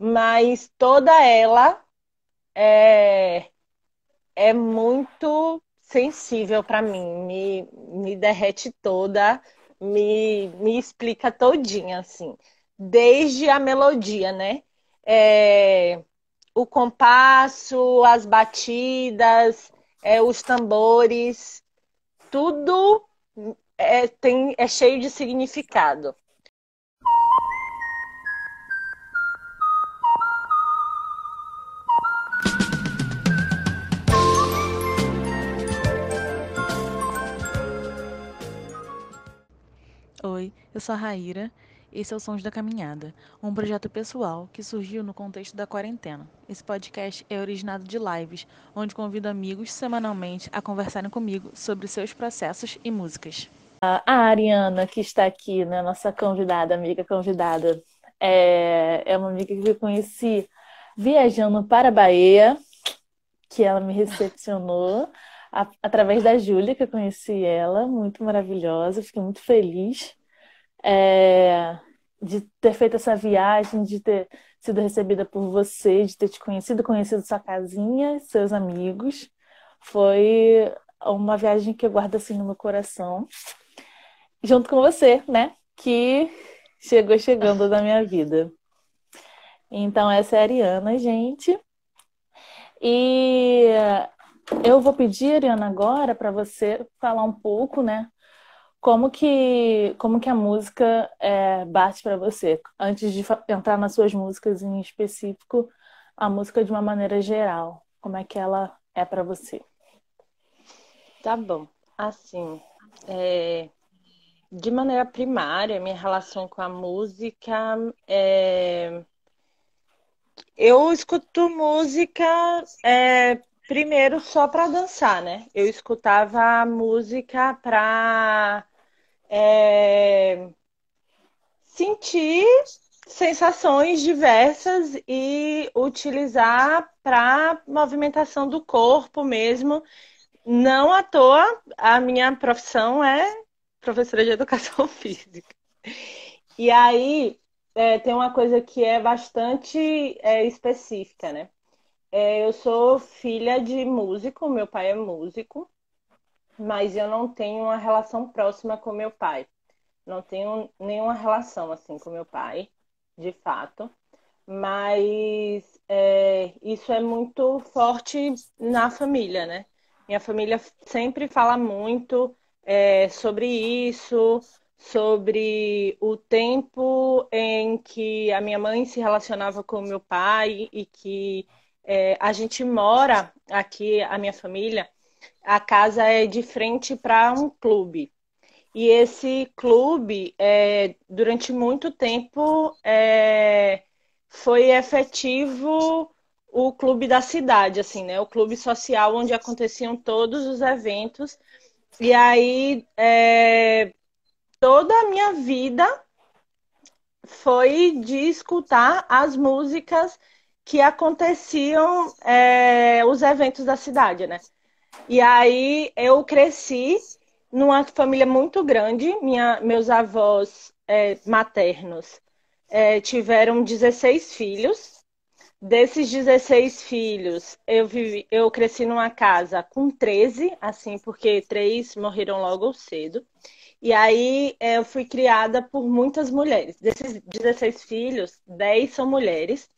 mas toda ela é, é muito sensível para mim, me, me derrete toda, me, me explica todinha, assim. Desde a melodia, né? É, o compasso, as batidas, é, os tambores, tudo é, tem, é cheio de significado. Eu sou a Raíra. Esse é o Sons da Caminhada, um projeto pessoal que surgiu no contexto da quarentena. Esse podcast é originado de lives, onde convido amigos semanalmente a conversarem comigo sobre seus processos e músicas. A Ariana, que está aqui, né, nossa convidada, amiga convidada, é, é uma amiga que eu conheci viajando para a Bahia, que ela me recepcionou através da Júlia, que eu conheci ela, muito maravilhosa, fiquei muito feliz é, de ter feito essa viagem, de ter sido recebida por você, de ter te conhecido, conhecido sua casinha, seus amigos. Foi uma viagem que eu guardo assim no meu coração, junto com você, né? Que chegou chegando na minha vida. Então, essa é a Ariana, gente. E eu vou pedir, Ariana, agora para você falar um pouco, né? Como que, como que a música é, bate para você? Antes de entrar nas suas músicas em específico, a música de uma maneira geral, como é que ela é para você? Tá bom. Assim, é, de maneira primária, minha relação com a música é... Eu escuto música é, Primeiro, só para dançar, né? Eu escutava música para é, sentir sensações diversas e utilizar para movimentação do corpo mesmo. Não à toa, a minha profissão é professora de educação física. E aí é, tem uma coisa que é bastante é, específica, né? É, eu sou filha de músico, meu pai é músico, mas eu não tenho uma relação próxima com meu pai. Não tenho nenhuma relação assim com meu pai, de fato. Mas é, isso é muito forte na família, né? Minha família sempre fala muito é, sobre isso, sobre o tempo em que a minha mãe se relacionava com meu pai e que é, a gente mora aqui, a minha família, a casa é de frente para um clube. E esse clube, é, durante muito tempo, é, foi efetivo o clube da cidade, assim, né? O clube social onde aconteciam todos os eventos. E aí, é, toda a minha vida foi de escutar as músicas que aconteciam é, os eventos da cidade, né? E aí eu cresci numa família muito grande. Minha, meus avós é, maternos é, tiveram 16 filhos. Desses 16 filhos, eu, vivi, eu cresci numa casa com 13, assim, porque três morreram logo cedo. E aí é, eu fui criada por muitas mulheres. Desses 16 filhos, 10 são mulheres.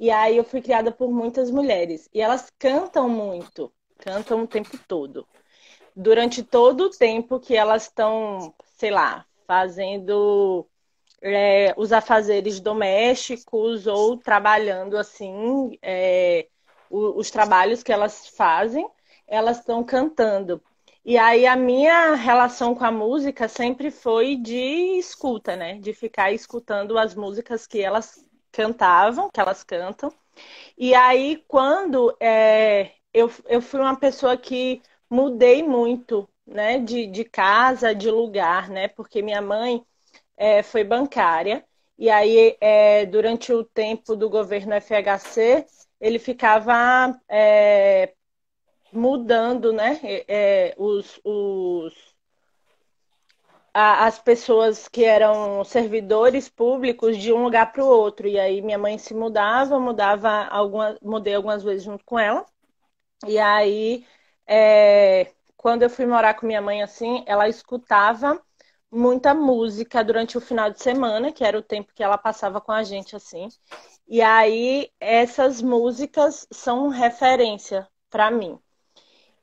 E aí eu fui criada por muitas mulheres. E elas cantam muito, cantam o tempo todo. Durante todo o tempo que elas estão, sei lá, fazendo é, os afazeres domésticos ou trabalhando assim, é, os, os trabalhos que elas fazem, elas estão cantando. E aí a minha relação com a música sempre foi de escuta, né? De ficar escutando as músicas que elas cantavam, que elas cantam. E aí, quando é, eu, eu fui uma pessoa que mudei muito, né, de, de casa, de lugar, né, porque minha mãe é, foi bancária. E aí, é, durante o tempo do governo FHC, ele ficava é, mudando, né, é, os, os a, as pessoas que eram servidores públicos de um lugar para o outro. E aí minha mãe se mudava, mudava alguma, mudei algumas vezes junto com ela. E aí, é, quando eu fui morar com minha mãe assim, ela escutava muita música durante o final de semana, que era o tempo que ela passava com a gente assim. E aí essas músicas são referência para mim.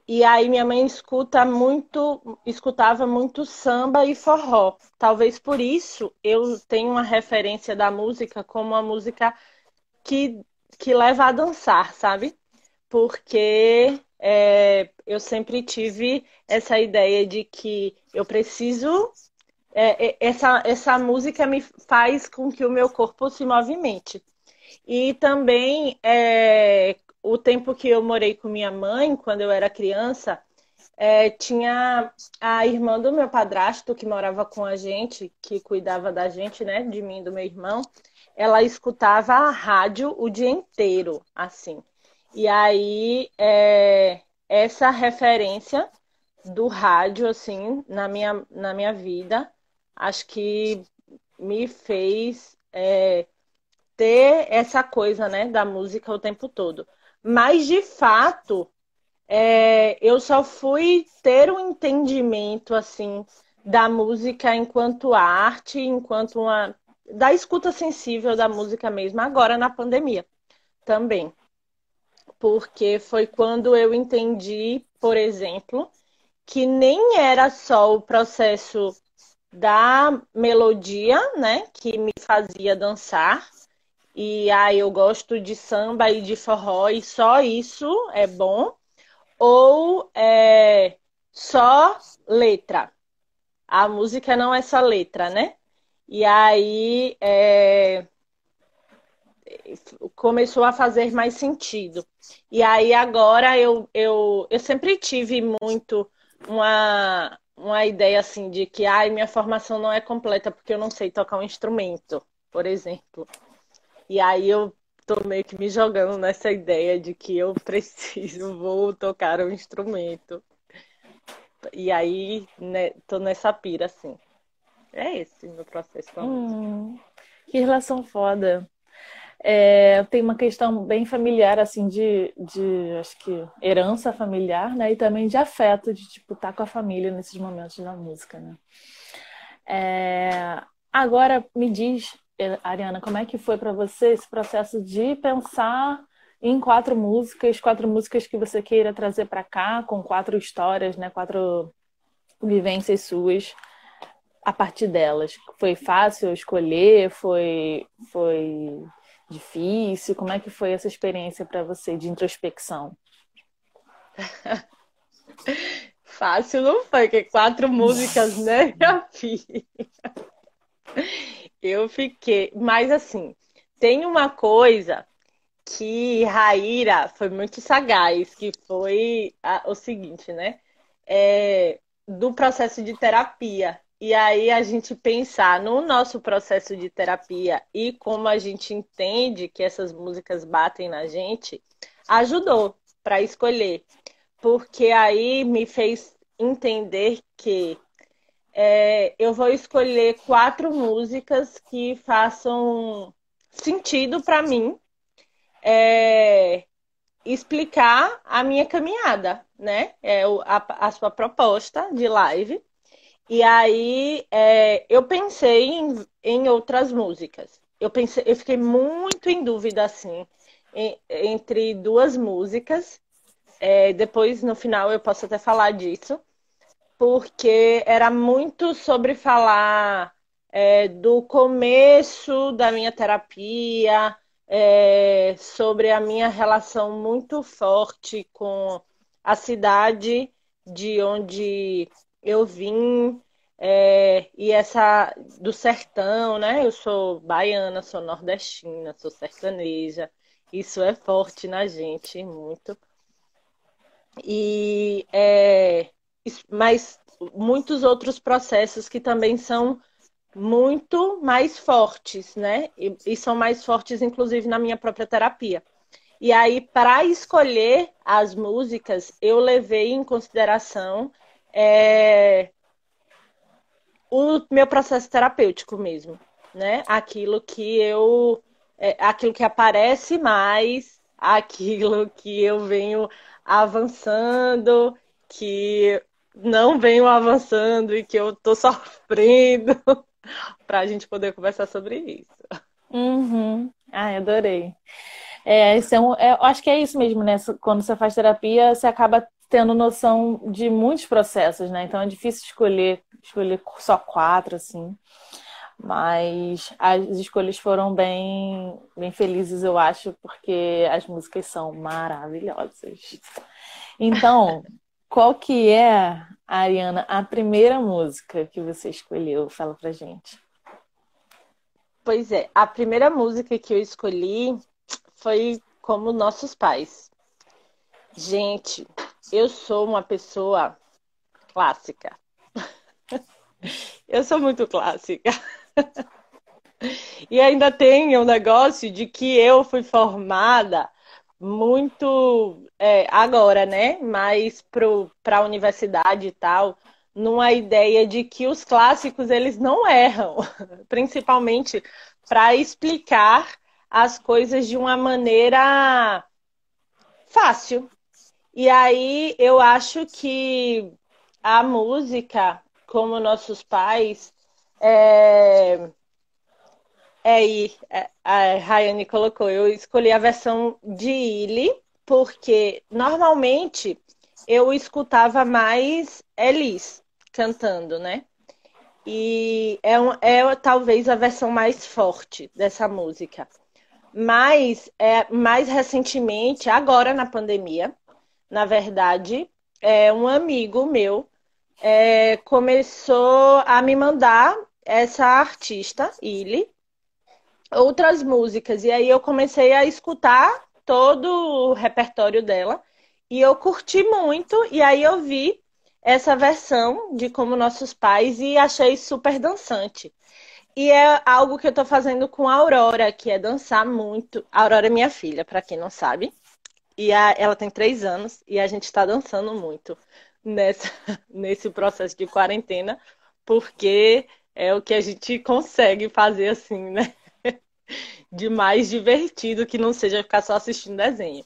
E aí minha mãe escuta muito, escutava muito samba e forró. Talvez por isso eu tenho uma referência da música como uma música que, que leva a dançar, sabe? Porque é, eu sempre tive essa ideia de que eu preciso. É, é essa, essa música me faz com que o meu corpo se movimente. E também é, o tempo que eu morei com minha mãe, quando eu era criança, é, tinha a irmã do meu padrasto que morava com a gente, que cuidava da gente, né, de mim do meu irmão. Ela escutava a rádio o dia inteiro, assim. E aí, é, essa referência do rádio, assim, na minha, na minha vida, acho que me fez é, ter essa coisa, né, da música o tempo todo. Mas, de fato, é, eu só fui ter um entendimento, assim, da música enquanto arte, enquanto uma. da escuta sensível da música mesmo, agora na pandemia também. Porque foi quando eu entendi, por exemplo, que nem era só o processo da melodia, né, que me fazia dançar, e aí ah, eu gosto de samba e de forró e só isso é bom, ou é só letra. A música não é só letra, né? E aí é, começou a fazer mais sentido. E aí agora eu, eu, eu sempre tive muito uma, uma ideia assim de que ai, minha formação não é completa porque eu não sei tocar um instrumento, por exemplo. E aí eu tô meio que me jogando nessa ideia de que eu preciso, vou tocar um instrumento. E aí, né, tô nessa pira, assim. É esse meu processo hum, Que relação foda. É, tem uma questão bem familiar, assim, de, de, acho que, herança familiar, né? E também de afeto, de, tipo, estar tá com a família nesses momentos da música, né? É, agora, me diz Ariana, como é que foi para você esse processo de pensar em quatro músicas, quatro músicas que você queira trazer para cá, com quatro histórias, né, quatro vivências suas a partir delas? Foi fácil escolher? Foi foi difícil? Como é que foi essa experiência para você de introspecção? Fácil não foi, que quatro músicas, né, minha filha? Eu fiquei. Mas assim, tem uma coisa que Raíra foi muito sagaz, que foi a, o seguinte, né? É, do processo de terapia. E aí a gente pensar no nosso processo de terapia e como a gente entende que essas músicas batem na gente, ajudou para escolher. Porque aí me fez entender que é, eu vou escolher quatro músicas que façam sentido para mim é, explicar a minha caminhada, né? É a, a sua proposta de live. E aí é, eu pensei em, em outras músicas. Eu pensei, eu fiquei muito em dúvida assim em, entre duas músicas. É, depois no final eu posso até falar disso porque era muito sobre falar é, do começo da minha terapia, é, sobre a minha relação muito forte com a cidade de onde eu vim é, e essa do sertão, né? Eu sou baiana, sou nordestina, sou sertaneja. Isso é forte na gente, muito. E é, mas muitos outros processos que também são muito mais fortes, né? E, e são mais fortes, inclusive, na minha própria terapia. E aí, para escolher as músicas, eu levei em consideração é, o meu processo terapêutico mesmo, né? Aquilo que eu, é, aquilo que aparece mais, aquilo que eu venho avançando, que não venho avançando e que eu tô sofrendo, para a gente poder conversar sobre isso. Uhum. Ai, adorei. É, é um, é, acho que é isso mesmo, né? Quando você faz terapia, você acaba tendo noção de muitos processos, né? Então é difícil escolher, escolher só quatro, assim. Mas as escolhas foram bem, bem felizes, eu acho, porque as músicas são maravilhosas. Então, qual que é, Ariana, a primeira música que você escolheu? Fala pra gente. Pois é, a primeira música que eu escolhi foi como Nossos Pais. Gente, eu sou uma pessoa clássica. eu sou muito clássica. e ainda tem um negócio de que eu fui formada muito é, agora, né? Mais para a universidade e tal, numa ideia de que os clássicos eles não erram, principalmente para explicar as coisas de uma maneira fácil. E aí eu acho que a música, como nossos pais, é, é aí, é, a Rayane colocou, eu escolhi a versão de Illy, porque normalmente eu escutava mais Elis, cantando, né? E é, um, é talvez a versão mais forte dessa música. Mas é, mais recentemente, agora na pandemia, na verdade, é, um amigo meu é, começou a me mandar essa artista, Illy, outras músicas. E aí eu comecei a escutar todo o repertório dela. E eu curti muito. E aí eu vi essa versão de Como Nossos Pais e achei super dançante. E é algo que eu tô fazendo com a Aurora, que é dançar muito. A Aurora é minha filha, para quem não sabe. E a, ela tem três anos e a gente está dançando muito nessa, nesse processo de quarentena, porque é o que a gente consegue fazer assim, né? De mais divertido que não seja ficar só assistindo desenho.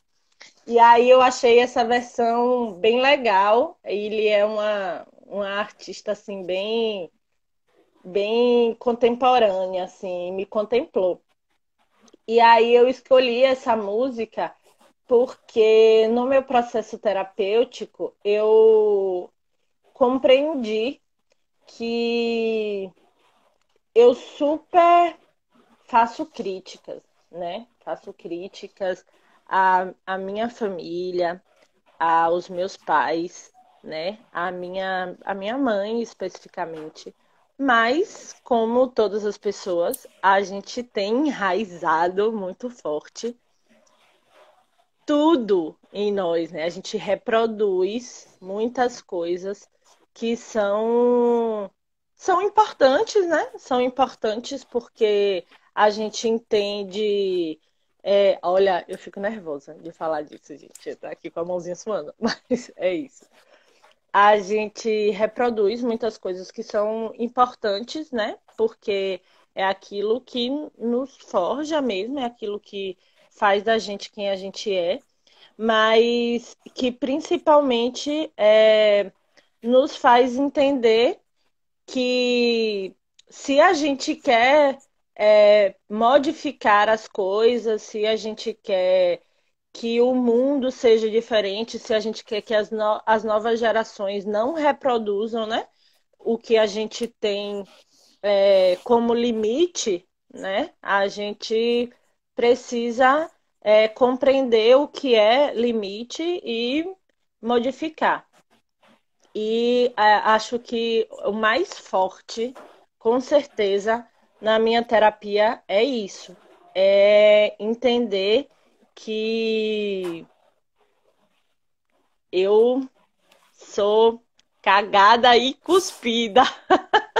E aí eu achei essa versão bem legal. Ele é uma, uma artista assim bem bem contemporânea assim, me contemplou. E aí eu escolhi essa música porque no meu processo terapêutico eu compreendi que eu super faço críticas, né? Faço críticas à, à minha família, aos meus pais, né? A minha, a minha mãe especificamente. Mas, como todas as pessoas, a gente tem enraizado muito forte tudo em nós, né? A gente reproduz muitas coisas que são são importantes, né? São importantes porque a gente entende. É, olha, eu fico nervosa de falar disso, gente. Tá aqui com a mãozinha suando, mas é isso. A gente reproduz muitas coisas que são importantes, né? Porque é aquilo que nos forja mesmo, é aquilo que faz da gente quem a gente é, mas que principalmente é, nos faz entender que se a gente quer é, modificar as coisas, se a gente quer que o mundo seja diferente, se a gente quer que as, no as novas gerações não reproduzam né, o que a gente tem é, como limite, né, a gente precisa é, compreender o que é limite e modificar. E é, acho que o mais forte, com certeza, na minha terapia é isso. É entender que eu sou cagada e cuspida.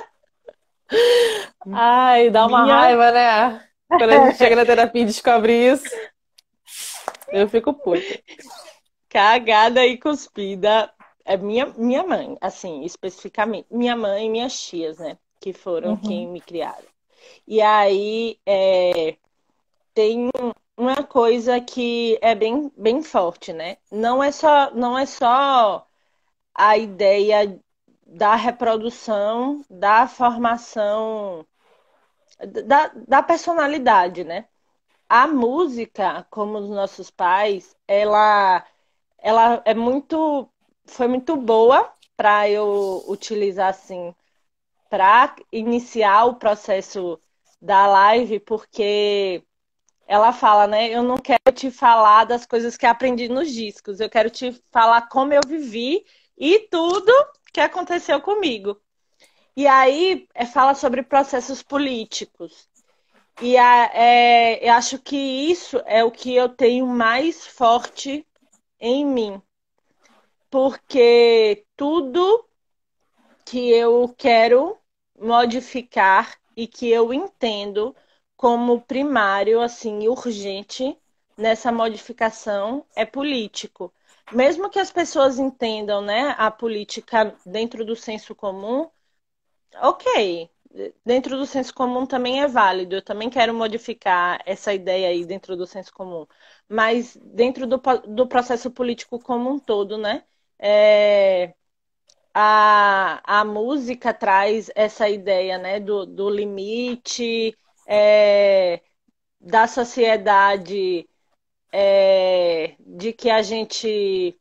Ai, dá uma minha... raiva, né? Quando a gente chega na terapia e descobre isso. Eu fico puta. Cagada e cuspida é minha, minha mãe, assim, especificamente. Minha mãe e minhas tias, né? que foram uhum. quem me criaram. E aí é, tem uma coisa que é bem, bem forte, né? Não é só, não é só a ideia da reprodução, da formação, da, da personalidade, né? A música, como os nossos pais, ela, ela é muito, foi muito boa para eu utilizar assim, para iniciar o processo da live, porque ela fala, né? Eu não quero te falar das coisas que aprendi nos discos, eu quero te falar como eu vivi e tudo que aconteceu comigo. E aí é, fala sobre processos políticos. E a, é, eu acho que isso é o que eu tenho mais forte em mim. Porque tudo que eu quero modificar e que eu entendo como primário, assim, urgente nessa modificação é político mesmo que as pessoas entendam né, a política dentro do senso comum, ok. Dentro do senso comum também é válido. Eu também quero modificar essa ideia aí dentro do senso comum. Mas dentro do, do processo político como um todo, né? É, a, a música traz essa ideia né, do, do limite, é, da sociedade é, de que a gente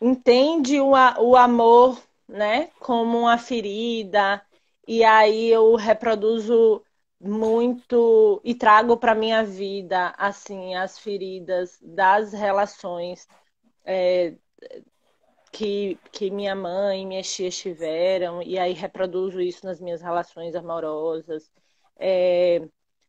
entende o, o amor né, como uma ferida, e aí eu reproduzo muito e trago para minha vida assim as feridas das relações é, que, que minha mãe e minha tia tiveram. E aí reproduzo isso nas minhas relações amorosas. É,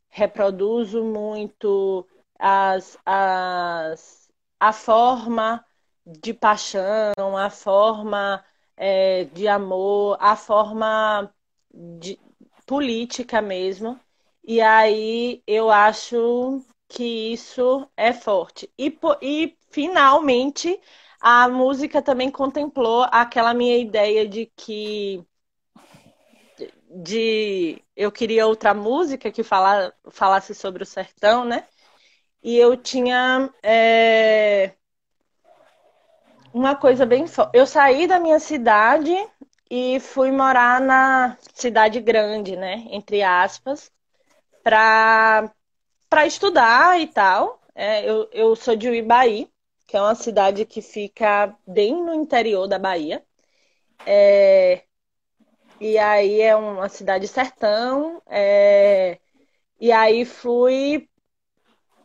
reproduzo muito as, as, a forma de paixão, a forma é, de amor, a forma de, política mesmo. E aí eu acho que isso é forte. E, e finalmente a música também contemplou aquela minha ideia de que de eu queria outra música que fala, falasse sobre o sertão, né? E eu tinha é, uma coisa bem. Eu saí da minha cidade e fui morar na cidade grande, né? Entre aspas, para para estudar e tal. É, eu, eu sou de Uibaí, que é uma cidade que fica bem no interior da Bahia. É, e aí é uma cidade sertão. É, e aí fui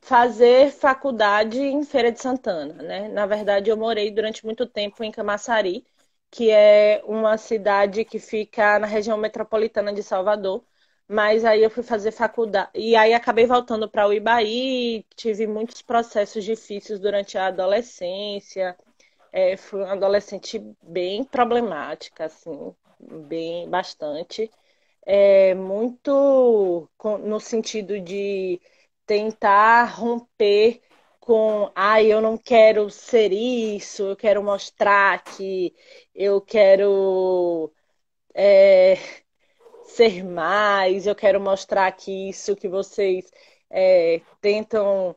fazer faculdade em Feira de Santana, né? Na verdade, eu morei durante muito tempo em Camaçari, que é uma cidade que fica na região metropolitana de Salvador. Mas aí eu fui fazer faculdade e aí acabei voltando para o Ibaí, tive muitos processos difíceis durante a adolescência. É, fui uma adolescente bem problemática, assim, bem bastante. É, muito no sentido de tentar romper com, ah, eu não quero ser isso, eu quero mostrar que eu quero é, ser mais, eu quero mostrar que isso que vocês é, tentam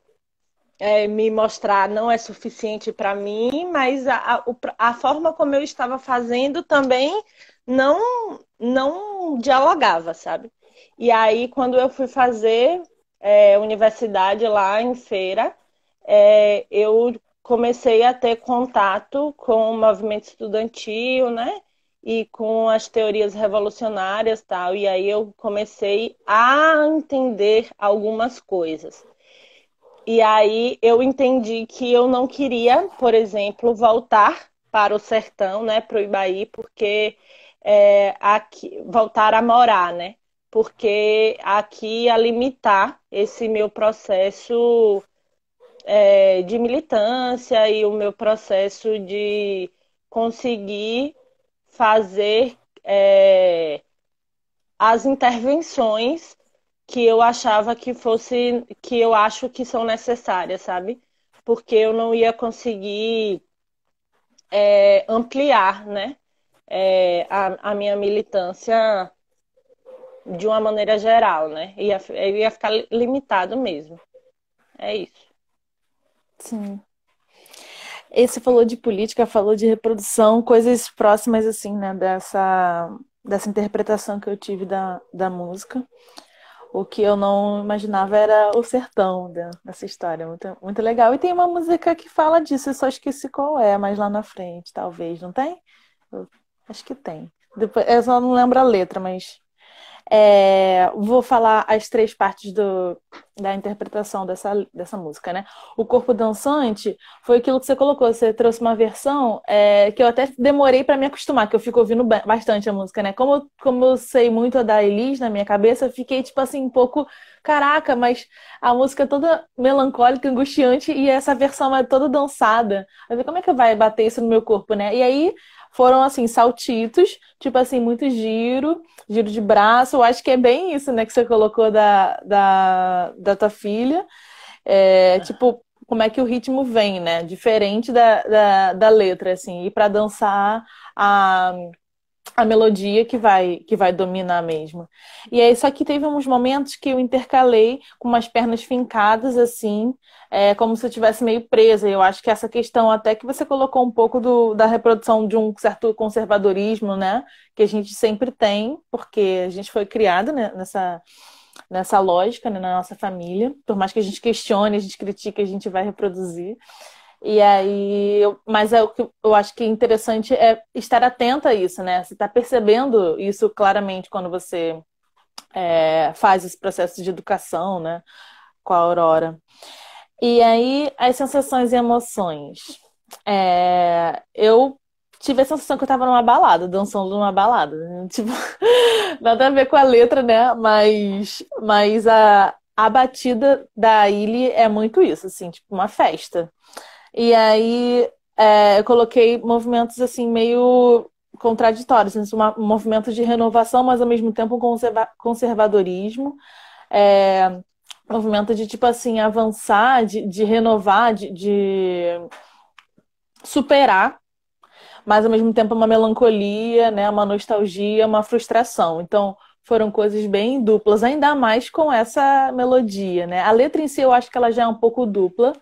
é, me mostrar não é suficiente para mim, mas a, a, a, forma como eu estava fazendo também não, não dialogava, sabe? E aí, quando eu fui fazer é, universidade lá em Feira, é, eu comecei a ter contato com o movimento estudantil, né? E com as teorias revolucionárias tal. E aí eu comecei a entender algumas coisas. E aí eu entendi que eu não queria, por exemplo, voltar para o sertão, né, para o Ibaí, porque é, aqui, voltar a morar, né? Porque aqui ia limitar esse meu processo é, de militância e o meu processo de conseguir fazer é, as intervenções que eu achava que fosse, que eu acho que são necessárias, sabe? Porque eu não ia conseguir é, ampliar, né? É, a, a minha militância de uma maneira geral, né? Ia, ia ficar limitado mesmo. É isso. Sim. Esse falou de política, falou de reprodução, coisas próximas, assim, né, dessa, dessa interpretação que eu tive da, da música. O que eu não imaginava era o sertão dessa história. Muito, muito legal. E tem uma música que fala disso, eu só esqueci qual é, mas lá na frente, talvez, não tem? Eu acho que tem. Depois, eu só não lembro a letra, mas é, vou falar as três partes do, da interpretação dessa, dessa música, né? O corpo dançante foi aquilo que você colocou. Você trouxe uma versão é, que eu até demorei para me acostumar, que eu fico ouvindo bastante a música, né? Como, como eu sei muito a da Elis na minha cabeça, eu fiquei tipo assim um pouco caraca, mas a música é toda melancólica, angustiante e essa versão é toda dançada. Eu como é que vai bater isso no meu corpo, né? E aí foram assim saltitos, tipo assim, muito giro, giro de braço. Eu acho que é bem isso, né, que você colocou da, da, da tua filha. É, tipo, como é que o ritmo vem, né? Diferente da, da, da letra, assim. E para dançar a a melodia que vai que vai dominar mesmo. E aí só que teve uns momentos que eu intercalei com umas pernas fincadas assim, é, como se eu estivesse meio presa. Eu acho que essa questão até que você colocou um pouco do, da reprodução de um certo conservadorismo, né, que a gente sempre tem, porque a gente foi criada né, nessa nessa lógica né, na nossa família. Por mais que a gente questione, a gente critique, a gente vai reproduzir. E aí, mas é o que eu acho que é interessante é estar atenta a isso, né? Você está percebendo isso claramente quando você é, faz esse processo de educação, né? Com a Aurora. E aí, as sensações e emoções. É, eu tive a sensação que eu estava numa balada, dançando numa balada. Tipo, nada a ver com a letra, né? Mas, mas a, a batida da Illy é muito isso, assim, tipo uma festa. E aí é, eu coloquei movimentos assim meio contraditórios, assim, um movimento de renovação, mas ao mesmo tempo conserva conservadorismo. É, movimento de tipo assim avançar, de, de renovar, de, de, superar, mas ao mesmo tempo uma melancolia, né, uma nostalgia, uma frustração. Então foram coisas bem duplas, ainda mais com essa melodia, né? A letra em si eu acho que ela já é um pouco dupla,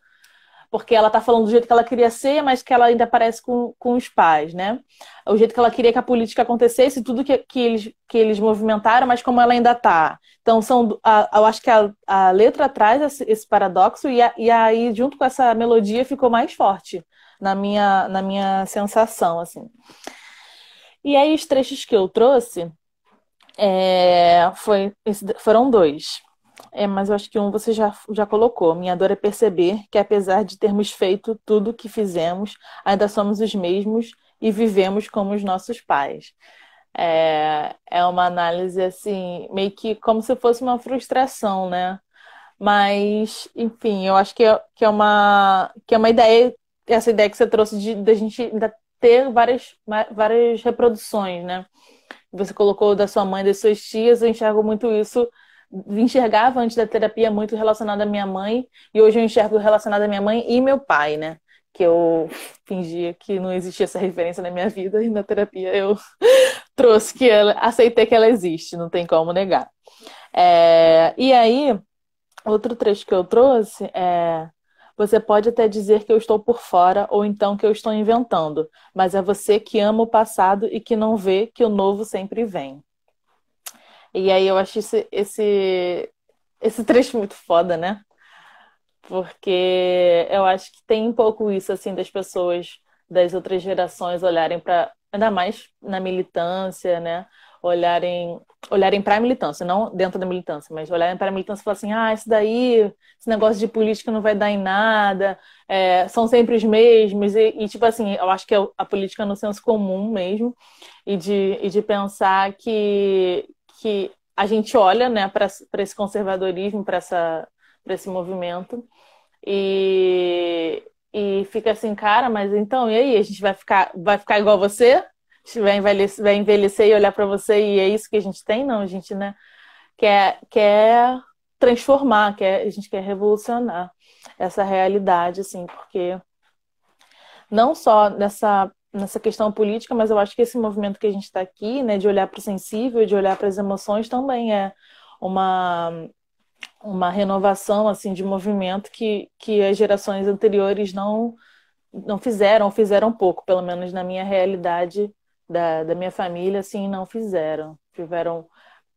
porque ela tá falando do jeito que ela queria ser, mas que ela ainda parece com, com os pais, né? O jeito que ela queria que a política acontecesse, tudo que, que, eles, que eles movimentaram, mas como ela ainda tá. Então, são, a, eu acho que a, a letra traz esse, esse paradoxo e, a, e aí, junto com essa melodia, ficou mais forte na minha, na minha sensação, assim. E aí, os trechos que eu trouxe é, foi, foram dois. É, mas eu acho que um você já, já colocou. Minha dor é perceber que, apesar de termos feito tudo o que fizemos, ainda somos os mesmos e vivemos como os nossos pais. É, é uma análise assim, meio que como se fosse uma frustração, né? Mas, enfim, eu acho que é, que é, uma, que é uma ideia, essa ideia que você trouxe de, de a gente ainda ter várias, várias reproduções, né? Você colocou da sua mãe, das suas tias, eu enxergo muito isso enxergava antes da terapia muito relacionado à minha mãe e hoje eu enxergo relacionado à minha mãe e meu pai, né? Que eu fingia que não existia essa referência na minha vida e na terapia eu trouxe que ela, aceitei que ela existe, não tem como negar. É, e aí, outro trecho que eu trouxe é você pode até dizer que eu estou por fora ou então que eu estou inventando, mas é você que ama o passado e que não vê que o novo sempre vem. E aí eu acho esse, esse, esse trecho muito foda, né? Porque eu acho que tem um pouco isso, assim, das pessoas das outras gerações olharem para ainda mais na militância, né? Olharem, olharem para a militância, não dentro da militância, mas olharem para a militância e falar assim: ah, isso daí, esse negócio de política não vai dar em nada, é, são sempre os mesmos. E, e, tipo assim, eu acho que é a política no senso comum mesmo, e de, e de pensar que, que a gente olha né, para esse conservadorismo, para esse movimento, e, e fica assim, cara, mas então, e aí? A gente vai ficar, vai ficar igual você? A gente vai envelhecer, vai envelhecer e olhar para você e é isso que a gente tem? Não, a gente né, quer, quer transformar, quer, a gente quer revolucionar essa realidade, assim, porque não só nessa nessa questão política, mas eu acho que esse movimento que a gente está aqui, né, de olhar para o sensível, de olhar para as emoções, também é uma uma renovação assim de movimento que, que as gerações anteriores não não fizeram, fizeram pouco, pelo menos na minha realidade da, da minha família, assim, não fizeram. Tiveram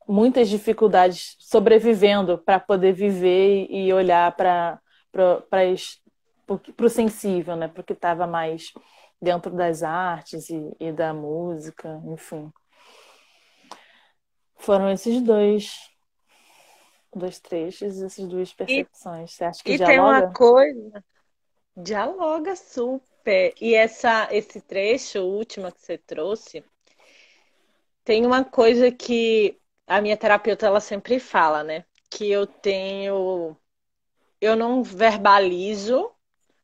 muitas dificuldades sobrevivendo para poder viver e olhar para o sensível, né? Porque estava mais dentro das artes e, e da música, enfim. Foram esses dois dois trechos, essas duas percepções. Você acha que e dialoga? tem uma coisa, dialoga super. E essa, esse trecho último que você trouxe, tem uma coisa que a minha terapeuta ela sempre fala, né? Que eu tenho, eu não verbalizo,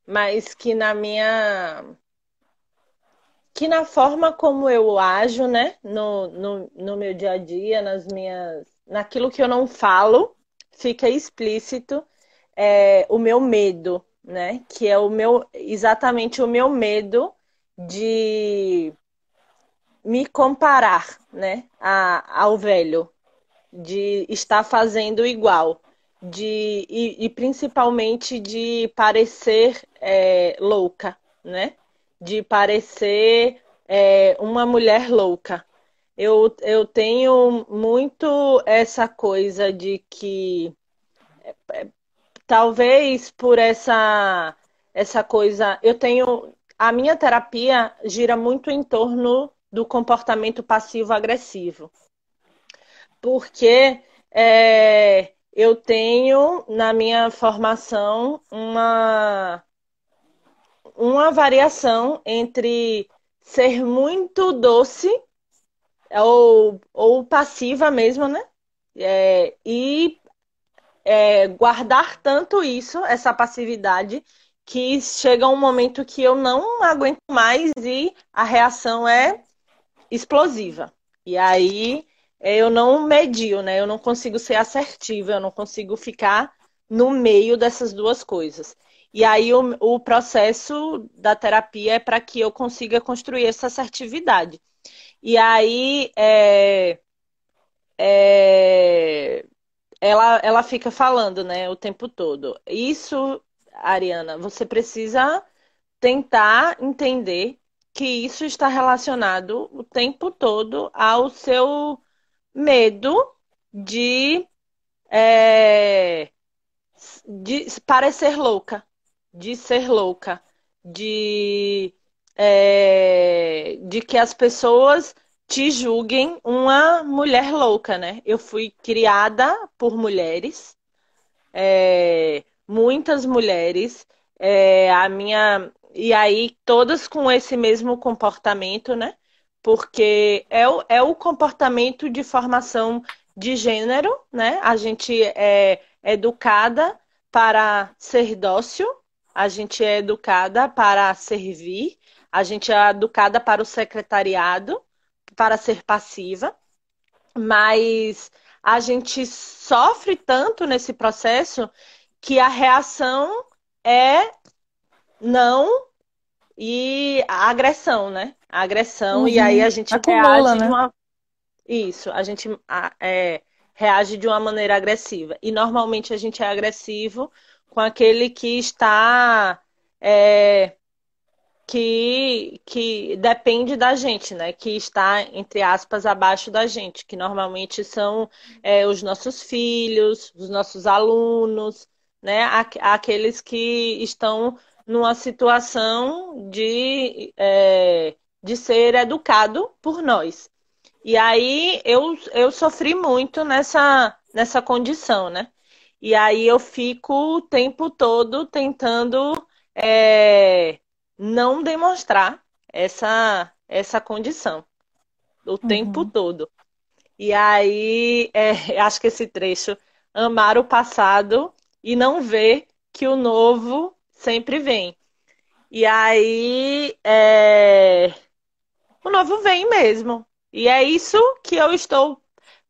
mas que na minha que na forma como eu ajo, né, no, no, no meu dia a dia, nas minhas, naquilo que eu não falo, fica explícito é, o meu medo, né? Que é o meu exatamente o meu medo de me comparar, né, a, ao velho, de estar fazendo igual, de e, e principalmente de parecer é, louca, né? De parecer é, uma mulher louca, eu, eu tenho muito essa coisa de que é, é, talvez por essa essa coisa, eu tenho a minha terapia gira muito em torno do comportamento passivo-agressivo. Porque é, eu tenho na minha formação uma, uma variação entre ser muito doce ou, ou passiva mesmo, né? É, e é, guardar tanto isso, essa passividade, que chega um momento que eu não aguento mais e a reação é explosiva. E aí eu não medio, né? Eu não consigo ser assertiva, eu não consigo ficar no meio dessas duas coisas. E aí o, o processo da terapia é para que eu consiga construir essa assertividade. E aí é, é, ela, ela fica falando, né, o tempo todo. Isso, Ariana, você precisa tentar entender que isso está relacionado o tempo todo ao seu medo de, é, de parecer louca, de ser louca, de é, de que as pessoas te julguem uma mulher louca, né? Eu fui criada por mulheres, é, muitas mulheres, é, a minha e aí todas com esse mesmo comportamento, né? Porque é o, é o comportamento de formação de gênero, né? A gente é educada para ser dócil, a gente é educada para servir, a gente é educada para o secretariado, para ser passiva, mas a gente sofre tanto nesse processo que a reação é não e a agressão, né? A agressão, uhum. e aí a gente Acumula, reage né? de uma. Isso, a gente é, reage de uma maneira agressiva. E normalmente a gente é agressivo com aquele que está é, que, que depende da gente, né? Que está, entre aspas, abaixo da gente, que normalmente são é, os nossos filhos, os nossos alunos, né? Aqueles que estão numa situação de, é, de ser educado por nós. E aí eu, eu sofri muito nessa, nessa condição, né? E aí eu fico o tempo todo tentando. É, não demonstrar essa, essa condição o uhum. tempo todo. E aí, é, acho que esse trecho, amar o passado e não ver que o novo sempre vem. E aí, é, o novo vem mesmo. E é isso que eu estou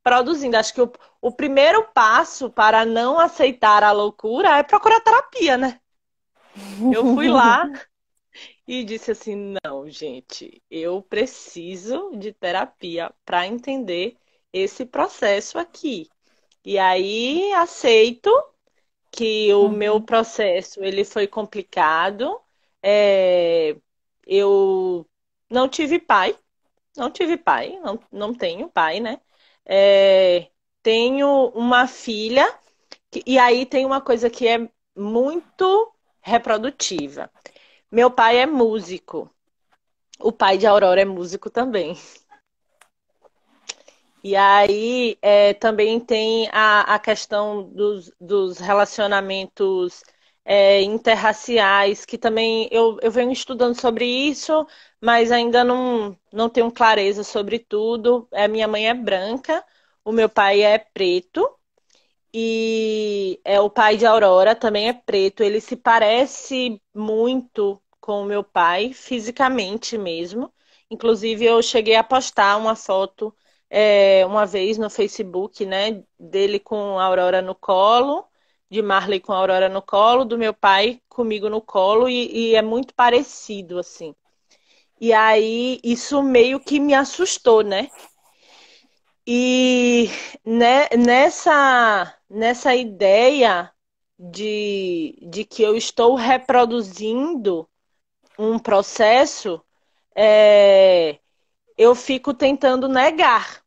produzindo. Acho que o, o primeiro passo para não aceitar a loucura é procurar terapia, né? Eu fui lá e disse assim: não, gente, eu preciso de terapia para entender esse processo aqui. E aí aceito que o uhum. meu processo ele foi complicado. É, eu não tive pai, não tive pai, não, não tenho pai, né? É, tenho uma filha, e aí tem uma coisa que é muito reprodutiva. Meu pai é músico. O pai de Aurora é músico também. E aí é, também tem a, a questão dos, dos relacionamentos é, interraciais, que também eu, eu venho estudando sobre isso, mas ainda não, não tenho clareza sobre tudo. É, minha mãe é branca, o meu pai é preto, e é o pai de Aurora também é preto. Ele se parece muito com o meu pai, fisicamente mesmo. Inclusive, eu cheguei a postar uma foto é, uma vez no Facebook, né, dele com a Aurora no colo, de Marley com a Aurora no colo, do meu pai comigo no colo, e, e é muito parecido, assim. E aí, isso meio que me assustou, né? E né, nessa, nessa ideia de, de que eu estou reproduzindo um processo, é, eu fico tentando negar.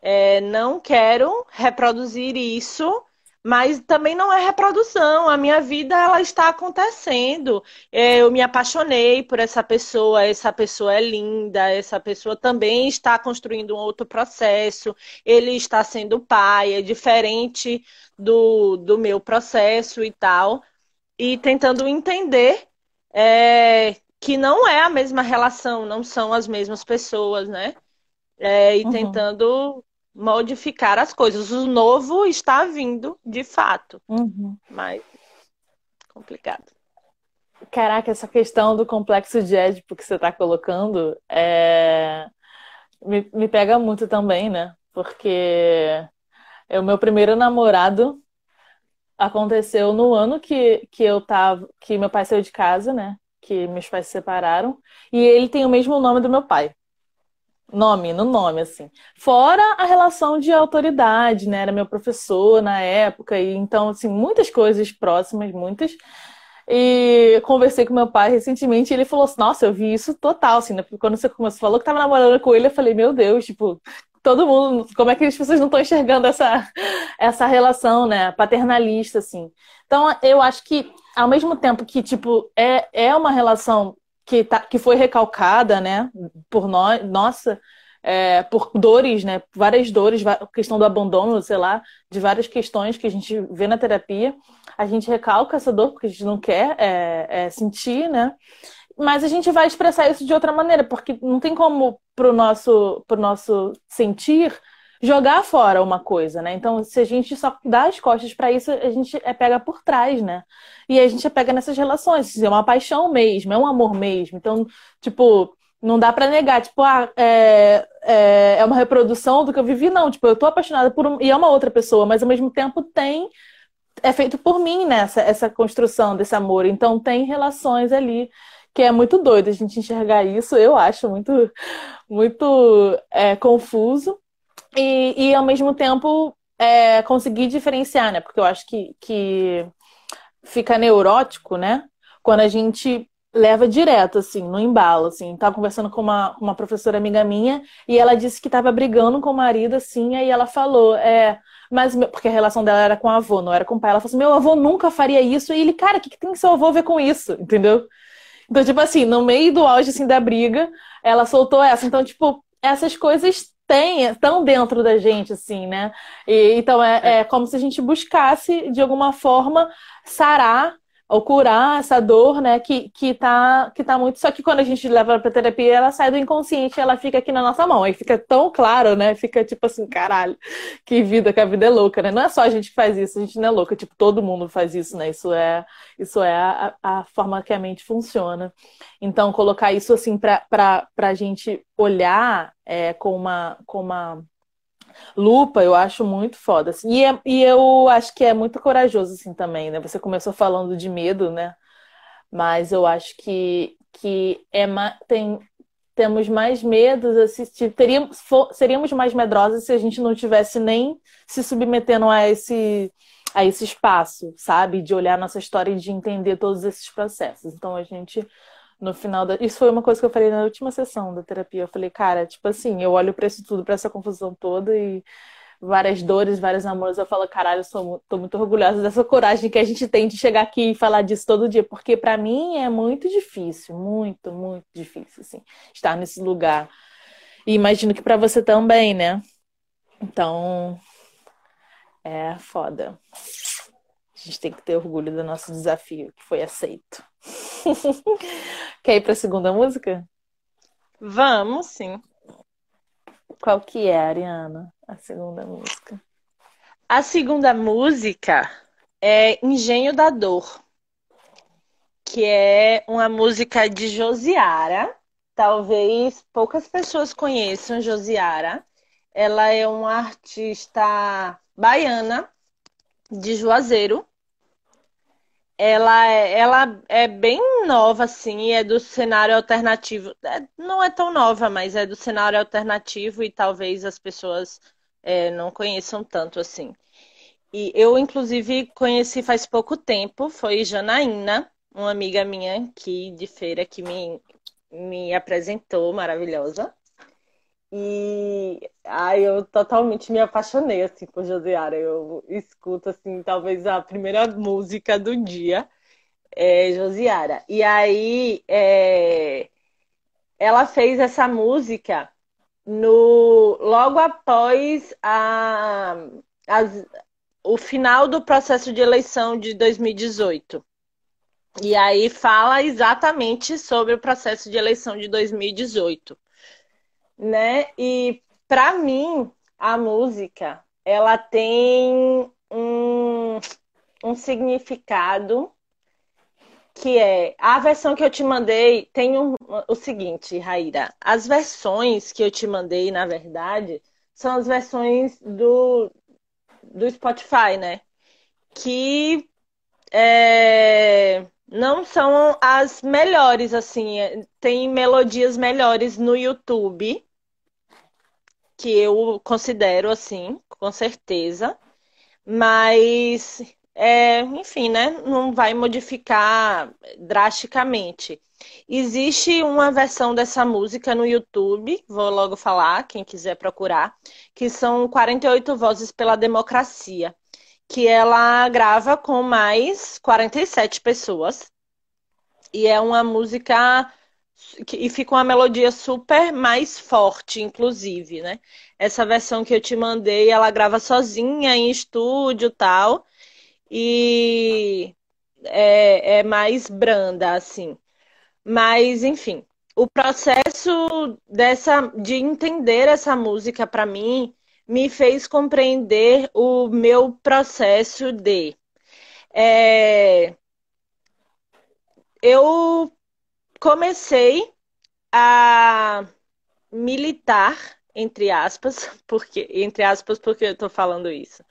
É, não quero reproduzir isso mas também não é reprodução. A minha vida ela está acontecendo. É, eu me apaixonei por essa pessoa, essa pessoa é linda, essa pessoa também está construindo um outro processo. Ele está sendo pai, é diferente do, do meu processo e tal. E tentando entender é, que não é a mesma relação, não são as mesmas pessoas, né? É, e uhum. tentando modificar as coisas. O novo está vindo, de fato. Uhum. Mas complicado. Caraca, essa questão do complexo de Édipo que você está colocando é... me, me pega muito também, né? Porque é o meu primeiro namorado aconteceu no ano que, que eu tava, que meu pai saiu de casa, né? Que meus pais se separaram, e ele tem o mesmo nome do meu pai. Nome, no nome, assim. Fora a relação de autoridade, né? Era meu professor na época, e então, assim, muitas coisas próximas, muitas. E conversei com meu pai recentemente e ele falou assim: Nossa, eu vi isso total, assim, né? Quando você começou, falou que tava namorando com ele, eu falei: Meu Deus, tipo, todo mundo, como é que as pessoas não estão enxergando essa, essa relação, né? Paternalista, assim. Então, eu acho que, ao mesmo tempo que, tipo, é, é uma relação que, tá, que foi recalcada, né, por nós, nossa, é, por dores, né, várias dores, questão do abandono, sei lá, de várias questões que a gente vê na terapia, a gente recalca essa dor porque a gente não quer é, é, sentir, né, mas a gente vai expressar isso de outra maneira, porque não tem como pro nosso, pro nosso sentir jogar fora uma coisa, né? Então, se a gente só dá as costas para isso, a gente é pega por trás, né? E a gente é pega nessas relações, é uma paixão mesmo, é um amor mesmo. Então, tipo, não dá para negar, tipo, ah, é, é, é, uma reprodução do que eu vivi, não. Tipo, eu tô apaixonada por um, e é uma outra pessoa, mas ao mesmo tempo tem é feito por mim nessa né, essa construção desse amor. Então tem relações ali que é muito doido a gente enxergar isso. Eu acho muito muito é, confuso e, e ao mesmo tempo é, conseguir diferenciar, né? Porque eu acho que, que fica neurótico, né? Quando a gente leva direto, assim, no embalo, assim. Tava conversando com uma, uma professora amiga minha e ela disse que tava brigando com o marido, assim, aí ela falou, é, mas, porque a relação dela era com o avô, não era com o pai. Ela falou assim, meu avô nunca faria isso. E ele, cara, o que, que tem seu avô a ver com isso? Entendeu? Então, tipo assim, no meio do auge, assim, da briga, ela soltou essa. Então, tipo, essas coisas tem, estão dentro da gente, assim, né? E, então é, é como se a gente buscasse, de alguma forma, sarar ou curar essa dor, né, que, que, tá, que tá muito. Só que quando a gente leva pra terapia, ela sai do inconsciente ela fica aqui na nossa mão. Aí fica tão claro, né? Fica tipo assim, caralho, que vida, que a vida é louca, né? Não é só a gente que faz isso, a gente não é louca, tipo, todo mundo faz isso, né? Isso é, isso é a, a forma que a mente funciona. Então, colocar isso assim pra, pra, pra gente olhar é, com uma. Com uma Lupa, eu acho muito foda. Assim. E, é, e eu acho que é muito corajoso, assim, também, né? Você começou falando de medo, né? Mas eu acho que que é tem temos mais medos, assistir, teríamos, seríamos mais medrosos se a gente não tivesse nem se submetendo a esse, a esse espaço, sabe? De olhar nossa história e de entender todos esses processos. Então a gente, no final da. Isso foi uma coisa que eu falei na última sessão da terapia. Eu falei, cara, tipo assim, eu olho para isso tudo, para essa confusão toda e várias dores, vários amores, eu falo, caralho, eu sou, tô muito orgulhosa dessa coragem que a gente tem de chegar aqui e falar disso todo dia, porque para mim é muito difícil, muito, muito difícil, assim, estar nesse lugar. E imagino que para você também, né? Então, é foda. A gente tem que ter orgulho do nosso desafio, que foi aceito. Quer ir para a segunda música? Vamos, sim. Qual que é, Ariana, a segunda música? A segunda música é Engenho da Dor, que é uma música de Josiara. Talvez poucas pessoas conheçam Josiara. Ela é uma artista baiana de Juazeiro ela é, ela é bem nova, assim, é do cenário alternativo. É, não é tão nova, mas é do cenário alternativo e talvez as pessoas é, não conheçam tanto assim. E eu, inclusive, conheci faz pouco tempo, foi Janaína, uma amiga minha aqui de feira que me, me apresentou, maravilhosa. E aí eu totalmente me apaixonei assim por Josiara. Eu escuto assim, talvez a primeira música do dia é Josiara. E aí é, ela fez essa música no logo após a, as, o final do processo de eleição de 2018. E aí fala exatamente sobre o processo de eleição de 2018 né? E para mim, a música, ela tem um, um significado que é a versão que eu te mandei tem um, o seguinte, Raíra. As versões que eu te mandei, na verdade, são as versões do, do Spotify, né? Que é, não são as melhores, assim. Tem melodias melhores no YouTube, que eu considero assim, com certeza. Mas, é, enfim, né? Não vai modificar drasticamente. Existe uma versão dessa música no YouTube, vou logo falar, quem quiser procurar, que são 48 Vozes pela Democracia que ela grava com mais 47 pessoas. E é uma música e fica uma melodia super mais forte, inclusive, né? Essa versão que eu te mandei, ela grava sozinha em estúdio tal, e é, é mais branda, assim. Mas, enfim, o processo dessa de entender essa música para mim me fez compreender o meu processo de. É, eu comecei a militar, entre aspas, porque entre aspas, porque eu estou falando isso.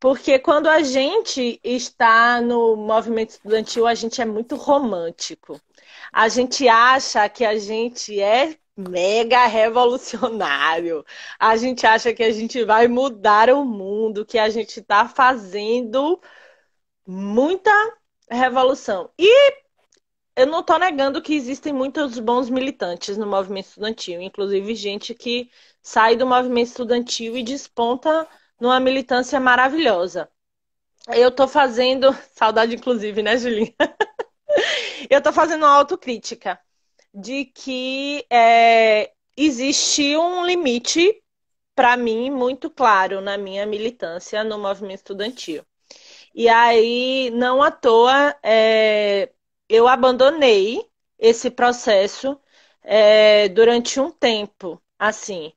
Porque quando a gente está no movimento estudantil, a gente é muito romântico. A gente acha que a gente é mega revolucionário. A gente acha que a gente vai mudar o mundo, que a gente está fazendo muita revolução. E eu não estou negando que existem muitos bons militantes no movimento estudantil, inclusive gente que sai do movimento estudantil e desponta numa militância maravilhosa. Eu estou fazendo, saudade inclusive, né, Julinha? eu estou fazendo uma autocrítica de que é, existe um limite, para mim, muito claro na minha militância no movimento estudantil. E aí, não à toa, é, eu abandonei esse processo é, durante um tempo, assim.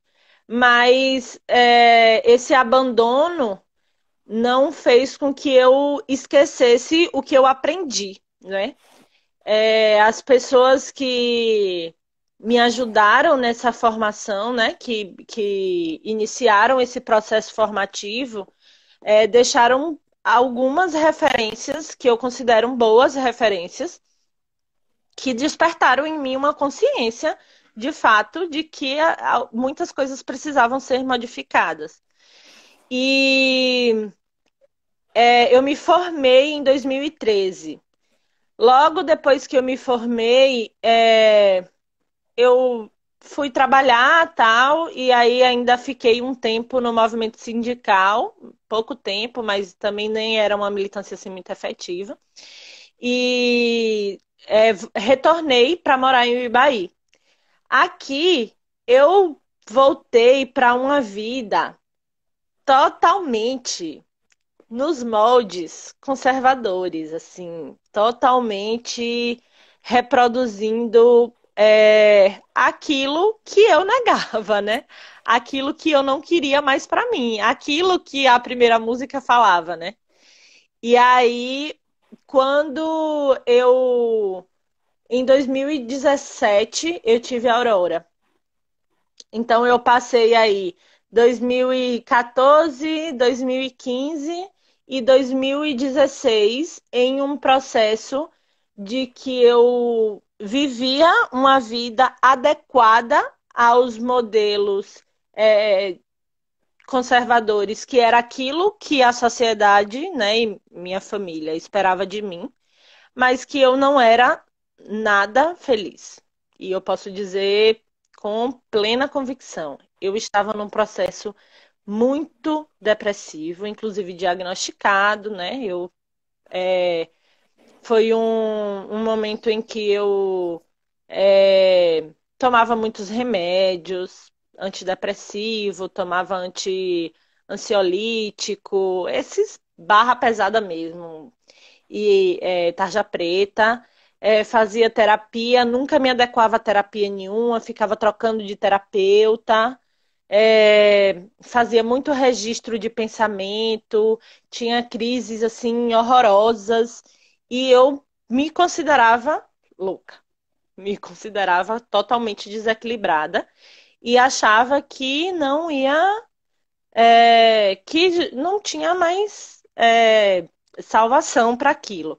Mas é, esse abandono não fez com que eu esquecesse o que eu aprendi, né? É, as pessoas que me ajudaram nessa formação, né, que, que iniciaram esse processo formativo, é, deixaram algumas referências que eu considero boas referências que despertaram em mim uma consciência de fato de que muitas coisas precisavam ser modificadas. E é, eu me formei em 2013. Logo depois que eu me formei, é, eu fui trabalhar tal, e aí ainda fiquei um tempo no movimento sindical, pouco tempo, mas também nem era uma militância assim muito efetiva. E é, retornei para morar em Ibaí. Aqui eu voltei para uma vida totalmente nos moldes conservadores, assim, totalmente reproduzindo é, aquilo que eu negava, né? Aquilo que eu não queria mais para mim, aquilo que a primeira música falava, né? E aí, quando eu em 2017 eu tive a Aurora. Então eu passei aí 2014, 2015 e 2016 em um processo de que eu vivia uma vida adequada aos modelos é, conservadores, que era aquilo que a sociedade, né, e minha família esperava de mim, mas que eu não era nada feliz. E eu posso dizer com plena convicção, eu estava num processo muito depressivo, inclusive diagnosticado, né? Eu é, foi um, um momento em que eu é, tomava muitos remédios, antidepressivo, tomava anti ansiolítico, esses barra pesada mesmo, e é, tarja preta. É, fazia terapia, nunca me adequava a terapia nenhuma, ficava trocando de terapeuta é, fazia muito registro de pensamento, tinha crises assim horrorosas e eu me considerava louca, me considerava totalmente desequilibrada e achava que não ia, é, que não tinha mais é, salvação para aquilo.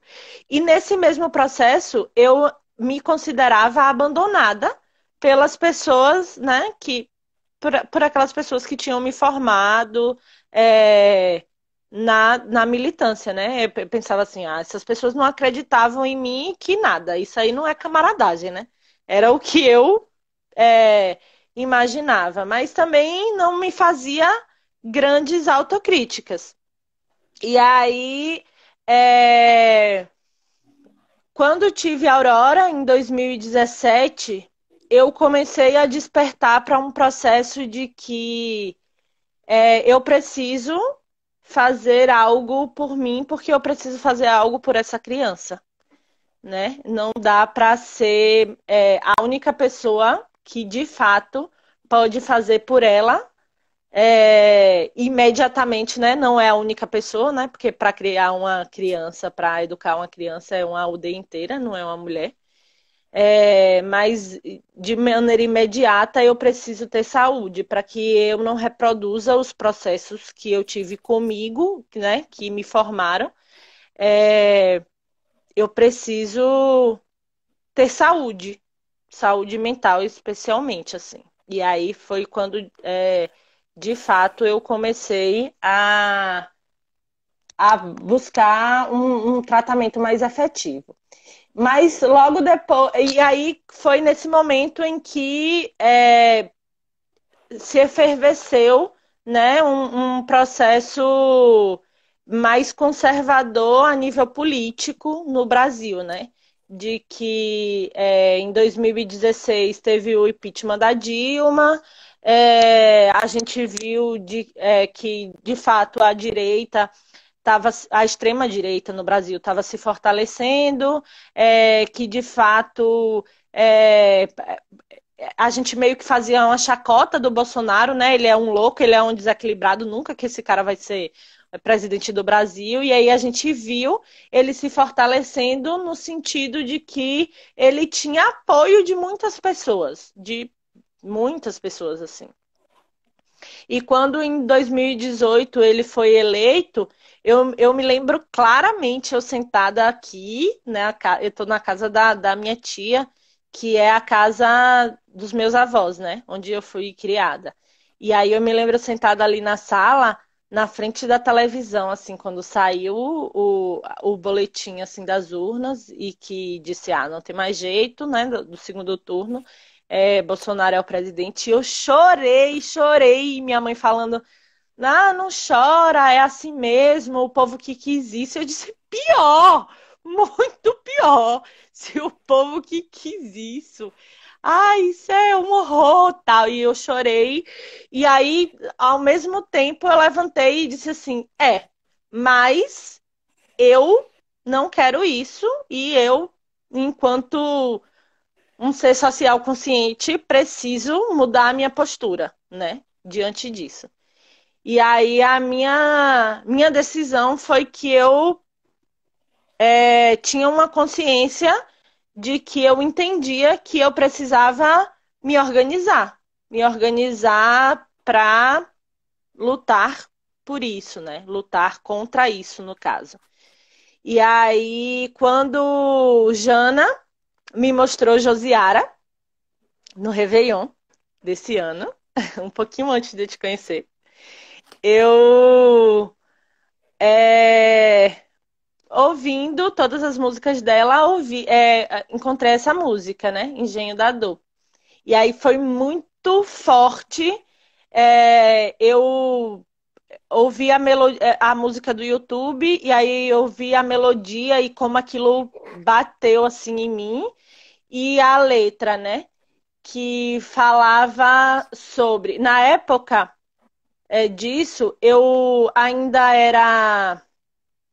E nesse mesmo processo eu me considerava abandonada pelas pessoas, né, que por, por aquelas pessoas que tinham me formado é, na, na militância, né? Eu pensava assim, ah, essas pessoas não acreditavam em mim que nada, isso aí não é camaradagem, né? Era o que eu é, imaginava, mas também não me fazia grandes autocríticas. E aí, é, quando tive a Aurora, em 2017, eu comecei a despertar para um processo de que é, eu preciso fazer algo por mim, porque eu preciso fazer algo por essa criança. Né? Não dá para ser é, a única pessoa que de fato pode fazer por ela é, imediatamente, né? Não é a única pessoa, né? Porque para criar uma criança, para educar uma criança é uma aldeia inteira, não é uma mulher. É, mas de maneira imediata eu preciso ter saúde para que eu não reproduza os processos que eu tive comigo, né, que me formaram. É, eu preciso ter saúde, saúde mental especialmente, assim. E aí foi quando, é, de fato, eu comecei a, a buscar um, um tratamento mais efetivo. Mas logo depois. E aí foi nesse momento em que é, se efervesceu né, um, um, processo mais conservador a nível político no Brasil, né? De que é, em 2016 teve o impeachment da Dilma, é, a gente viu de, é, que, de fato, a direita tava, a extrema-direita no Brasil estava se fortalecendo, é, que de fato é, a gente meio que fazia uma chacota do Bolsonaro, né? Ele é um louco, ele é um desequilibrado, nunca que esse cara vai ser presidente do Brasil, e aí a gente viu ele se fortalecendo no sentido de que ele tinha apoio de muitas pessoas, de muitas pessoas assim. E quando em 2018 ele foi eleito, eu, eu me lembro claramente eu sentada aqui, né? Eu estou na casa da, da minha tia, que é a casa dos meus avós, né? Onde eu fui criada. E aí eu me lembro sentada ali na sala, na frente da televisão, assim, quando saiu o, o boletim assim das urnas e que disse, ah, não tem mais jeito, né? Do, do segundo turno, é, Bolsonaro é o presidente. Eu chorei, chorei, minha mãe falando, não, não chora, é assim mesmo, o povo que quis isso. Eu disse, pior, muito pior, se o povo que quis isso ai, isso é um horror, tal. E eu chorei. E aí, ao mesmo tempo, eu levantei e disse assim: é, mas eu não quero isso e eu, enquanto um ser social consciente, preciso mudar a minha postura, né, diante disso. E aí a minha minha decisão foi que eu é, tinha uma consciência de que eu entendia que eu precisava me organizar, me organizar para lutar por isso, né? Lutar contra isso, no caso. E aí, quando Jana me mostrou Josiara no Réveillon desse ano, um pouquinho antes de eu te conhecer, eu é, ouvindo todas as músicas dela, ouvi, é, encontrei essa música, né? Engenho da Dor. E aí foi muito forte. É, eu ouvi a, melodia, a música do YouTube e aí eu ouvi a melodia e como aquilo bateu assim em mim. E a letra, né? Que falava sobre. Na época é, disso, eu ainda era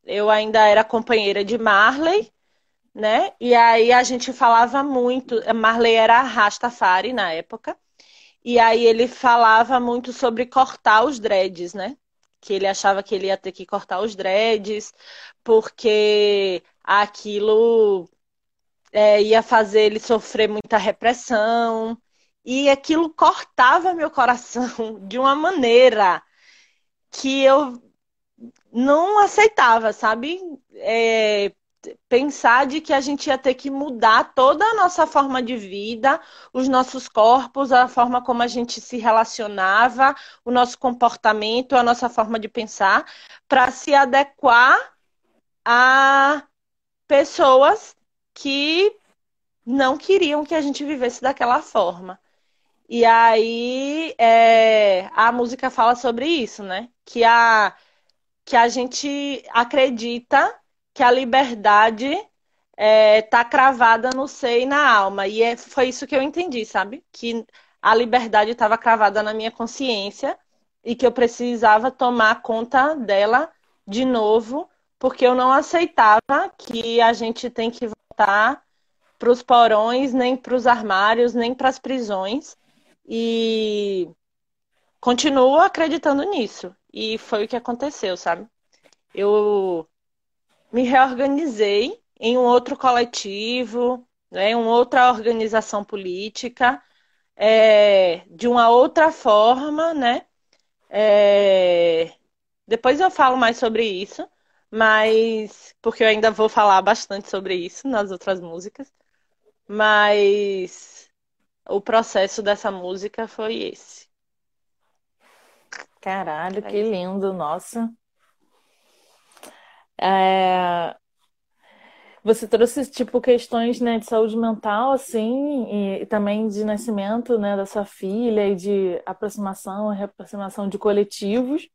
eu ainda era companheira de Marley, né? E aí a gente falava muito. Marley era Rastafari na época. E aí ele falava muito sobre cortar os dreads, né? Que ele achava que ele ia ter que cortar os dreads, porque aquilo é, ia fazer ele sofrer muita repressão. E aquilo cortava meu coração de uma maneira que eu não aceitava, sabe? É, pensar de que a gente ia ter que mudar toda a nossa forma de vida, os nossos corpos, a forma como a gente se relacionava, o nosso comportamento, a nossa forma de pensar, para se adequar a pessoas que não queriam que a gente vivesse daquela forma. E aí é, a música fala sobre isso, né? Que a que a gente acredita que a liberdade está é, cravada no ser e na alma. E é, foi isso que eu entendi, sabe? Que a liberdade estava cravada na minha consciência e que eu precisava tomar conta dela de novo, porque eu não aceitava que a gente tem que voltar para os porões, nem para os armários, nem para as prisões. E continuo acreditando nisso. E foi o que aconteceu, sabe? Eu me reorganizei em um outro coletivo, né, em uma outra organização política, é, de uma outra forma, né? É, depois eu falo mais sobre isso, mas porque eu ainda vou falar bastante sobre isso nas outras músicas, mas o processo dessa música foi esse. Caralho, que lindo, nossa. É... Você trouxe, tipo, questões, né, de saúde mental, assim, e, também de nascimento, né, da sua filha e de aproximação, reaproximação de coletivos.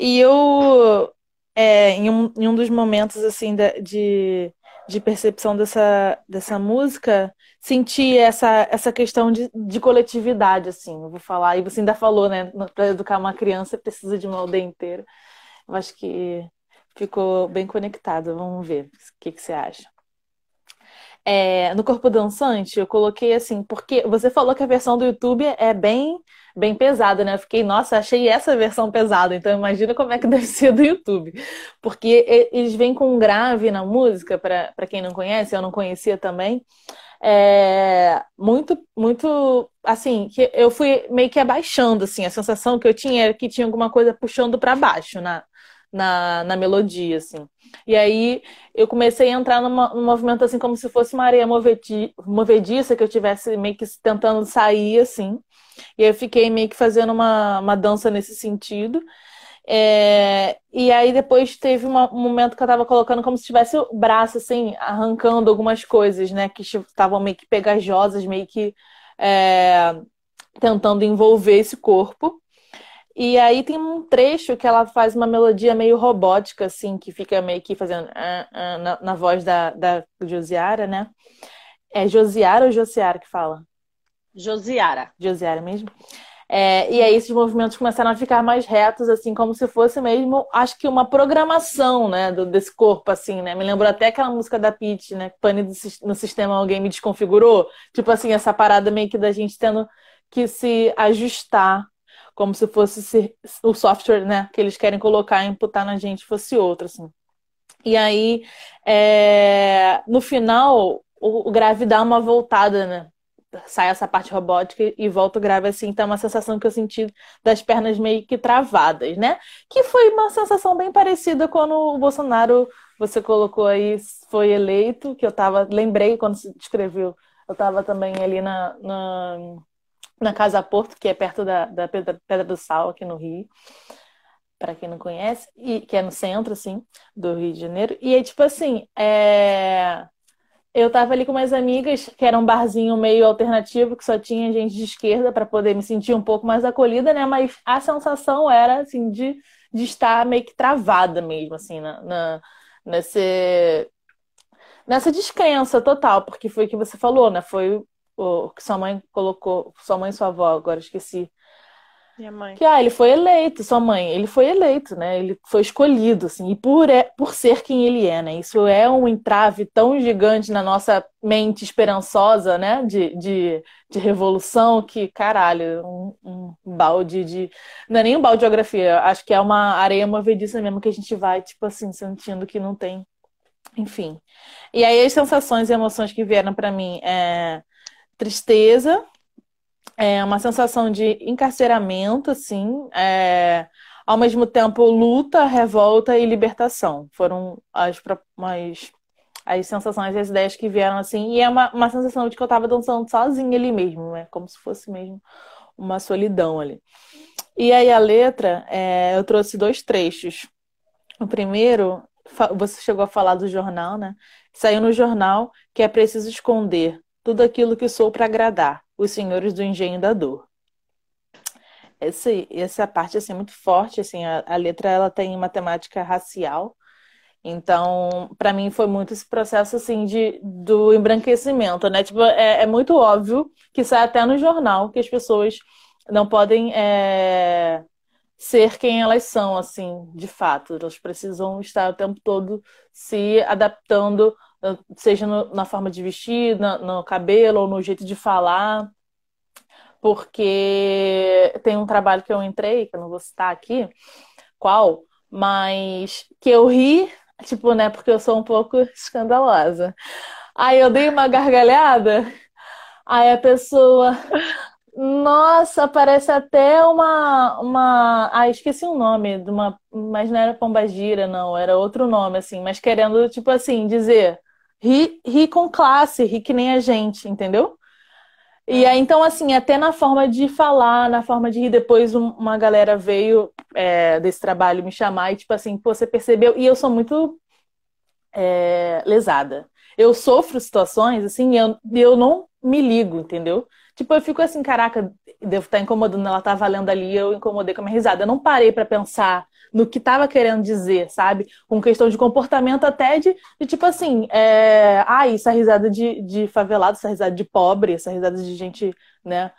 E eu, é, em, um, em um dos momentos, assim, de, de percepção dessa, dessa música, senti essa, essa questão de, de coletividade, assim, eu vou falar. E você ainda falou, né, para educar uma criança precisa de uma aldeia inteira. Eu acho que ficou bem conectado. Vamos ver o que, que você acha. É, no Corpo Dançante, eu coloquei assim, porque você falou que a versão do YouTube é bem bem pesada, né? Eu fiquei, nossa, achei essa versão pesada, então imagina como é que deve ser do YouTube. Porque eles vêm com um grave na música, para quem não conhece, eu não conhecia também. É, muito, muito, assim, que eu fui meio que abaixando, assim, a sensação que eu tinha era que tinha alguma coisa puxando para baixo na, na, na melodia, assim. E aí eu comecei a entrar numa, num movimento assim, como se fosse uma areia movedi, movediça, que eu tivesse meio que tentando sair, assim. E aí eu fiquei meio que fazendo uma, uma dança nesse sentido. É, e aí depois teve uma, um momento que eu tava colocando como se tivesse o braço, assim, arrancando algumas coisas, né? Que estavam meio que pegajosas, meio que é, tentando envolver esse corpo. E aí tem um trecho que ela faz uma melodia meio robótica, assim, que fica meio que fazendo ah, ah, na, na, voz da, da Josiara, né? É Josiara ou Josiara que fala? Josiara. Josiara mesmo. É, e aí esses movimentos começaram a ficar mais retos, assim, como se fosse mesmo, acho que uma programação, né, do, desse corpo, assim, né? Me lembrou até aquela música da Peach, né? Pane no sistema alguém me desconfigurou. Tipo assim, essa parada meio que da gente tendo que se ajustar como se fosse o software, né, que eles querem colocar e imputar na gente fosse outro, assim. E aí, é... no final, o, grave dá uma voltada, né? Sai essa parte robótica e volta o grave assim, então é uma sensação que eu senti das pernas meio que travadas, né? Que foi uma sensação bem parecida quando o Bolsonaro, você colocou aí, foi eleito, que eu tava, lembrei quando se descreveu, eu tava também ali na, na na Casa Porto, que é perto da, da Pedra, Pedra do Sal, aqui no Rio, para quem não conhece, e que é no centro, assim, do Rio de Janeiro. E aí, tipo assim, é... eu tava ali com umas amigas, que era um barzinho meio alternativo, que só tinha gente de esquerda, para poder me sentir um pouco mais acolhida, né? Mas a sensação era, assim, de, de estar meio que travada mesmo, assim, na, na nesse nessa descrença total, porque foi o que você falou, né? Foi o que sua mãe colocou, sua mãe e sua avó, agora esqueci. Minha mãe. Que ah, ele foi eleito, sua mãe, ele foi eleito, né? Ele foi escolhido, assim, e por, é, por ser quem ele é, né? Isso é um entrave tão gigante na nossa mente esperançosa, né? De, de, de revolução que, caralho, um, um balde de. Não é nem um balde de geografia, acho que é uma areia movediça mesmo que a gente vai, tipo assim, sentindo que não tem. Enfim. E aí as sensações e emoções que vieram para mim é tristeza, é uma sensação de encarceramento, assim, é, ao mesmo tempo luta, revolta e libertação. Foram as, as, as sensações as ideias que vieram assim, e é uma, uma sensação de que eu estava dançando sozinha ali mesmo, né? Como se fosse mesmo uma solidão ali. E aí a letra, é, eu trouxe dois trechos. O primeiro, você chegou a falar do jornal, né? Saiu no jornal que é preciso esconder tudo aquilo que sou para agradar os senhores do engenho da dor. Essa, essa parte assim, é muito forte, assim, a, a letra ela tem uma temática racial, então, para mim foi muito esse processo assim de do embranquecimento, né? Tipo, é, é, muito óbvio que sai até no jornal que as pessoas não podem é, ser quem elas são, assim, de fato. Elas precisam estar o tempo todo se adaptando seja no, na forma de vestir, na, no cabelo ou no jeito de falar, porque tem um trabalho que eu entrei, que eu não vou citar aqui, qual, mas que eu ri, tipo, né, porque eu sou um pouco escandalosa. Aí eu dei uma gargalhada, aí a pessoa, nossa, parece até uma, uma. Ah, esqueci o nome de uma. Mas não era Pombagira, não, era outro nome, assim, mas querendo, tipo assim, dizer. Ri, ri com classe, ri que nem a gente, entendeu? E é. aí, então, assim, até na forma de falar, na forma de rir, depois uma galera veio é, desse trabalho me chamar e, tipo assim, pô, você percebeu? E eu sou muito é, lesada. Eu sofro situações, assim, eu, eu não me ligo, entendeu? Tipo, eu fico assim, caraca, devo estar incomodando, ela tá valendo ali, eu incomodei com a minha risada. Eu não parei para pensar no que estava querendo dizer, sabe? Com questão de comportamento até de, de tipo assim, é... ah, essa risada de, de favelado, essa risada de pobre, essa risada de gente, né?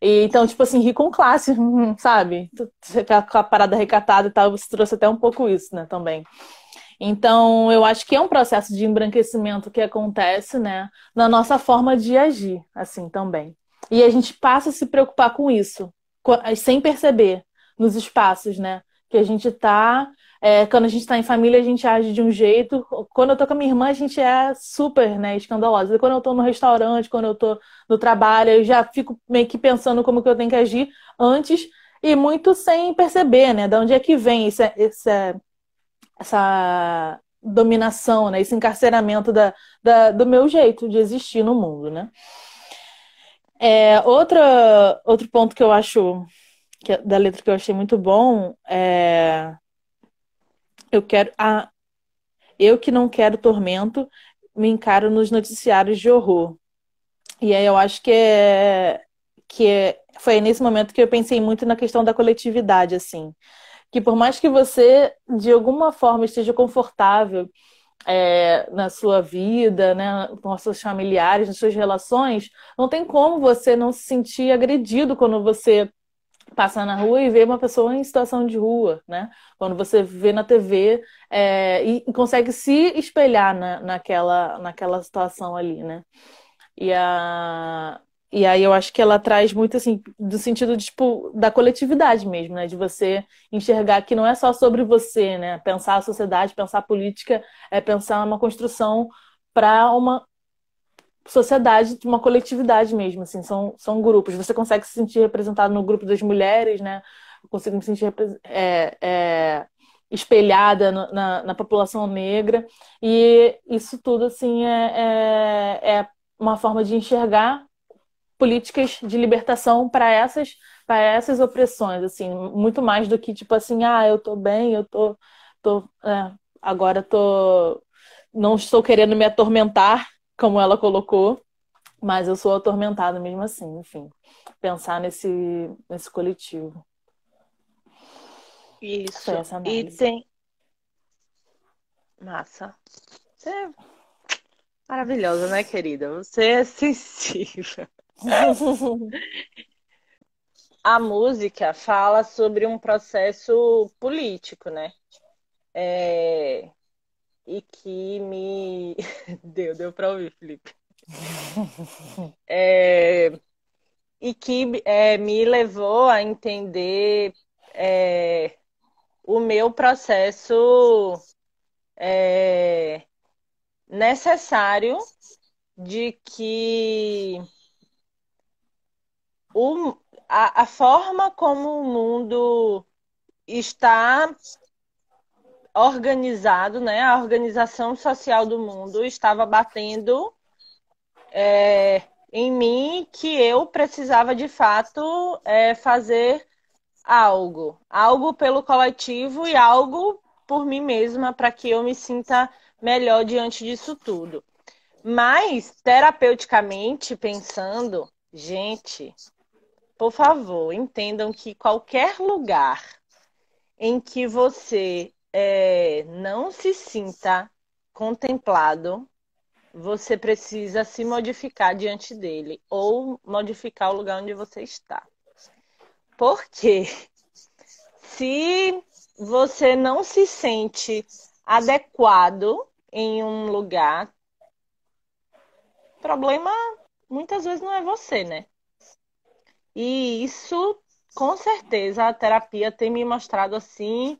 E, então, tipo assim, rir com classe, sabe? Com a parada recatada e tal, você trouxe até um pouco isso, né, também. Então, eu acho que é um processo de embranquecimento que acontece, né, na nossa forma de agir, assim, também. E a gente passa a se preocupar com isso, sem perceber, nos espaços, né, que a gente está é, quando a gente está em família, a gente age de um jeito. Quando eu tô com a minha irmã, a gente é super, né, escandalosa. Quando eu tô no restaurante, quando eu tô no trabalho, eu já fico meio que pensando como que eu tenho que agir antes e muito sem perceber, né, de onde é que vem esse, esse, essa dominação, né, esse encarceramento da, da, do meu jeito de existir no mundo, né. É, outra, outro ponto que eu acho que, da letra que eu achei muito bom é eu quero. Ah, eu que não quero tormento, me encaro nos noticiários de horror. E aí eu acho que é, que é, foi nesse momento que eu pensei muito na questão da coletividade, assim. Que por mais que você, de alguma forma, esteja confortável é, na sua vida, né, com seus familiares, nas suas relações, não tem como você não se sentir agredido quando você passar na rua e ver uma pessoa em situação de rua, né? Quando você vê na TV é, e, e, consegue se espelhar na, naquela, naquela situação ali, né? E, a, e aí eu acho que ela traz muito assim, do sentido de, tipo, da coletividade mesmo, né? De você enxergar que não é só sobre você, né? Pensar a sociedade, pensar a política, é pensar uma construção para uma sociedade, uma coletividade mesmo, assim, são, são grupos. Você consegue se sentir representado no grupo das mulheres, né? Eu consigo me sentir é, é, espelhada na, na população negra. E isso tudo, assim, é, é, é uma forma de enxergar políticas de libertação para essas para essas opressões, assim, muito mais do que tipo assim, ah, eu tô bem, eu tô, tô é, agora tô não estou querendo me atormentar como ela colocou, mas eu sou atormentada mesmo assim, enfim. Pensar nesse, nesse coletivo. Isso. E tem. Massa. Você é maravilhosa, né, querida? Você é sensível. A música fala sobre um processo político, né? É e que me. Deu, deu para ouvir, Felipe. É, e que é, me levou a entender é, o meu processo é, necessário de que o, a, a forma como o mundo está organizado, né? A organização social do mundo estava batendo é, em mim que eu precisava de fato é, fazer algo, algo pelo coletivo e algo por mim mesma para que eu me sinta melhor diante disso tudo. Mas terapeuticamente pensando, gente, por favor, entendam que qualquer lugar em que você é, não se sinta contemplado, você precisa se modificar diante dele ou modificar o lugar onde você está. Porque se você não se sente adequado em um lugar, problema muitas vezes não é você, né? E isso, com certeza, a terapia tem me mostrado assim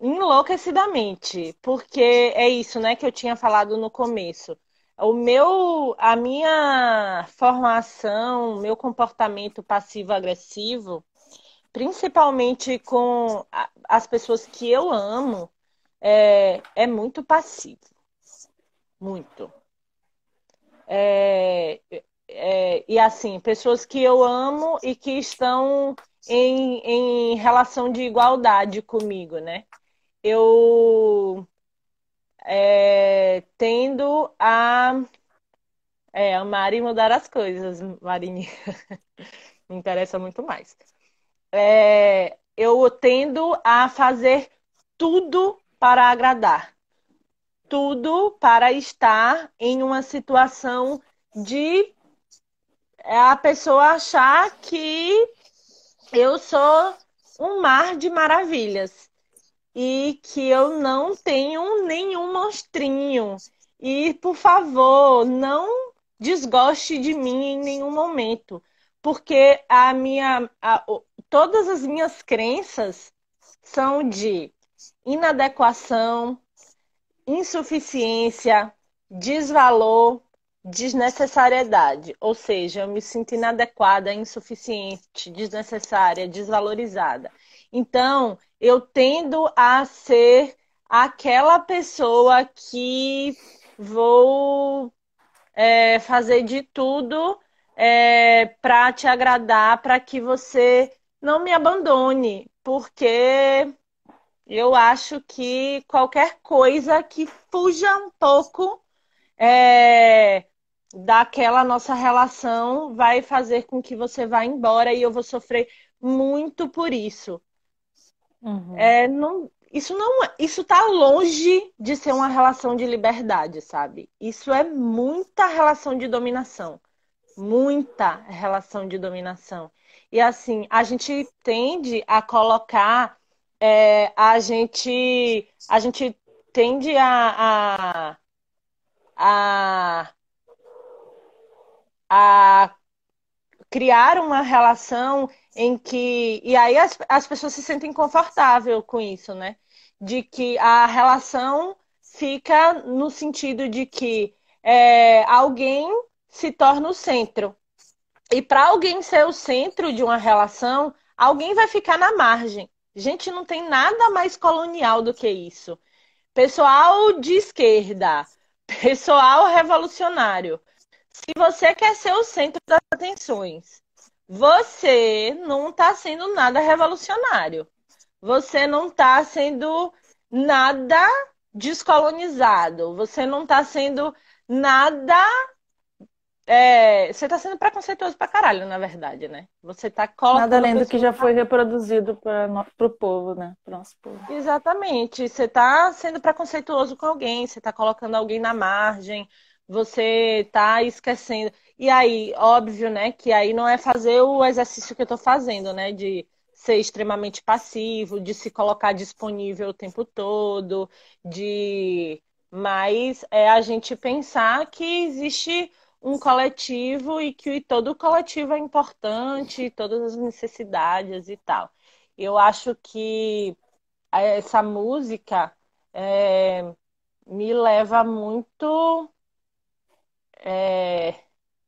enlouquecidamente, porque é isso, né, que eu tinha falado no começo. O meu, a minha formação, meu comportamento passivo-agressivo, principalmente com as pessoas que eu amo, é, é muito passivo. Muito. É, é, e assim, pessoas que eu amo e que estão em, em relação de igualdade comigo, né? eu é, tendo a é, amar e mudar as coisas, Marinha. Me interessa muito mais. É, eu tendo a fazer tudo para agradar. Tudo para estar em uma situação de a pessoa achar que eu sou um mar de maravilhas e que eu não tenho nenhum monstrinho. E, por favor, não desgoste de mim em nenhum momento, porque a minha, a, todas as minhas crenças são de inadequação, insuficiência, desvalor, desnecessariedade. Ou seja, eu me sinto inadequada, insuficiente, desnecessária, desvalorizada. Então, eu tendo a ser aquela pessoa que vou é, fazer de tudo é, para te agradar, para que você não me abandone, porque eu acho que qualquer coisa que fuja um pouco é, daquela nossa relação vai fazer com que você vá embora e eu vou sofrer muito por isso. Uhum. É, não, isso não, isso tá longe de ser uma relação de liberdade, sabe? Isso é muita relação de dominação, muita relação de dominação. E assim, a gente tende a colocar, é, a gente, a gente tende a, a, a, a criar uma relação em que. E aí as, as pessoas se sentem confortáveis com isso, né? De que a relação fica no sentido de que é, alguém se torna o centro. E para alguém ser o centro de uma relação, alguém vai ficar na margem. Gente, não tem nada mais colonial do que isso. Pessoal de esquerda, pessoal revolucionário. Se você quer ser o centro das atenções, você não está sendo nada revolucionário. Você não está sendo nada descolonizado. Você não está sendo nada. É... você está sendo preconceituoso pra caralho, na verdade, né? Você está colocando. Nada além do que já foi reproduzido para o povo, né? Pro nosso povo. Exatamente. Você está sendo preconceituoso com alguém, você está colocando alguém na margem, você está esquecendo. E aí, óbvio, né, que aí não é fazer o exercício que eu estou fazendo, né, de ser extremamente passivo, de se colocar disponível o tempo todo, de mas é a gente pensar que existe um coletivo e que todo coletivo é importante, todas as necessidades e tal. Eu acho que essa música é, me leva muito é,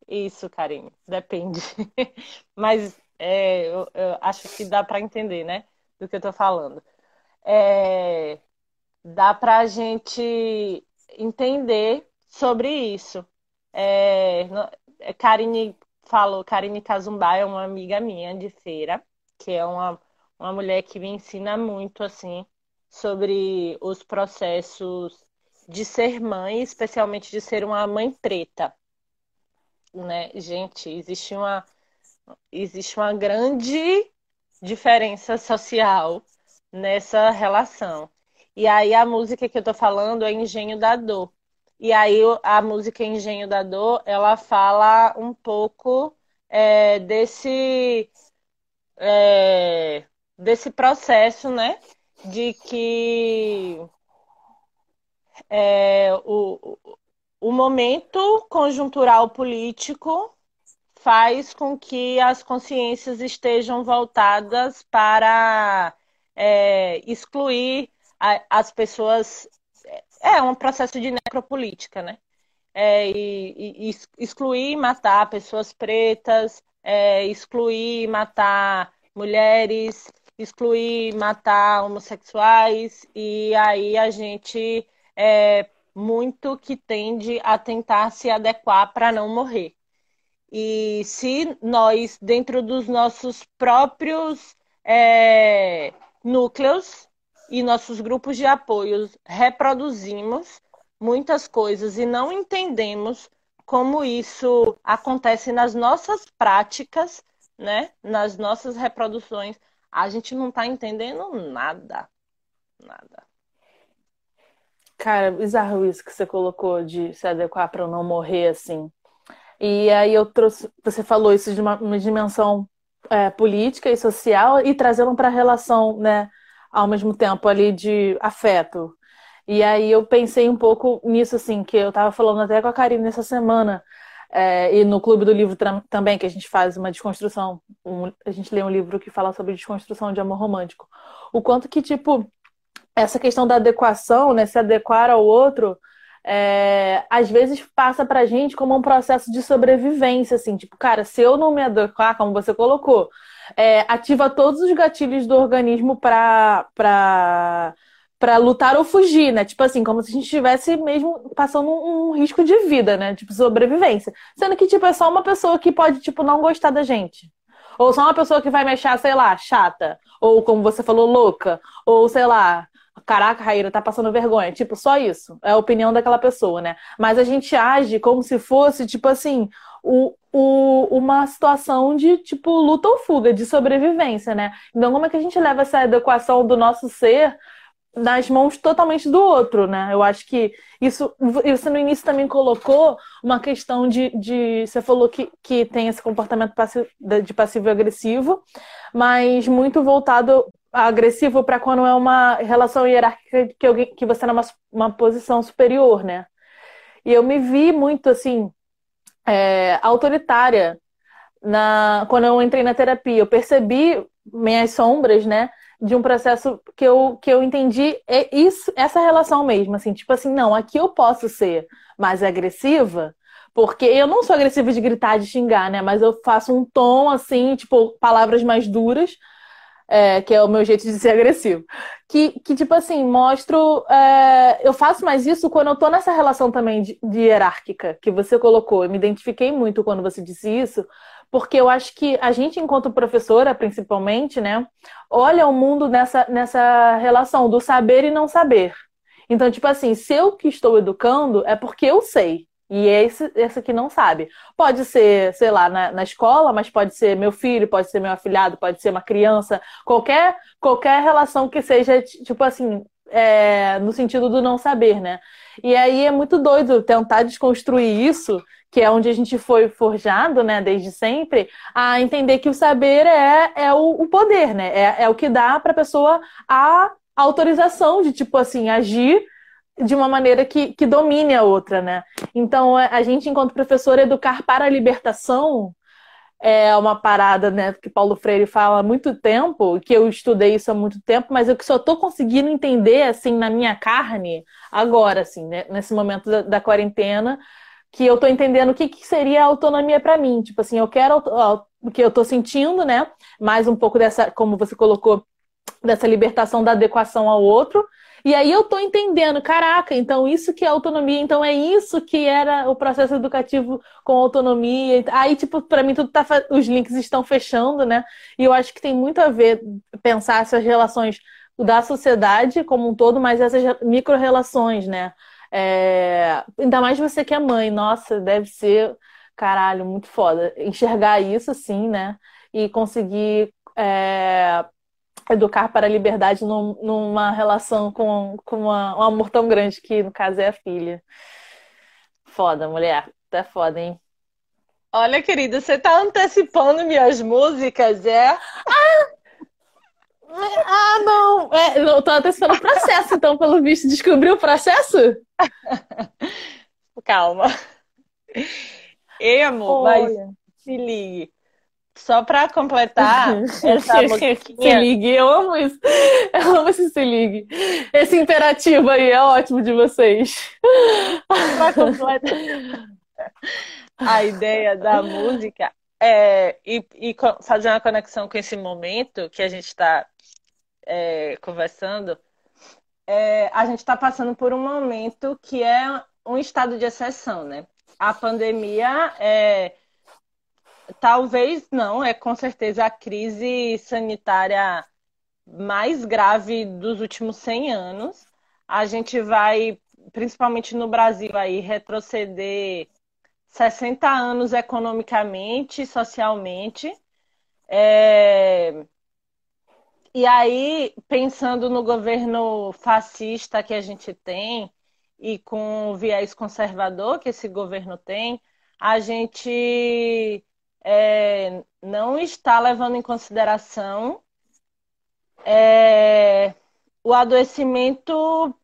isso, Karine, depende. Mas é, eu, eu, acho que dá para entender, né? Do que eu estou falando. É, dá para a gente entender sobre isso. É, é, Karine falou, Karine Kazumba é uma amiga minha de feira, que é uma, uma mulher que me ensina muito, assim, sobre os processos de ser mãe, especialmente de ser uma mãe preta né? Gente, existe uma, existe uma grande diferença social nessa relação. E aí a música que eu tô falando é Engenho da Dor. E aí a música Engenho da Dor, ela fala um pouco é, desse é, desse processo, né? De que é, o, o momento conjuntural político faz com que as consciências estejam voltadas para é, excluir a, as pessoas. É, é um processo de necropolítica, né? É, e, e, excluir e matar pessoas pretas, é, excluir e matar mulheres, excluir e matar homossexuais, e aí a gente é, muito que tende a tentar se adequar para não morrer. E se nós, dentro dos nossos próprios é, núcleos e nossos grupos de apoio, reproduzimos muitas coisas e não entendemos como isso acontece nas nossas práticas, né? nas nossas reproduções, a gente não está entendendo nada. Nada. Cara, bizarro isso que você colocou de se adequar para não morrer assim. E aí eu trouxe, você falou isso de uma, uma dimensão é, política e social e trazendo para a relação, né, ao mesmo tempo ali de afeto. E aí eu pensei um pouco nisso, assim, que eu estava falando até com a Karine nessa semana, é, e no Clube do Livro também, que a gente faz uma desconstrução, um, a gente lê um livro que fala sobre desconstrução de amor romântico. O quanto que, tipo, essa questão da adequação, né, se adequar ao outro, é, às vezes passa pra gente como um processo de sobrevivência, assim, tipo, cara, se eu não me adequar, como você colocou, é, ativa todos os gatilhos do organismo pra, pra, pra lutar ou fugir, né? Tipo assim, como se a gente estivesse mesmo passando um, um risco de vida, né? Tipo, sobrevivência. Sendo que, tipo, é só uma pessoa que pode, tipo, não gostar da gente. Ou só uma pessoa que vai me achar, sei lá, chata. Ou, como você falou, louca. Ou, sei lá, caraca, Raíra, tá passando vergonha. Tipo, só isso. É a opinião daquela pessoa, né? Mas a gente age como se fosse, tipo assim, o, o, uma situação de, tipo, luta ou fuga, de sobrevivência, né? Então, como é que a gente leva essa adequação do nosso ser nas mãos totalmente do outro, né? Eu acho que isso, você no início também colocou uma questão de, de você falou que, que tem esse comportamento de passivo e agressivo, mas muito voltado agressivo para quando é uma relação hierárquica que, alguém, que você está numa uma posição superior, né? E eu me vi muito assim é, autoritária na quando eu entrei na terapia. Eu percebi minhas sombras, né? De um processo que eu, que eu entendi é isso, essa relação mesmo, assim, tipo assim, não, aqui eu posso ser mais agressiva, porque eu não sou agressiva de gritar, de xingar, né? Mas eu faço um tom assim, tipo, palavras mais duras é, que é o meu jeito de ser agressivo. Que, que tipo assim, mostro. É, eu faço mais isso quando eu tô nessa relação também de, de hierárquica que você colocou. Eu me identifiquei muito quando você disse isso, porque eu acho que a gente, enquanto professora, principalmente, né, olha o mundo nessa, nessa relação do saber e não saber. Então, tipo assim, se eu que estou educando, é porque eu sei. E esse, esse aqui não sabe. Pode ser, sei lá, na, na escola, mas pode ser meu filho, pode ser meu afilhado, pode ser uma criança, qualquer, qualquer relação que seja, tipo assim, é, no sentido do não saber, né? E aí é muito doido tentar desconstruir isso, que é onde a gente foi forjado, né, desde sempre, a entender que o saber é, é o, o poder, né? É, é o que dá para a pessoa a autorização de, tipo assim, agir de uma maneira que, que domine a outra, né? Então, a gente, enquanto professor, educar para a libertação é uma parada, né, que Paulo Freire fala há muito tempo, que eu estudei isso há muito tempo, mas eu que só estou conseguindo entender, assim, na minha carne, agora, assim, né, nesse momento da, da quarentena, que eu estou entendendo o que, que seria autonomia para mim. Tipo assim, eu quero o que eu estou sentindo, né? Mais um pouco dessa, como você colocou, dessa libertação da adequação ao outro, e aí eu tô entendendo, caraca, então isso que é autonomia, então é isso que era o processo educativo com autonomia. Aí, tipo, para mim tudo tá os links estão fechando, né? E eu acho que tem muito a ver pensar essas relações da sociedade como um todo, mas essas micro-relações, né? É... Ainda mais você que é mãe, nossa, deve ser, caralho, muito foda. Enxergar isso, assim, né? E conseguir é educar para a liberdade num, numa relação com, com uma, um amor tão grande que, no caso, é a filha. Foda, mulher. É foda, hein? Olha, querida, você tá antecipando minhas músicas, é? Ah! Ah, não! É, eu tô antecipando o processo, então, pelo visto, descobriu o processo? Calma. Ei, amor, Olha. mas se ligue. Só para completar essa se ligue, eu amo isso. Eu amo esse se ligue. Esse imperativo aí é ótimo de vocês. Para completar a ideia da música é, e, e, fazer uma conexão com esse momento que a gente está é, conversando, é, a gente está passando por um momento que é um estado de exceção, né? A pandemia é Talvez não, é com certeza a crise sanitária mais grave dos últimos 100 anos. A gente vai, principalmente no Brasil, aí retroceder 60 anos economicamente, socialmente. É... E aí, pensando no governo fascista que a gente tem e com o viés conservador que esse governo tem, a gente é, não está levando em consideração é, o adoecimento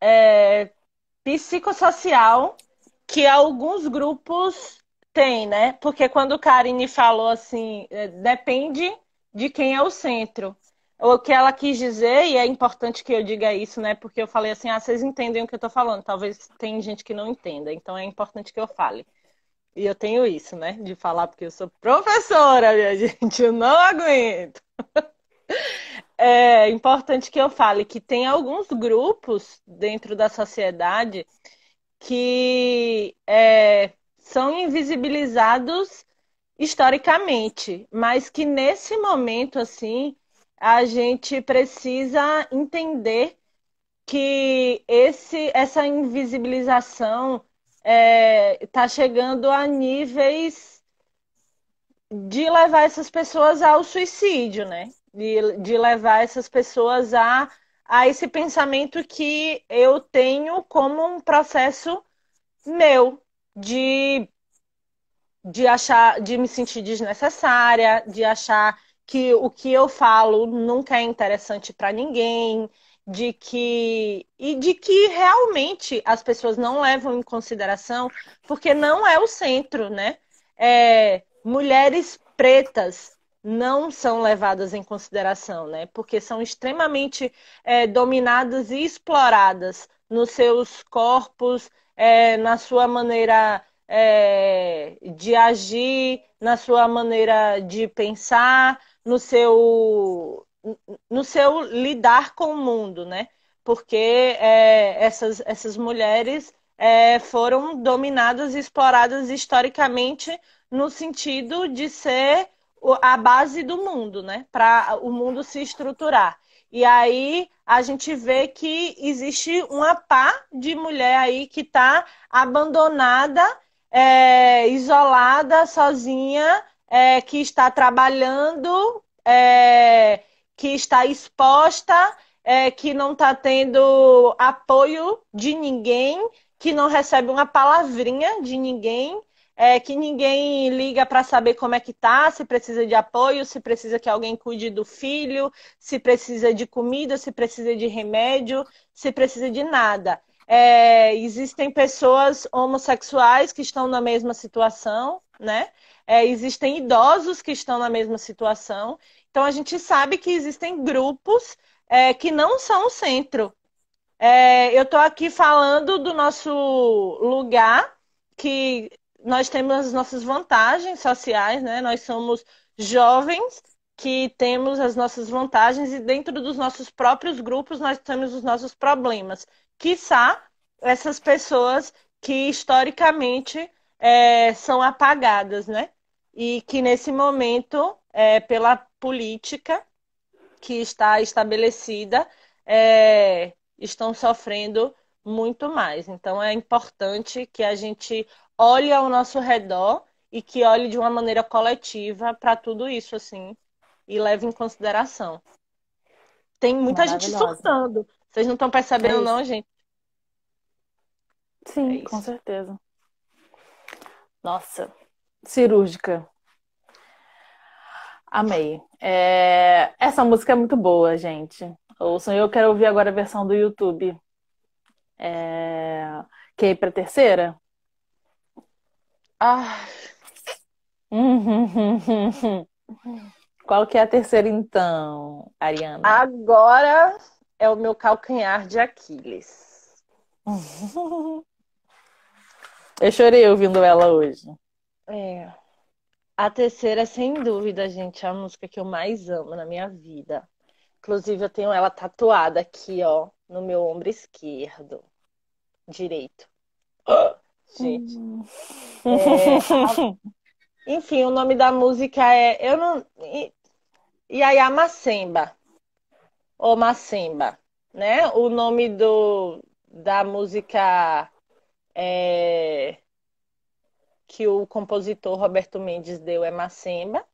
é, psicossocial que alguns grupos têm, né? Porque quando Karine falou assim, é, depende de quem é o centro. O que ela quis dizer, e é importante que eu diga isso, né? Porque eu falei assim, ah, vocês entendem o que eu tô falando. Talvez tem gente que não entenda, então é importante que eu fale. E eu tenho isso, né? De falar porque eu sou professora, minha gente, eu não aguento. É importante que eu fale que tem alguns grupos dentro da sociedade que é, são invisibilizados historicamente, mas que nesse momento, assim, a gente precisa entender que esse, essa invisibilização está é, tá chegando a níveis de levar essas pessoas ao suicídio, né? De, de levar essas pessoas a, a esse pensamento que eu tenho como um processo meu de, de achar, de me sentir desnecessária, de achar que o que eu falo nunca é interessante para ninguém, de que e de que realmente as pessoas não levam em consideração, porque não é o centro, né? É, mulheres pretas não são levadas em consideração, né? Porque são extremamente é, dominadas e exploradas nos seus corpos, é, na sua maneira é, de agir, na sua maneira de pensar, no seu no seu lidar com o mundo, né? Porque é, essas, essas mulheres é, foram dominadas e exploradas historicamente no sentido de ser a base do mundo, né? Para o mundo se estruturar. E aí a gente vê que existe uma pá de mulher aí que está abandonada, é, isolada, sozinha, é, que está trabalhando, é, que está exposta, é, que não está tendo apoio de ninguém, que não recebe uma palavrinha de ninguém, é, que ninguém liga para saber como é que tá, se precisa de apoio, se precisa que alguém cuide do filho, se precisa de comida, se precisa de remédio, se precisa de nada. É, existem pessoas homossexuais que estão na mesma situação, né? É, existem idosos que estão na mesma situação. Então a gente sabe que existem grupos é, que não são o centro. É, eu estou aqui falando do nosso lugar, que nós temos as nossas vantagens sociais, né? Nós somos jovens que temos as nossas vantagens e dentro dos nossos próprios grupos nós temos os nossos problemas. Quiçá essas pessoas que historicamente é, são apagadas, né? E que nesse momento, é, pela política que está estabelecida, é, estão sofrendo muito mais. Então é importante que a gente olhe ao nosso redor e que olhe de uma maneira coletiva para tudo isso, assim, e leve em consideração. Tem muita gente surtando. Vocês não estão percebendo, é não, gente? Sim, é com certeza. Nossa, cirúrgica. Amei. É... Essa música é muito boa, gente. Ouçam, eu quero ouvir agora a versão do YouTube. É... Quer ir pra terceira? Ah. Qual que é a terceira, então, Ariana? Agora é o meu calcanhar de Aquiles. Eu chorei ouvindo ela hoje. É. A terceira, sem dúvida, gente, é a música que eu mais amo na minha vida. Inclusive, eu tenho ela tatuada aqui, ó, no meu ombro esquerdo. Direito. Gente. É, enfim, o nome da música é. Eu não. Yaya Macemba. Ou Macemba. Né? O nome do, da música é, que o compositor Roberto Mendes deu é Macemba,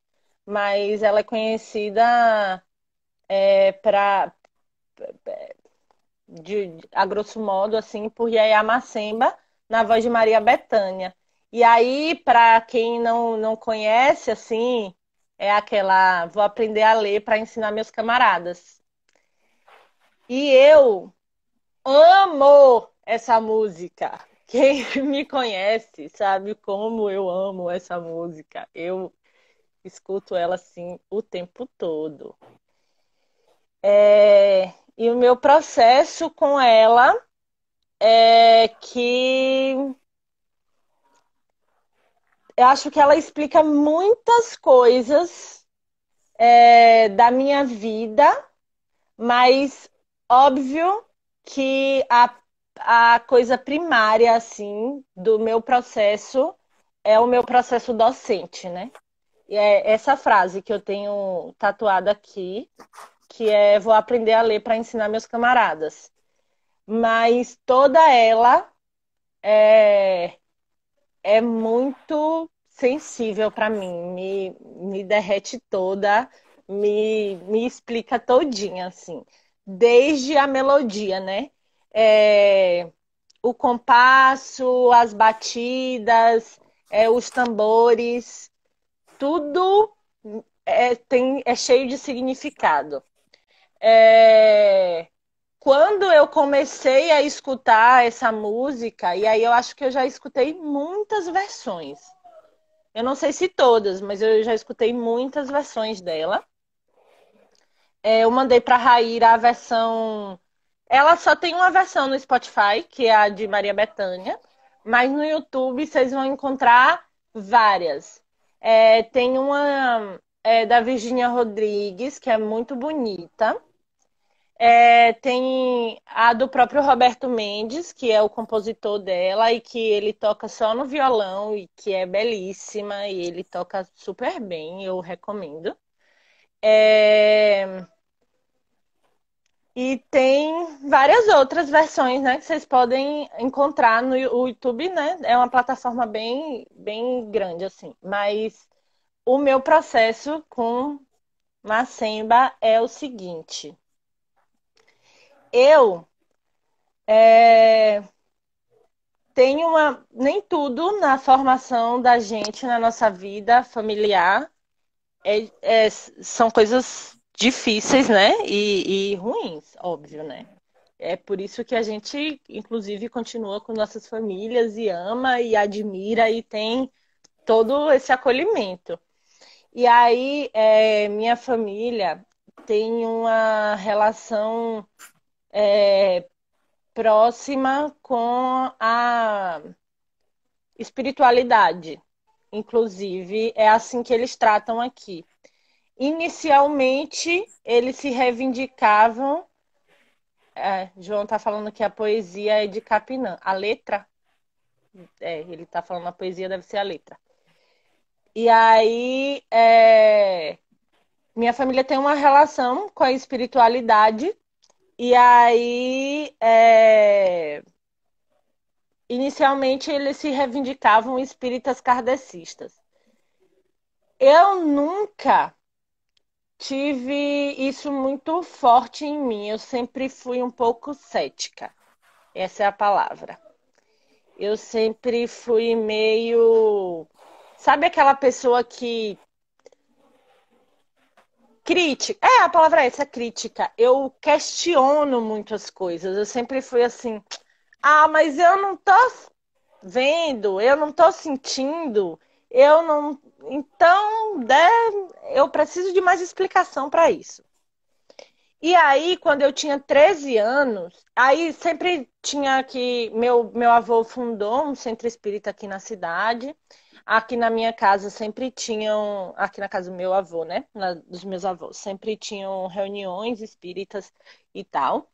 mas ela é conhecida é, para a grosso modo assim por Yaya Macemba na voz de Maria Bethânia. E aí, para quem não, não conhece, assim, é aquela. Vou aprender a ler para ensinar meus camaradas. E eu amo essa música. Quem me conhece sabe como eu amo essa música. Eu escuto ela assim o tempo todo. É, e o meu processo com ela é que eu acho que ela explica muitas coisas é, da minha vida, mas óbvio que a, a coisa primária, assim, do meu processo é o meu processo docente, né? E é essa frase que eu tenho tatuada aqui, que é vou aprender a ler para ensinar meus camaradas. Mas toda ela é, é muito sensível para mim, me, me derrete toda, me, me explica todinha, assim. Desde a melodia, né? É, o compasso, as batidas, é, os tambores, tudo é, tem, é cheio de significado. É, quando eu comecei a escutar essa música, e aí eu acho que eu já escutei muitas versões. Eu não sei se todas, mas eu já escutei muitas versões dela. É, eu mandei para Raíra a versão. Ela só tem uma versão no Spotify, que é a de Maria Bethânia, mas no YouTube vocês vão encontrar várias. É, tem uma é, da Virginia Rodrigues, que é muito bonita. É, tem a do próprio Roberto Mendes, que é o compositor dela e que ele toca só no violão e que é belíssima e ele toca super bem, eu recomendo. É... E tem várias outras versões, né, que vocês podem encontrar no YouTube, né? É uma plataforma bem, bem grande, assim. Mas o meu processo com Macemba é o seguinte eu é, tenho uma. Nem tudo na formação da gente, na nossa vida familiar, é, é, são coisas difíceis, né? E, e ruins, óbvio, né? É por isso que a gente, inclusive, continua com nossas famílias e ama e admira e tem todo esse acolhimento. E aí, é, minha família tem uma relação é, próxima com a espiritualidade. Inclusive, é assim que eles tratam aqui. Inicialmente, eles se reivindicavam. É, João está falando que a poesia é de Capinã. A letra? É, ele está falando a poesia deve ser a letra. E aí, é, minha família tem uma relação com a espiritualidade e aí, é... inicialmente, eles se reivindicavam espíritas kardecistas. Eu nunca tive isso muito forte em mim. Eu sempre fui um pouco cética. Essa é a palavra. Eu sempre fui meio. Sabe aquela pessoa que Crítica. É, a palavra é essa, crítica. Eu questiono muitas coisas. Eu sempre fui assim, ah, mas eu não tô vendo, eu não tô sentindo, eu não. Então, né, eu preciso de mais explicação para isso. E aí, quando eu tinha 13 anos, aí sempre tinha que. Meu, meu avô fundou um centro espírita aqui na cidade. Aqui na minha casa sempre tinham, aqui na casa do meu avô, né? Na, dos meus avós, sempre tinham reuniões espíritas e tal.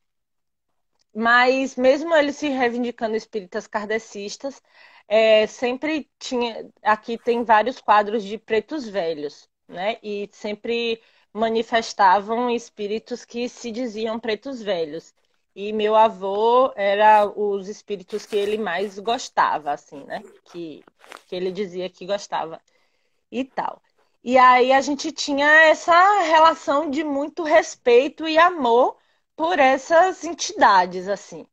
Mas mesmo eles se reivindicando espíritas kardecistas, é, sempre tinha. Aqui tem vários quadros de pretos velhos, né? E sempre manifestavam espíritos que se diziam pretos velhos. E meu avô era os espíritos que ele mais gostava, assim, né? Que, que ele dizia que gostava e tal. E aí a gente tinha essa relação de muito respeito e amor por essas entidades, assim.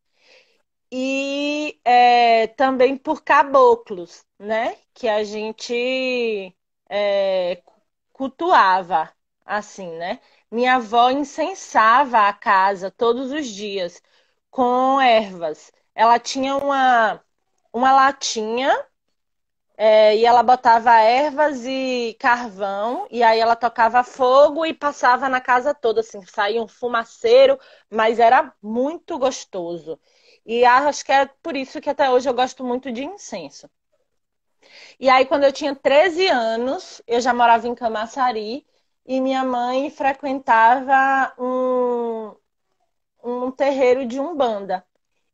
E é, também por caboclos, né? Que a gente é, cultuava assim, né? Minha avó incensava a casa todos os dias com ervas. Ela tinha uma, uma latinha é, e ela botava ervas e carvão, e aí ela tocava fogo e passava na casa toda, assim, saía um fumaceiro, mas era muito gostoso. E acho que é por isso que até hoje eu gosto muito de incenso. E aí, quando eu tinha 13 anos, eu já morava em Camaçari e minha mãe frequentava um, um terreiro de umbanda.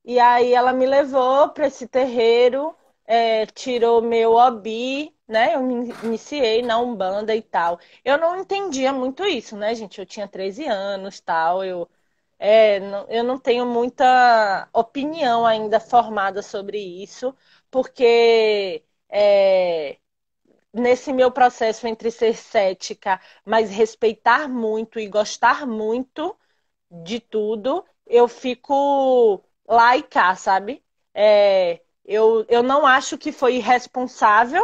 E aí ela me levou para esse terreiro, é, tirou meu obi, né? Eu me iniciei na umbanda e tal. Eu não entendia muito isso, né, gente? Eu tinha 13 anos, tal. Eu é, eu não tenho muita opinião ainda formada sobre isso, porque é, nesse meu processo entre ser cética, mas respeitar muito e gostar muito de tudo, eu fico lá e cá, sabe? É, eu, eu não acho que foi irresponsável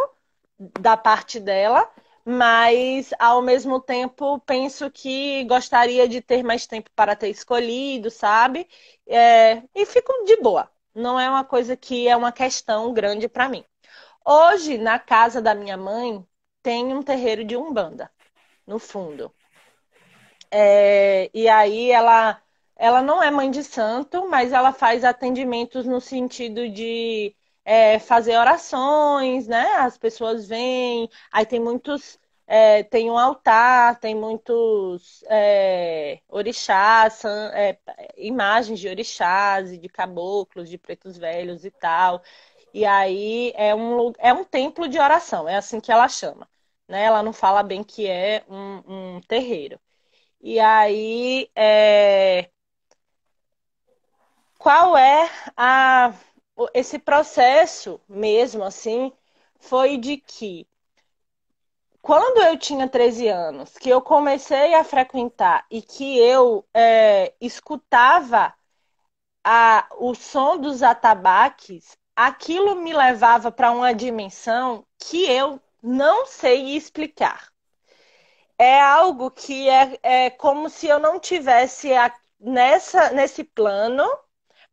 da parte dela, mas ao mesmo tempo penso que gostaria de ter mais tempo para ter escolhido, sabe? É, e fico de boa. Não é uma coisa que é uma questão grande para mim. Hoje, na casa da minha mãe, tem um terreiro de umbanda, no fundo. É, e aí ela, ela não é mãe de santo, mas ela faz atendimentos no sentido de é, fazer orações, né? As pessoas vêm, aí tem muitos. É, tem um altar, tem muitos é, orixás, é, imagens de orixás e de caboclos, de pretos velhos e tal. E aí é um, é um templo de oração, é assim que ela chama. Né? Ela não fala bem que é um, um terreiro. E aí, é... qual é a... esse processo mesmo, assim, foi de que quando eu tinha 13 anos, que eu comecei a frequentar e que eu é, escutava a, o som dos atabaques, aquilo me levava para uma dimensão que eu não sei explicar. É algo que é, é como se eu não tivesse a, nessa, nesse plano,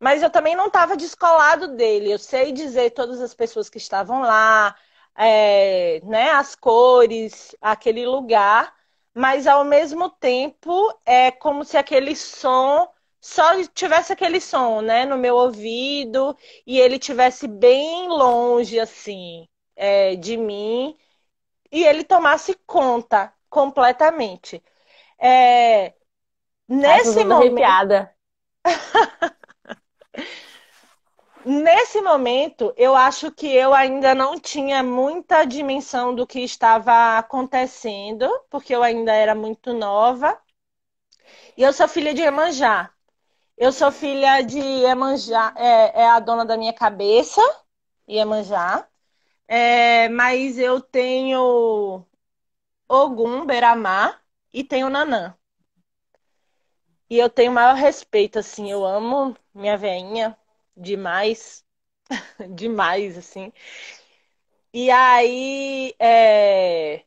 mas eu também não estava descolado dele. Eu sei dizer todas as pessoas que estavam lá, é, né, as cores, aquele lugar, mas ao mesmo tempo é como se aquele som só tivesse aquele som, né, no meu ouvido e ele tivesse bem longe, assim, é, de mim e ele tomasse conta completamente. É, nesse Ai, momento. Nesse momento, eu acho que eu ainda não tinha muita dimensão do que estava acontecendo, porque eu ainda era muito nova. E eu sou filha de Emanjá. Eu sou filha de Iemanjá, é, é a dona da minha cabeça, Iemanjá. É, mas eu tenho Ogum, Beramá e tenho Nanã. E eu tenho maior respeito, assim, eu amo minha veinha demais, demais, assim. E aí, é...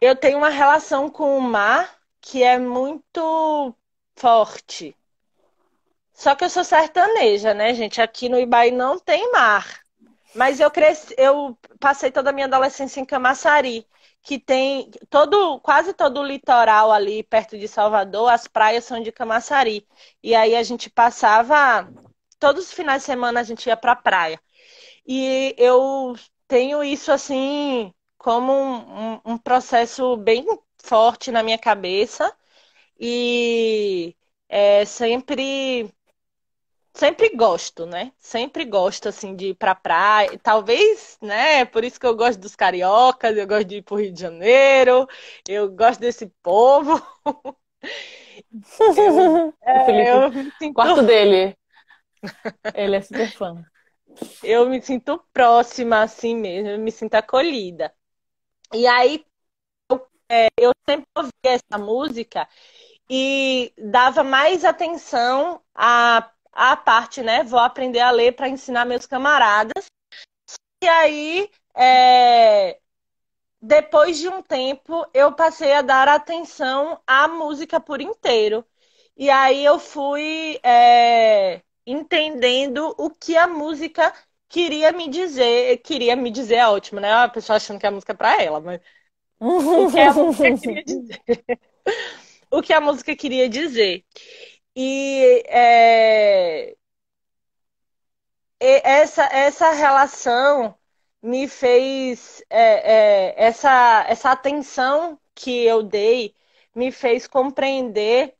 eu tenho uma relação com o mar que é muito forte. Só que eu sou sertaneja, né, gente? Aqui no Ibaí não tem mar. Mas eu cresci, eu passei toda a minha adolescência em Camaçari, que tem todo, quase todo o litoral ali perto de Salvador, as praias são de Camaçari. E aí a gente passava todos os finais de semana a gente ia para a praia. E eu tenho isso assim como um, um, um processo bem forte na minha cabeça e é, sempre sempre gosto, né? Sempre gosto assim de ir pra praia. Talvez, né? Por isso que eu gosto dos cariocas, eu gosto de ir pro Rio de Janeiro, eu gosto desse povo. eu, é, eu me sinto... Quarto dele. Ele é super fã. Eu me sinto próxima assim mesmo, eu me sinto acolhida. E aí eu, é, eu sempre ouvi essa música e dava mais atenção à, à parte, né? Vou aprender a ler para ensinar meus camaradas. E aí, é, depois de um tempo, eu passei a dar atenção à música por inteiro. E aí eu fui é, entendendo o que a música queria me dizer. Queria me dizer é ótimo, né? A pessoa achando que a música é pra ela, mas. o que a dizer. o que a música queria dizer. E é, essa, essa relação me fez é, é, essa, essa atenção que eu dei me fez compreender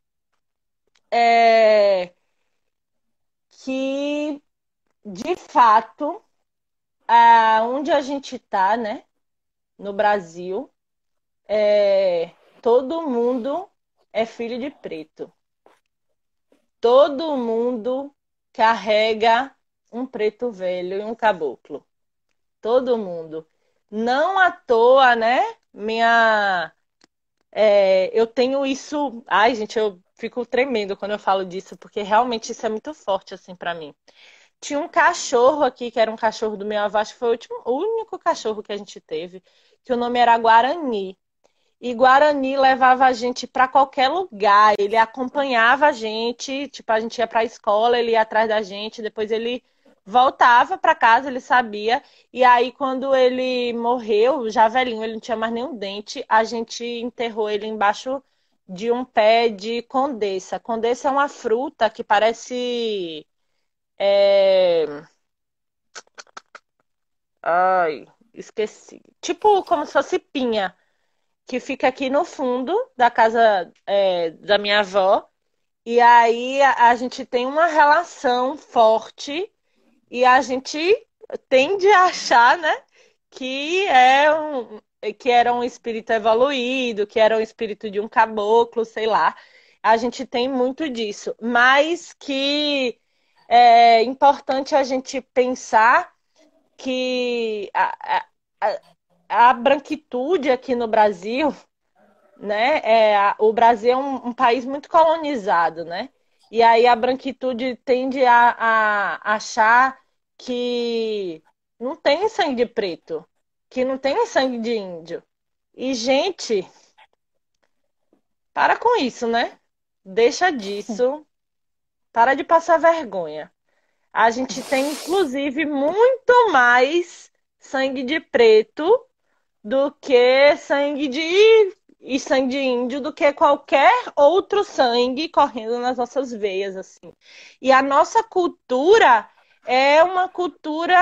é, que de fato onde a gente está, né, no Brasil, é, todo mundo é filho de preto. Todo mundo carrega um preto velho e um caboclo. Todo mundo. Não à toa, né? Minha. É, eu tenho isso. Ai, gente, eu fico tremendo quando eu falo disso, porque realmente isso é muito forte, assim, para mim. Tinha um cachorro aqui, que era um cachorro do meu avô, acho que foi o, último, o único cachorro que a gente teve, que o nome era Guarani. E Guarani levava a gente para qualquer lugar, ele acompanhava a gente, tipo, a gente ia para a escola, ele ia atrás da gente, depois ele voltava para casa, ele sabia. E aí, quando ele morreu, já velhinho, ele não tinha mais nenhum dente, a gente enterrou ele embaixo de um pé de condessa. Condessa é uma fruta que parece. É... Ai, esqueci. Tipo como se fosse pinha, que fica aqui no fundo da casa é, da minha avó. E aí a, a gente tem uma relação forte e a gente tende a achar, né, que é um, que era um espírito evoluído, que era um espírito de um caboclo, sei lá. A gente tem muito disso, mas que é importante a gente pensar que a, a, a branquitude aqui no Brasil, né? É, o Brasil é um, um país muito colonizado, né? E aí a branquitude tende a, a achar que não tem sangue de preto, que não tem sangue de índio. E, gente, para com isso, né? Deixa disso. Para de passar vergonha. A gente tem, inclusive, muito mais sangue de preto do que sangue de e sangue de índio do que qualquer outro sangue correndo nas nossas veias assim. E a nossa cultura é uma cultura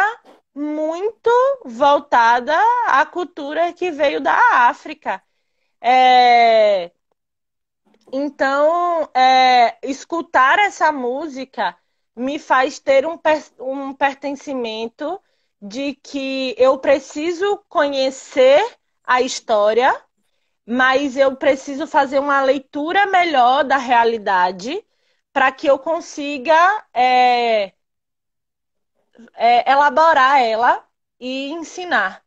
muito voltada à cultura que veio da África. É... Então, é... escutar essa música me faz ter um, per... um pertencimento de que eu preciso conhecer a história, mas eu preciso fazer uma leitura melhor da realidade para que eu consiga é, é, elaborar ela e ensinar.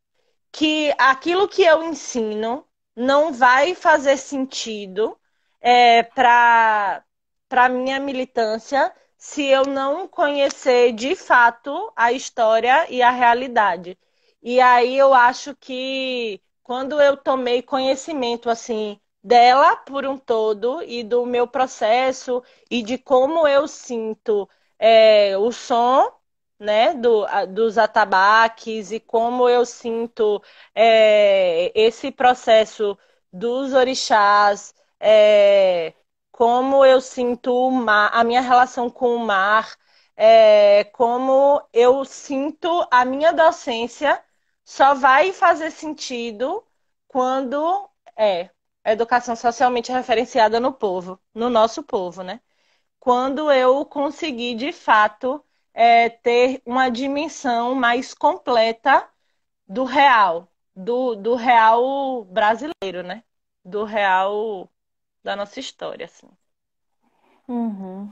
Que aquilo que eu ensino não vai fazer sentido é, para a minha militância se eu não conhecer de fato a história e a realidade. E aí eu acho que quando eu tomei conhecimento assim dela por um todo e do meu processo e de como eu sinto é, o som né, do, dos atabaques e como eu sinto é, esse processo dos orixás, é, como eu sinto mar, a minha relação com o mar, é, como eu sinto a minha docência, só vai fazer sentido quando é educação socialmente referenciada no povo, no nosso povo, né? Quando eu conseguir de fato é, ter uma dimensão mais completa do real, do, do real brasileiro, né? Do real da nossa história, assim. Uhum.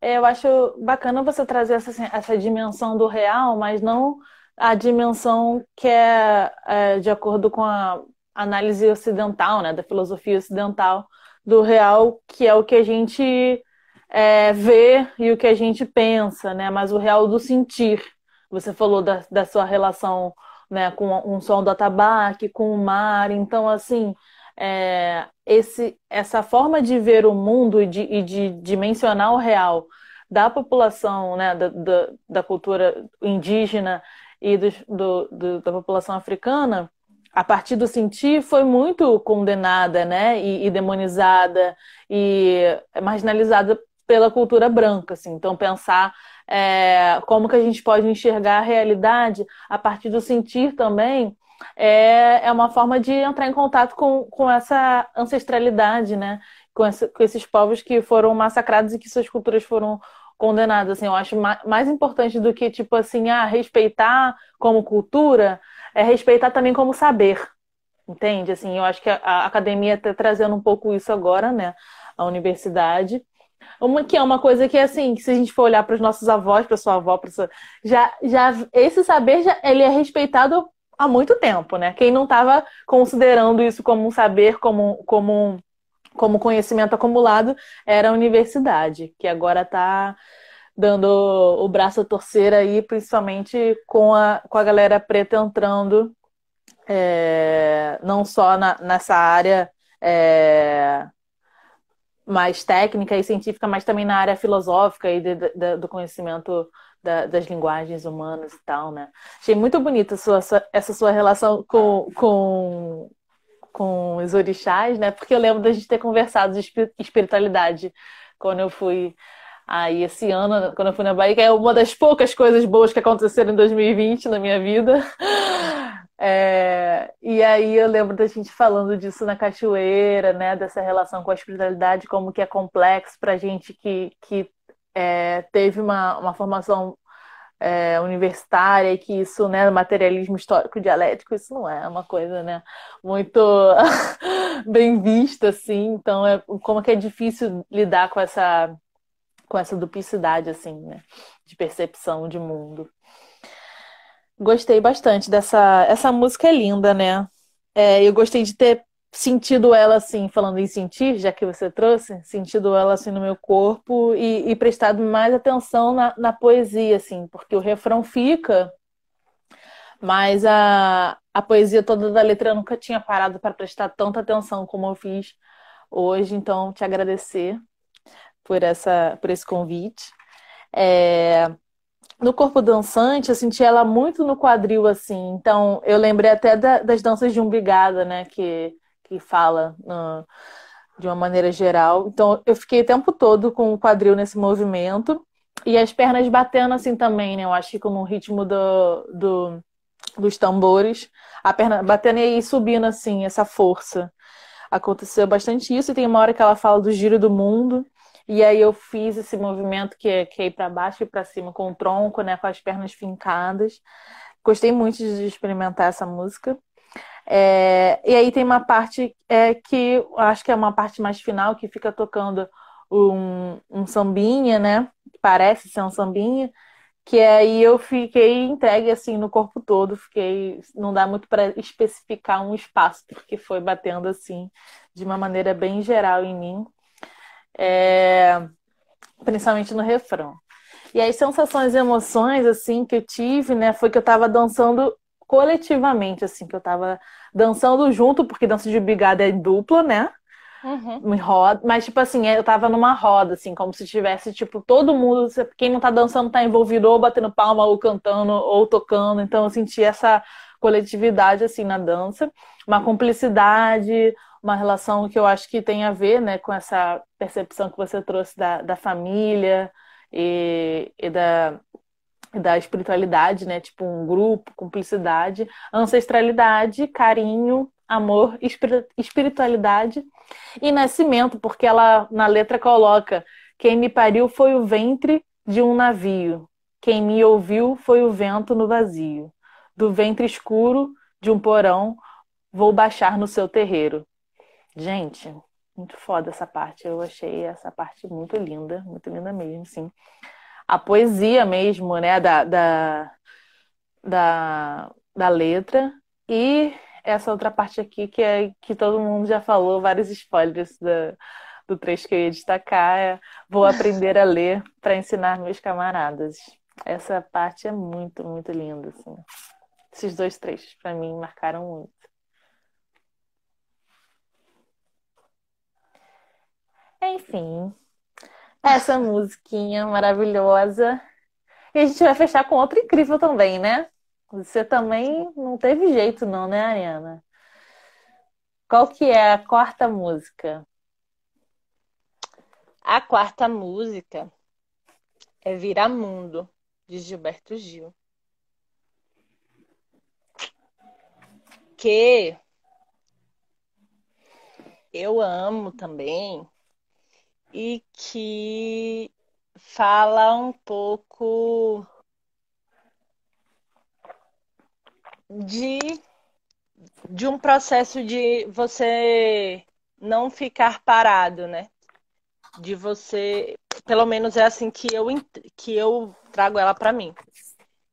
É, eu acho bacana você trazer essa, assim, essa dimensão do real, mas não a dimensão que é, é de acordo com a análise ocidental, né, da filosofia ocidental do real, que é o que a gente é, ver e o que a gente pensa, né? Mas o real do sentir. Você falou da, da sua relação né, com um som do atabaque, com o mar. Então, assim, é, esse, essa forma de ver o mundo e de, e de dimensionar o real da população, né, da, da, da cultura indígena e do, do, do, da população africana, a partir do sentir, foi muito condenada, né, e, e demonizada e marginalizada pela cultura branca, assim. Então pensar é, como que a gente pode enxergar a realidade a partir do sentir também é, é uma forma de entrar em contato com, com essa ancestralidade, né? Com, com esses povos que foram massacrados e que suas culturas foram condenadas. Assim, eu acho mais importante do que, tipo assim, ah, respeitar como cultura, é respeitar também como saber. Entende? Assim, eu acho que a, a academia está trazendo um pouco isso agora, né? A universidade. Uma que é uma coisa que assim, que se a gente for olhar para os nossos avós, para sua avó, para sua... já já esse saber já ele é respeitado há muito tempo, né? Quem não estava considerando isso como um saber, como, como, como conhecimento acumulado, era a universidade, que agora está dando o braço a torcer aí, principalmente com a, com a galera preta entrando, é, não só na, nessa área é, mais técnica e científica, mas também na área filosófica e de, de, do conhecimento da, das linguagens humanas e tal, né? Achei muito bonita sua, essa sua relação com, com, com os orixás, né? Porque eu lembro da gente ter conversado de espiritualidade quando eu fui aí esse ano, quando eu fui na Bahia, que é uma das poucas coisas boas que aconteceram em 2020 na minha vida. É, e aí eu lembro da gente falando disso na cachoeira, né? Dessa relação com a espiritualidade, como que é complexo pra gente que, que é, teve uma, uma formação é, universitária e que isso, né, materialismo histórico dialético, isso não é uma coisa, né, muito bem vista, assim. Então, é como que é difícil lidar com essa com essa duplicidade, assim, né, de percepção de mundo. Gostei bastante dessa. Essa música é linda, né? É, eu gostei de ter sentido ela assim, falando em sentir, já que você trouxe, sentido ela assim no meu corpo e, e prestado mais atenção na, na, poesia, assim, porque o refrão fica, mas a, a poesia toda da letra eu nunca tinha parado para prestar tanta atenção como eu fiz hoje, então te agradecer por essa por esse convite. É, no corpo dançante, eu senti ela muito no quadril, assim. Então, eu lembrei até da, das danças de umbigada, né? Que que fala uh, de uma maneira geral. Então, eu fiquei o tempo todo com o quadril nesse movimento e as pernas batendo assim também, né? Eu acho que como o ritmo do, do, dos tambores, a perna batendo e aí subindo assim, essa força. Aconteceu bastante isso e tem uma hora que ela fala do giro do mundo. E aí eu fiz esse movimento que é, que é ir para baixo e para cima com o tronco, né, com as pernas fincadas. Gostei muito de experimentar essa música. É, e aí tem uma parte é, que acho que é uma parte mais final que fica tocando um, um sambinha, né? Parece ser um sambinha, que aí eu fiquei entregue assim no corpo todo, fiquei não dá muito para especificar um espaço porque foi batendo assim de uma maneira bem geral em mim, é, principalmente no refrão. E aí sensações e emoções assim que eu tive, né, foi que eu estava dançando coletivamente, assim, que eu tava dançando junto, porque dança de bigada é dupla, né? Uhum. Em roda, mas tipo assim, eu tava numa roda, assim, como se tivesse, tipo, todo mundo, quem não tá dançando tá envolvido ou batendo palma, ou cantando, ou tocando. Então eu senti essa coletividade, assim, na dança, uma cumplicidade, uma relação que eu acho que tem a ver, né, com essa percepção que você trouxe da, da família e, e da, da espiritualidade, né? Tipo um grupo, cumplicidade, ancestralidade, carinho, amor, espiritualidade e nascimento, porque ela na letra coloca: quem me pariu foi o ventre de um navio, quem me ouviu foi o vento no vazio. Do ventre escuro de um porão vou baixar no seu terreiro. Gente, muito foda essa parte. Eu achei essa parte muito linda, muito linda mesmo, sim a poesia mesmo, né, da, da, da, da letra. E essa outra parte aqui que é que todo mundo já falou, vários spoilers da, do trecho que eu ia destacar, é vou aprender a ler para ensinar meus camaradas. Essa parte é muito, muito linda, assim. Esses dois trechos, para mim, marcaram muito. Enfim, essa musiquinha maravilhosa. E a gente vai fechar com outra incrível também, né? Você também não teve jeito, não, né, Ariana? Qual que é a quarta música? A quarta música é Viramundo, de Gilberto Gil. Que eu amo também e que fala um pouco de, de um processo de você não ficar parado, né? De você, pelo menos é assim que eu que eu trago ela para mim,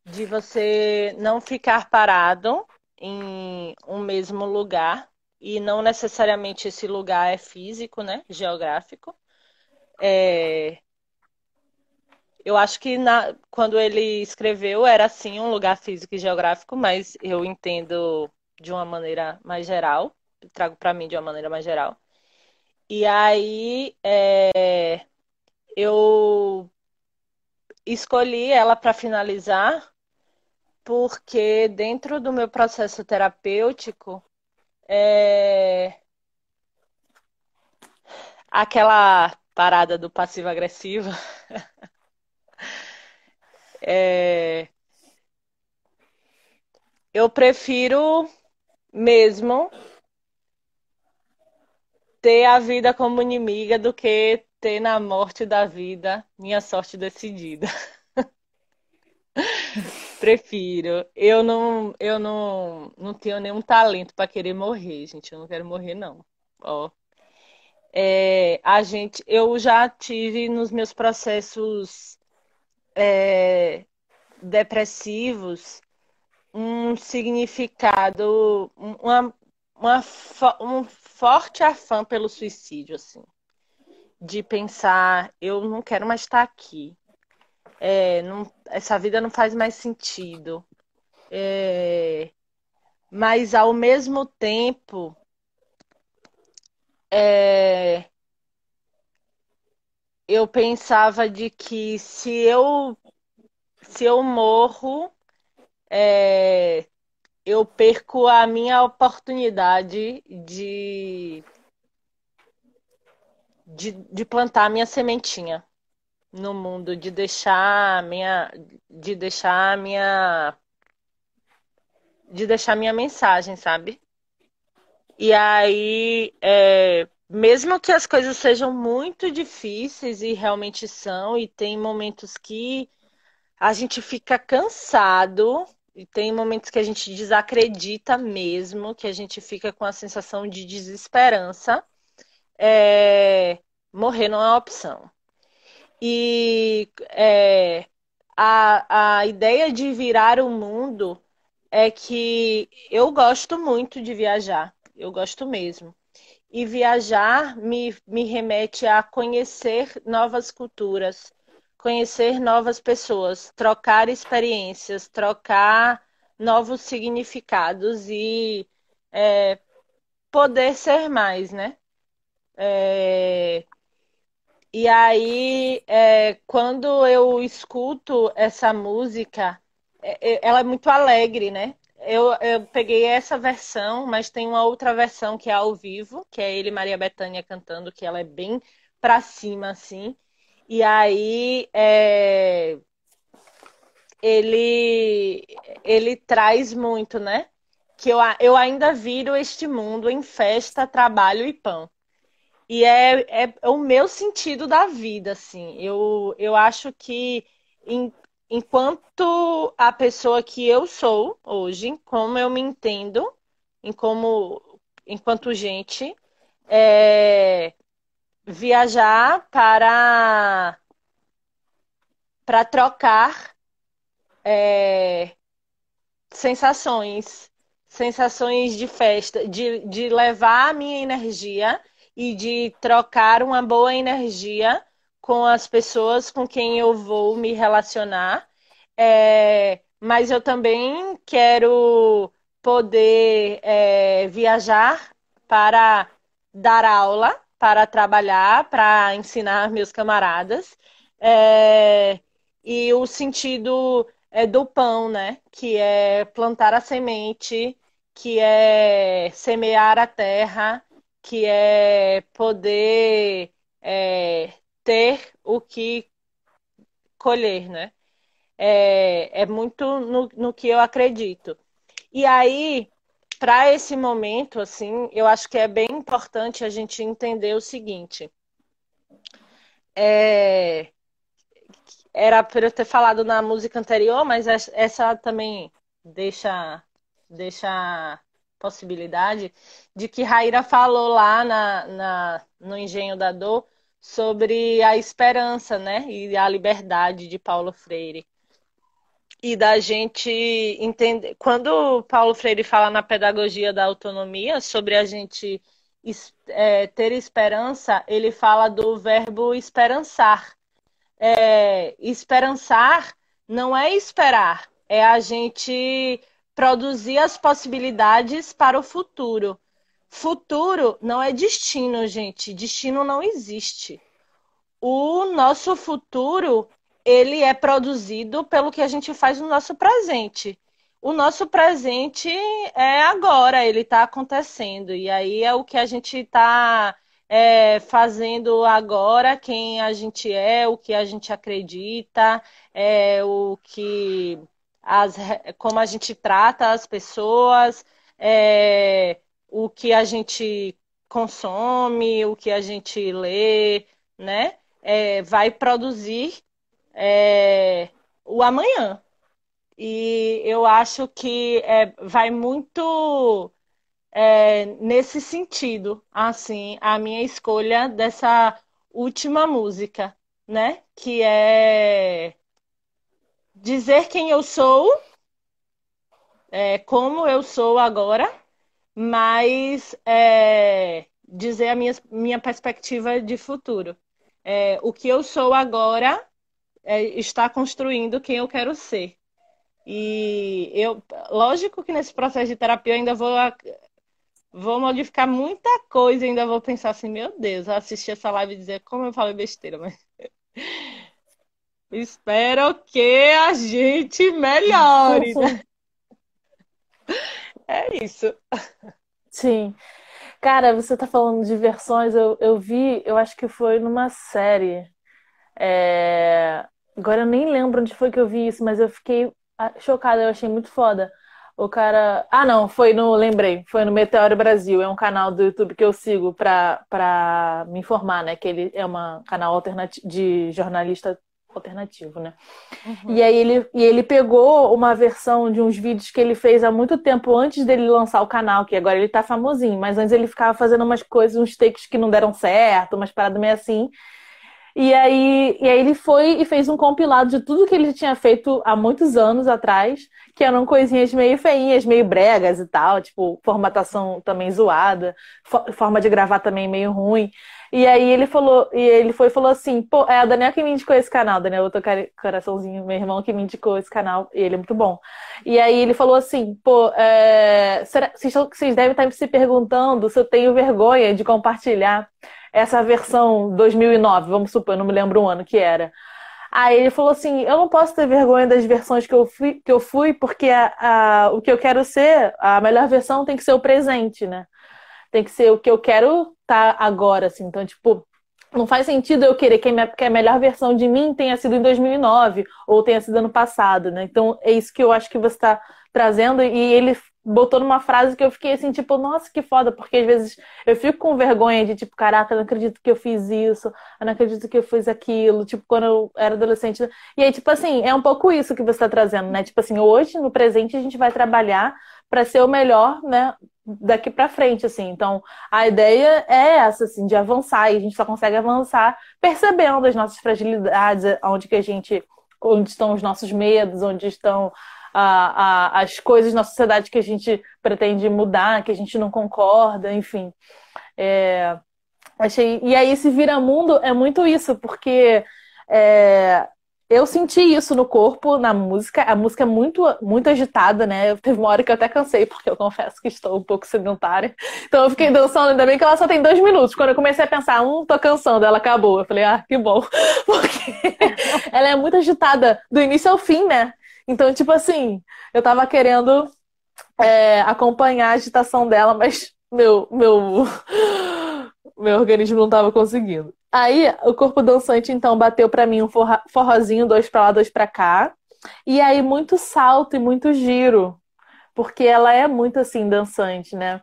de você não ficar parado em um mesmo lugar e não necessariamente esse lugar é físico, né? Geográfico, é... Eu acho que na... quando ele escreveu era sim um lugar físico e geográfico, mas eu entendo de uma maneira mais geral, trago para mim de uma maneira mais geral. E aí é... eu escolhi ela para finalizar porque dentro do meu processo terapêutico é... aquela parada do passivo-agressivo. é... Eu prefiro mesmo ter a vida como inimiga do que ter na morte da vida minha sorte decidida. Prefiro. Eu não, eu não, não tenho nenhum talento para querer morrer, gente. Eu não quero morrer, não. Ó, é, a gente, eu já tive nos meus processos é, depressivos um significado, uma, uma, um forte afã pelo suicídio, assim, de pensar, eu não quero mais estar aqui, é, não, essa vida não faz mais sentido, é, mas ao mesmo tempo é, eu pensava de que se eu se eu morro, é, eu perco a minha oportunidade de, de, de plantar minha sementinha no mundo, de deixar minha, de deixar minha, de deixar minha mensagem, sabe? E aí, é, mesmo que as coisas sejam muito difíceis, e realmente são, e tem momentos que a gente fica cansado, e tem momentos que a gente desacredita mesmo, que a gente fica com a sensação de desesperança, é, morrer não é opção. E é, a, a ideia de virar o mundo é que eu gosto muito de viajar eu gosto mesmo. E viajar me, me remete a conhecer novas culturas, conhecer novas pessoas, trocar experiências, trocar novos significados e é, poder ser mais, né? É, e aí, é, quando eu escuto essa música, é, é, ela é muito alegre, né? Eu, eu peguei essa versão, mas tem uma outra versão que é ao vivo, que é ele e Maria Bethânia cantando, que ela é bem pra cima, assim. E aí é... ele, ele traz muito, né? Que eu, eu ainda viro este mundo em festa, trabalho e pão. E é, é, é o meu sentido da vida, assim. Eu, eu acho que em enquanto a pessoa que eu sou hoje, como eu me entendo, em como, enquanto gente, é, viajar para para trocar é, sensações, sensações de festa, de, de levar a minha energia e de trocar uma boa energia com as pessoas com quem eu vou me relacionar, é, mas eu também quero poder é, viajar para dar aula, para trabalhar, para ensinar meus camaradas. É, e o sentido é, do pão, né? Que é plantar a semente, que é semear a terra, que é poder é, ter o que colher, né? É, é muito no, no que eu acredito. E aí, para esse momento, assim, eu acho que é bem importante a gente entender o seguinte. É, era para eu ter falado na música anterior, mas essa também deixa deixa possibilidade de que Raíra falou lá na, na, no Engenho da Dor sobre a esperança, né, e a liberdade de Paulo Freire. E da gente entender. Quando Paulo Freire fala na pedagogia da autonomia sobre a gente é, ter esperança, ele fala do verbo esperançar. É, esperançar não é esperar, é a gente produzir as possibilidades para o futuro. Futuro não é destino, gente. Destino não existe. O nosso futuro, ele é produzido pelo que a gente faz no nosso presente. O nosso presente é agora, ele está acontecendo. E aí é o que a gente está é, fazendo agora, quem a gente é, o que a gente acredita, é, o que as, como a gente trata as pessoas, é, o que a gente consome, o que a gente lê, né? É, vai produzir é, o amanhã. E eu acho que é, vai muito é, nesse sentido, assim, a minha escolha dessa última música, né? Que é dizer quem eu sou, é, como eu sou agora, mas é, dizer a minha, minha perspectiva de futuro. É, o que eu sou agora é, está construindo quem eu quero ser. E eu, lógico que nesse processo de terapia eu ainda vou, vou modificar muita coisa, ainda vou pensar assim, meu Deus, assistir essa live e dizer como eu falei besteira, mas Espero que a gente melhore. Né? É isso. Sim. Cara, você tá falando de versões, eu, eu vi, eu acho que foi numa série. É... Agora eu nem lembro onde foi que eu vi isso, mas eu fiquei ah, chocada, eu achei muito foda. O cara. Ah, não, foi no. Lembrei, foi no Meteoro Brasil. É um canal do YouTube que eu sigo pra, pra me informar, né? Que ele é um canal alternativo de jornalista alternativo, né? Uhum. E aí ele, e ele pegou uma versão de uns vídeos que ele fez há muito tempo antes dele lançar o canal, que agora ele tá famosinho, mas antes ele ficava fazendo umas coisas, uns takes que não deram certo, umas paradas meio assim. E aí, e aí ele foi e fez um compilado de tudo que ele tinha feito há muitos anos atrás, que eram coisinhas meio feinhas, meio bregas e tal, tipo, formatação também zoada, forma de gravar também meio ruim. E aí ele falou, e ele foi falou assim, pô, é a Daniel que me indicou esse canal, Daniel, outro coraçãozinho, meu irmão que me indicou esse canal, e ele é muito bom. E aí ele falou assim, pô, é, será, vocês, vocês devem estar se perguntando se eu tenho vergonha de compartilhar essa versão 2009, vamos supor, não me lembro o ano que era. Aí ele falou assim: eu não posso ter vergonha das versões que eu fui, que eu fui porque a, a, o que eu quero ser, a melhor versão tem que ser o presente, né? Tem que ser o que eu quero tá agora, assim. Então, tipo, não faz sentido eu querer que a melhor versão de mim tenha sido em 2009 ou tenha sido ano passado, né? Então, é isso que eu acho que você está trazendo. E ele botou numa frase que eu fiquei assim, tipo, nossa, que foda, porque às vezes eu fico com vergonha de, tipo, caraca, não acredito que eu fiz isso, eu não acredito que eu fiz aquilo, tipo, quando eu era adolescente. E aí, tipo assim, é um pouco isso que você está trazendo, né? Tipo assim, hoje, no presente, a gente vai trabalhar para ser o melhor, né? Daqui para frente, assim. Então, a ideia é essa, assim, de avançar, e a gente só consegue avançar percebendo as nossas fragilidades, onde que a gente, onde estão os nossos medos, onde estão a, a, as coisas na sociedade que a gente pretende mudar, que a gente não concorda, enfim. É, achei, e aí esse vira mundo é muito isso, porque é, eu senti isso no corpo, na música. A música é muito, muito agitada, né? Teve uma hora que eu até cansei, porque eu confesso que estou um pouco sedentária. Então eu fiquei dançando, ainda bem que ela só tem dois minutos. Quando eu comecei a pensar, hum, tô cansando, ela acabou. Eu falei, ah, que bom. Porque ela é muito agitada do início ao fim, né? Então, tipo assim, eu tava querendo é, acompanhar a agitação dela, mas meu, meu, meu organismo não tava conseguindo. Aí o corpo dançante, então, bateu para mim um forrozinho, dois para lá, dois para cá. E aí muito salto e muito giro, porque ela é muito assim dançante, né?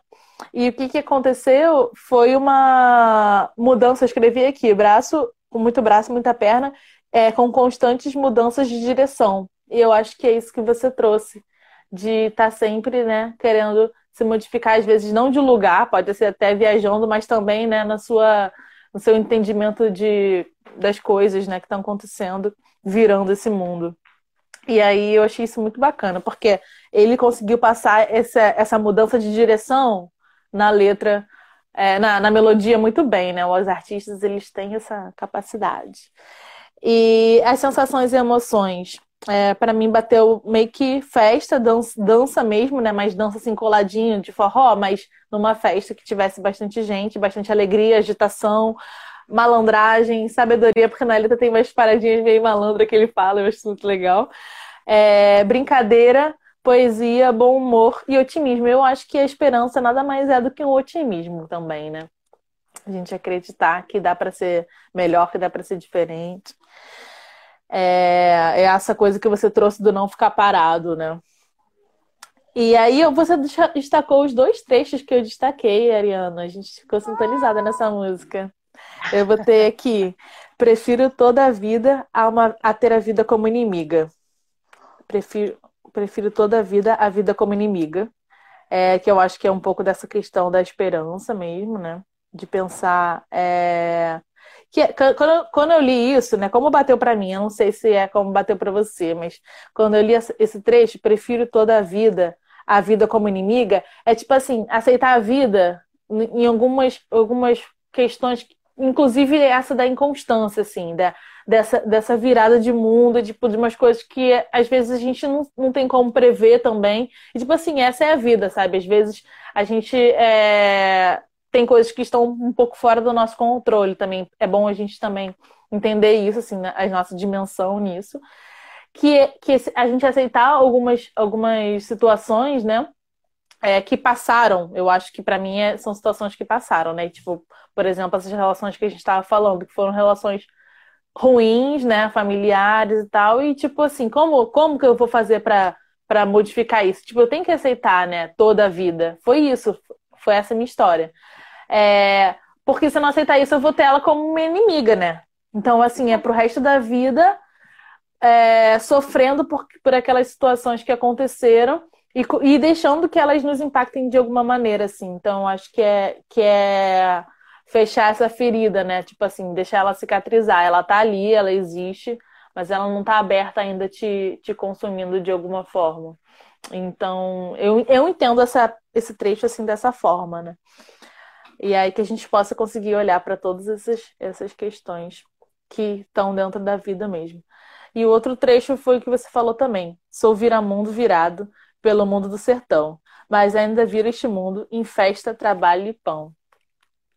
E o que, que aconteceu foi uma mudança, eu escrevi aqui, braço, com muito braço, muita perna, é, com constantes mudanças de direção. E eu acho que é isso que você trouxe, de estar tá sempre, né, querendo se modificar, às vezes não de lugar, pode ser até viajando, mas também, né, na sua no seu entendimento de, das coisas né, que estão acontecendo, virando esse mundo. E aí eu achei isso muito bacana, porque ele conseguiu passar essa, essa mudança de direção na letra, é, na, na melodia muito bem, né? Os artistas eles têm essa capacidade. E as sensações e emoções é, para mim bateu meio que festa, dança, dança mesmo, né? Mas dança assim coladinho de forró, mas numa festa que tivesse bastante gente, bastante alegria, agitação, malandragem, sabedoria, porque na letra tem umas paradinhas meio malandra que ele fala, eu acho muito legal. É, brincadeira, poesia, bom humor e otimismo. Eu acho que a esperança nada mais é do que um otimismo também, né? A gente acreditar que dá para ser melhor, que dá para ser diferente é, é essa coisa que você trouxe do não ficar parado, né? E aí você destacou os dois trechos que eu destaquei, Ariana. A gente ficou sintonizada nessa música. Eu botei aqui. Prefiro toda a vida a, uma, a ter a vida como inimiga. Prefiro, prefiro toda a vida a vida como inimiga. É, que eu acho que é um pouco dessa questão da esperança mesmo, né? De pensar é, que é, quando, quando eu li isso, né, como bateu para mim, eu não sei se é como bateu para você, mas quando eu li esse trecho, prefiro toda a vida, a vida como inimiga, é tipo assim, aceitar a vida em algumas, algumas questões, inclusive essa da inconstância, assim, da, dessa, dessa virada de mundo, tipo, de umas coisas que às vezes a gente não, não tem como prever também. E, tipo assim, essa é a vida, sabe? Às vezes a gente é, tem coisas que estão um pouco fora do nosso controle também. É bom a gente também entender isso, assim, né, a nossa dimensão nisso. Que, que a gente aceitar algumas, algumas situações, né? É, que passaram, eu acho que para mim é, são situações que passaram, né? Tipo, por exemplo, essas relações que a gente estava falando, que foram relações ruins, né, familiares e tal, e tipo assim, como como que eu vou fazer para para modificar isso? Tipo, eu tenho que aceitar, né, toda a vida. Foi isso, foi essa minha história. É, porque se eu não aceitar isso, eu vou ter ela como uma inimiga, né? Então, assim, é pro resto da vida é, sofrendo por, por aquelas situações que aconteceram e, e deixando que elas nos impactem de alguma maneira, assim. Então, acho que é, que é fechar essa ferida, né? Tipo assim, deixar ela cicatrizar. Ela tá ali, ela existe, mas ela não tá aberta ainda te, te consumindo de alguma forma. Então, eu, eu entendo essa, esse trecho assim dessa forma, né? E aí que a gente possa conseguir olhar para todas essas, essas questões que estão dentro da vida mesmo. E o outro trecho foi o que você falou também. Sou viramundo virado pelo mundo do sertão, mas ainda viro este mundo em festa, trabalho e pão.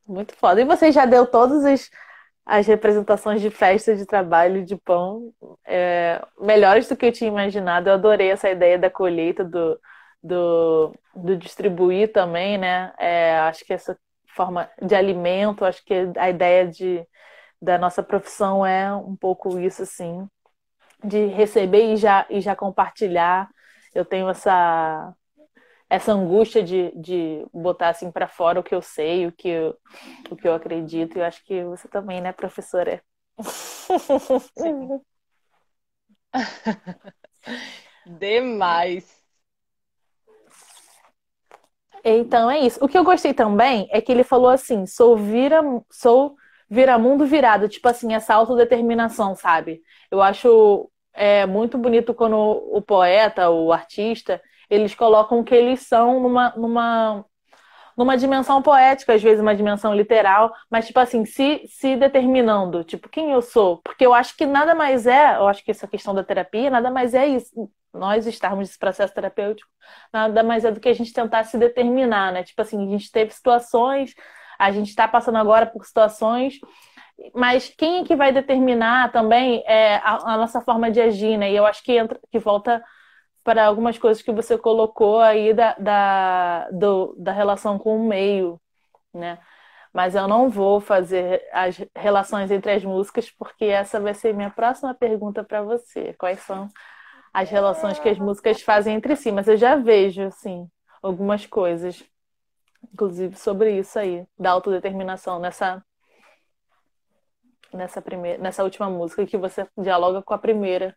Muito foda. E você já deu todas as, as representações de festa, de trabalho, de pão, é, melhores do que eu tinha imaginado. Eu adorei essa ideia da colheita, do, do, do distribuir também, né? É, acho que essa forma de alimento. Acho que a ideia de, da nossa profissão é um pouco isso, assim, de receber e já, e já compartilhar. Eu tenho essa essa angústia de, de botar assim para fora o que eu sei, o que eu, o que eu acredito. E eu acho que você também, né, professora? Demais. Então é isso. O que eu gostei também é que ele falou assim: sou vira, sou vira-mundo virado, tipo assim, essa autodeterminação, sabe? Eu acho é, muito bonito quando o poeta, o artista, eles colocam que eles são numa, numa, numa dimensão poética, às vezes uma dimensão literal, mas tipo assim, se, se determinando, tipo, quem eu sou? Porque eu acho que nada mais é, eu acho que essa questão da terapia, nada mais é isso, nós estarmos nesse processo terapêutico, nada mais é do que a gente tentar se determinar, né? Tipo assim, a gente teve situações, a gente está passando agora por situações mas quem é que vai determinar também é a, a, nossa forma de agir, né? E eu acho que entra, que volta para algumas coisas que você colocou aí da, da, do, da relação com o meio, né? Mas eu não vou fazer as relações entre as músicas, porque essa vai ser minha próxima pergunta para você. Quais são as relações que as músicas fazem entre si? Mas eu já vejo, assim, algumas coisas, inclusive sobre isso aí, da autodeterminação, nessa nessa primeira, nessa última música que você dialoga com a primeira.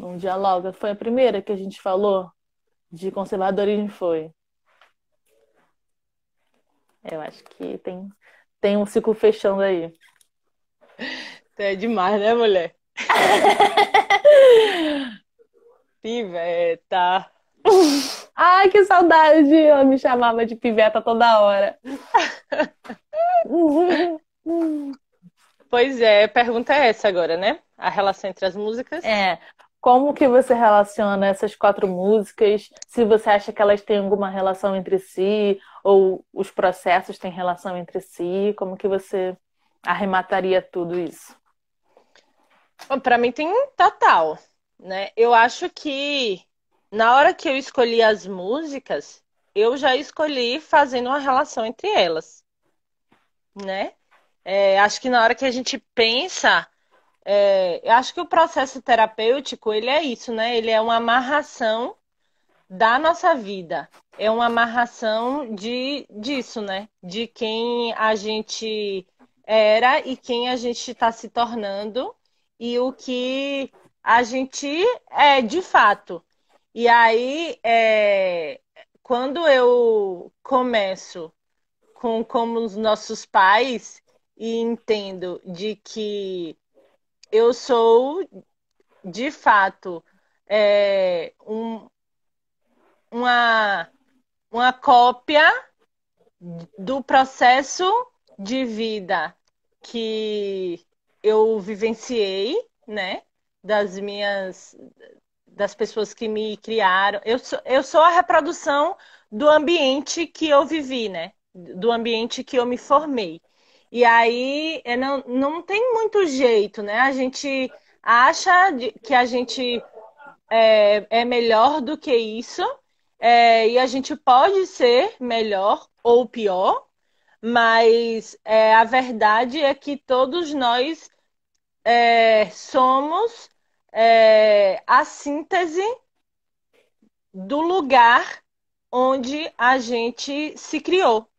Não dialoga, foi a primeira que a gente falou de conservadorismo foi. Eu acho que tem tem um ciclo fechando aí. É demais, né, mulher? Piveta. Ai, que saudade! Ela me chamava de piveta toda hora. Pois é, pergunta é essa agora, né? A relação entre as músicas. É. Como que você relaciona essas quatro músicas? Se você acha que elas têm alguma relação entre si, ou os processos têm relação entre si, como que você arremataria tudo isso? Para mim tem total, né? Eu acho que na hora que eu escolhi as músicas, eu já escolhi fazendo uma relação entre elas, né? É, acho que na hora que a gente pensa, é, acho que o processo terapêutico, ele é isso, né? Ele é uma amarração da nossa vida. É uma amarração de disso, né? De quem a gente era e quem a gente está se tornando e o que a gente é de fato. E aí, é, quando eu começo com como os nossos pais e entendo de que eu sou, de fato, é, um, uma, uma cópia do processo de vida que eu vivenciei, né? Das minhas das pessoas que me criaram. Eu sou, eu sou a reprodução do ambiente que eu vivi, né? Do ambiente que eu me formei. E aí é, não, não tem muito jeito, né? A gente acha que a gente é, é melhor do que isso, é, e a gente pode ser melhor ou pior, mas é, a verdade é que todos nós é, somos é, a síntese do lugar onde a gente se criou.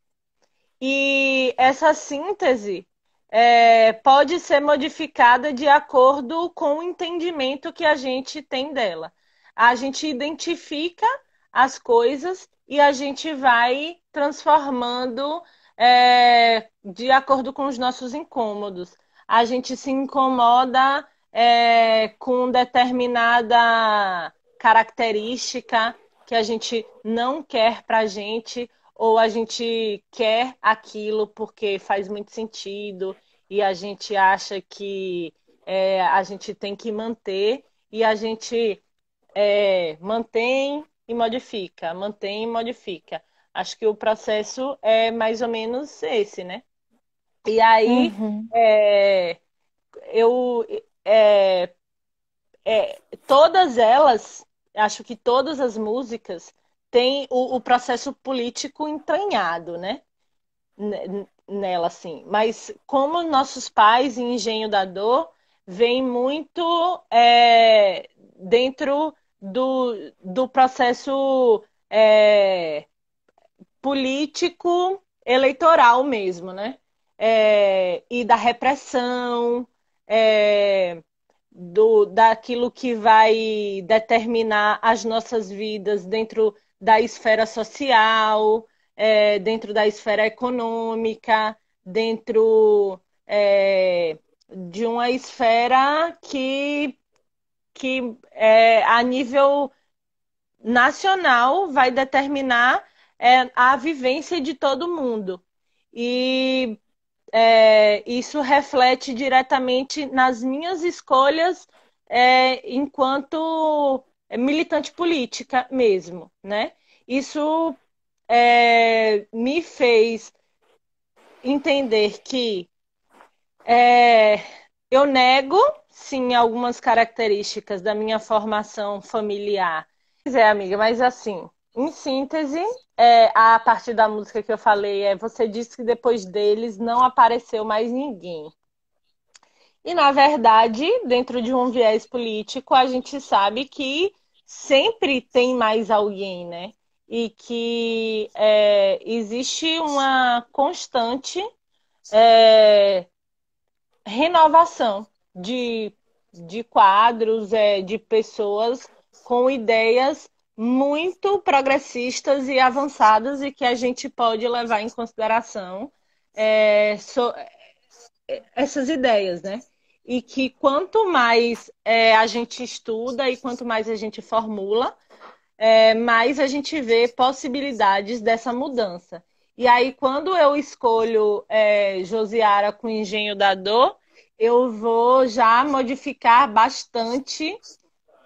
E essa síntese é, pode ser modificada de acordo com o entendimento que a gente tem dela. A gente identifica as coisas e a gente vai transformando é, de acordo com os nossos incômodos. A gente se incomoda é, com determinada característica que a gente não quer para a gente ou a gente quer aquilo porque faz muito sentido e a gente acha que é, a gente tem que manter e a gente é, mantém e modifica, mantém e modifica. Acho que o processo é mais ou menos esse, né? E aí uhum. é, eu é, é, todas elas, acho que todas as músicas tem o, o processo político entranhado, né? Nela, assim. Mas como nossos pais em Engenho da Dor vem muito é, dentro do, do processo é, político eleitoral mesmo, né? É, e da repressão, é, do, daquilo que vai determinar as nossas vidas dentro da esfera social, é, dentro da esfera econômica, dentro é, de uma esfera que, que é, a nível nacional vai determinar é a vivência de todo mundo. E é, isso reflete diretamente nas minhas escolhas é, enquanto militante política mesmo, né? Isso é, me fez entender que é, eu nego, sim, algumas características da minha formação familiar. Pois é, amiga, mas assim, em síntese, é, a partir da música que eu falei, é você disse que depois deles não apareceu mais ninguém. E, na verdade, dentro de um viés político, a gente sabe que sempre tem mais alguém, né? E que é, existe uma constante é, renovação de, de quadros, é, de pessoas com ideias muito progressistas e avançadas e que a gente pode levar em consideração é, so, é, essas ideias, né? E que quanto mais é, a gente estuda e quanto mais a gente formula, é, mais a gente vê possibilidades dessa mudança. E aí, quando eu escolho é, Josiara com Engenho da Dor, eu vou já modificar bastante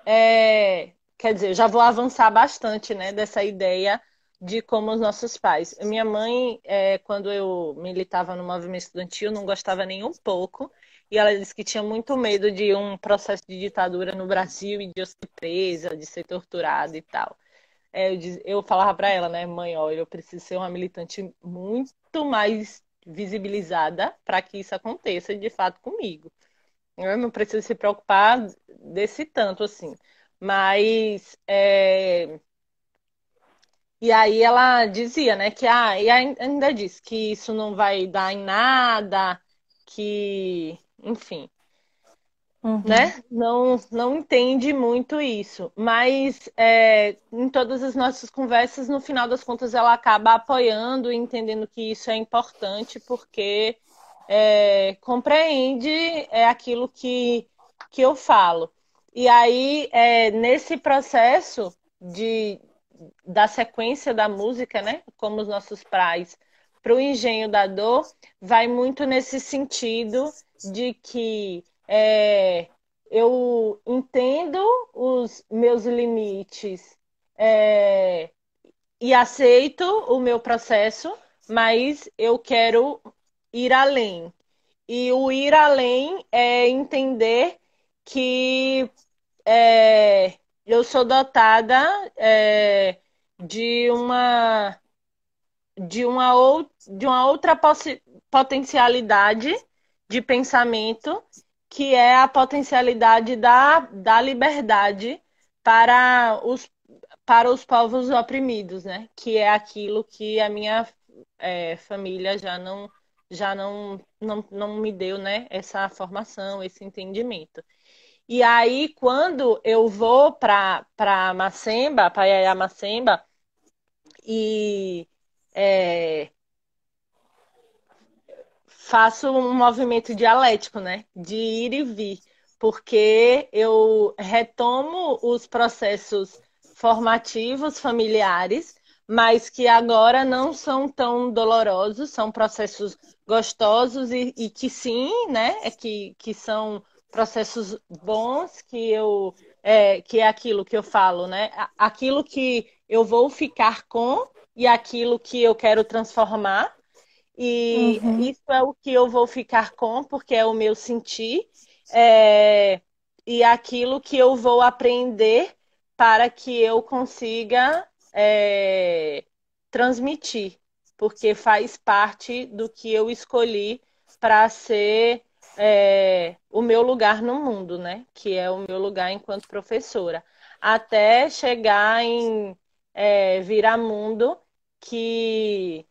é, quer dizer, já vou avançar bastante, né, dessa ideia de como os nossos pais. Minha mãe, é, quando eu militava no movimento estudantil, não gostava nem um pouco, e ela disse que tinha muito medo de um processo de ditadura no Brasil e de eu ser presa, de ser torturada e tal. É, eu, diz, eu, falava para ela, né, mãe, olha, eu preciso ser uma militante muito mais visibilizada para que isso aconteça de fato comigo. Eu não preciso se preocupar desse tanto assim. Mas. É... E aí ela dizia, né, que ah, e ainda disse que isso não vai dar em nada, que, enfim, uhum. né? Não, não entende muito isso. Mas é, em todas as nossas conversas, no final das contas, ela acaba apoiando e entendendo que isso é importante, porque é, compreende é aquilo que, que eu falo. E aí, é, nesse processo de, da sequência da música, né? Como os nossos pais, para o engenho da dor, vai muito nesse sentido de que é, eu entendo os meus limites é, e aceito o meu processo, mas eu quero ir além. E o ir além é entender que é, eu sou dotada é, de uma de uma, ou, de uma outra potencialidade de pensamento que é a potencialidade da, da liberdade para os, para os povos oprimidos, né? Que é aquilo que a minha é, família já não já não, não, não me deu, né? Essa formação, esse entendimento. E aí, quando eu vou para Macemba, para Macemba, e é, faço um movimento dialético, né? De ir e vir, porque eu retomo os processos formativos familiares, mas que agora não são tão dolorosos, são processos gostosos e, e que sim, né? É que, que são processos bons que eu é, que é aquilo que eu falo, né? Aquilo que eu vou ficar com e aquilo que eu quero transformar. E uhum. isso é o que eu vou ficar com, porque é o meu sentir. É, e aquilo que eu vou aprender para que eu consiga é, transmitir, porque faz parte do que eu escolhi para ser é, o meu lugar no mundo, né? Que é o meu lugar enquanto professora. Até chegar em é, Viramundo, que,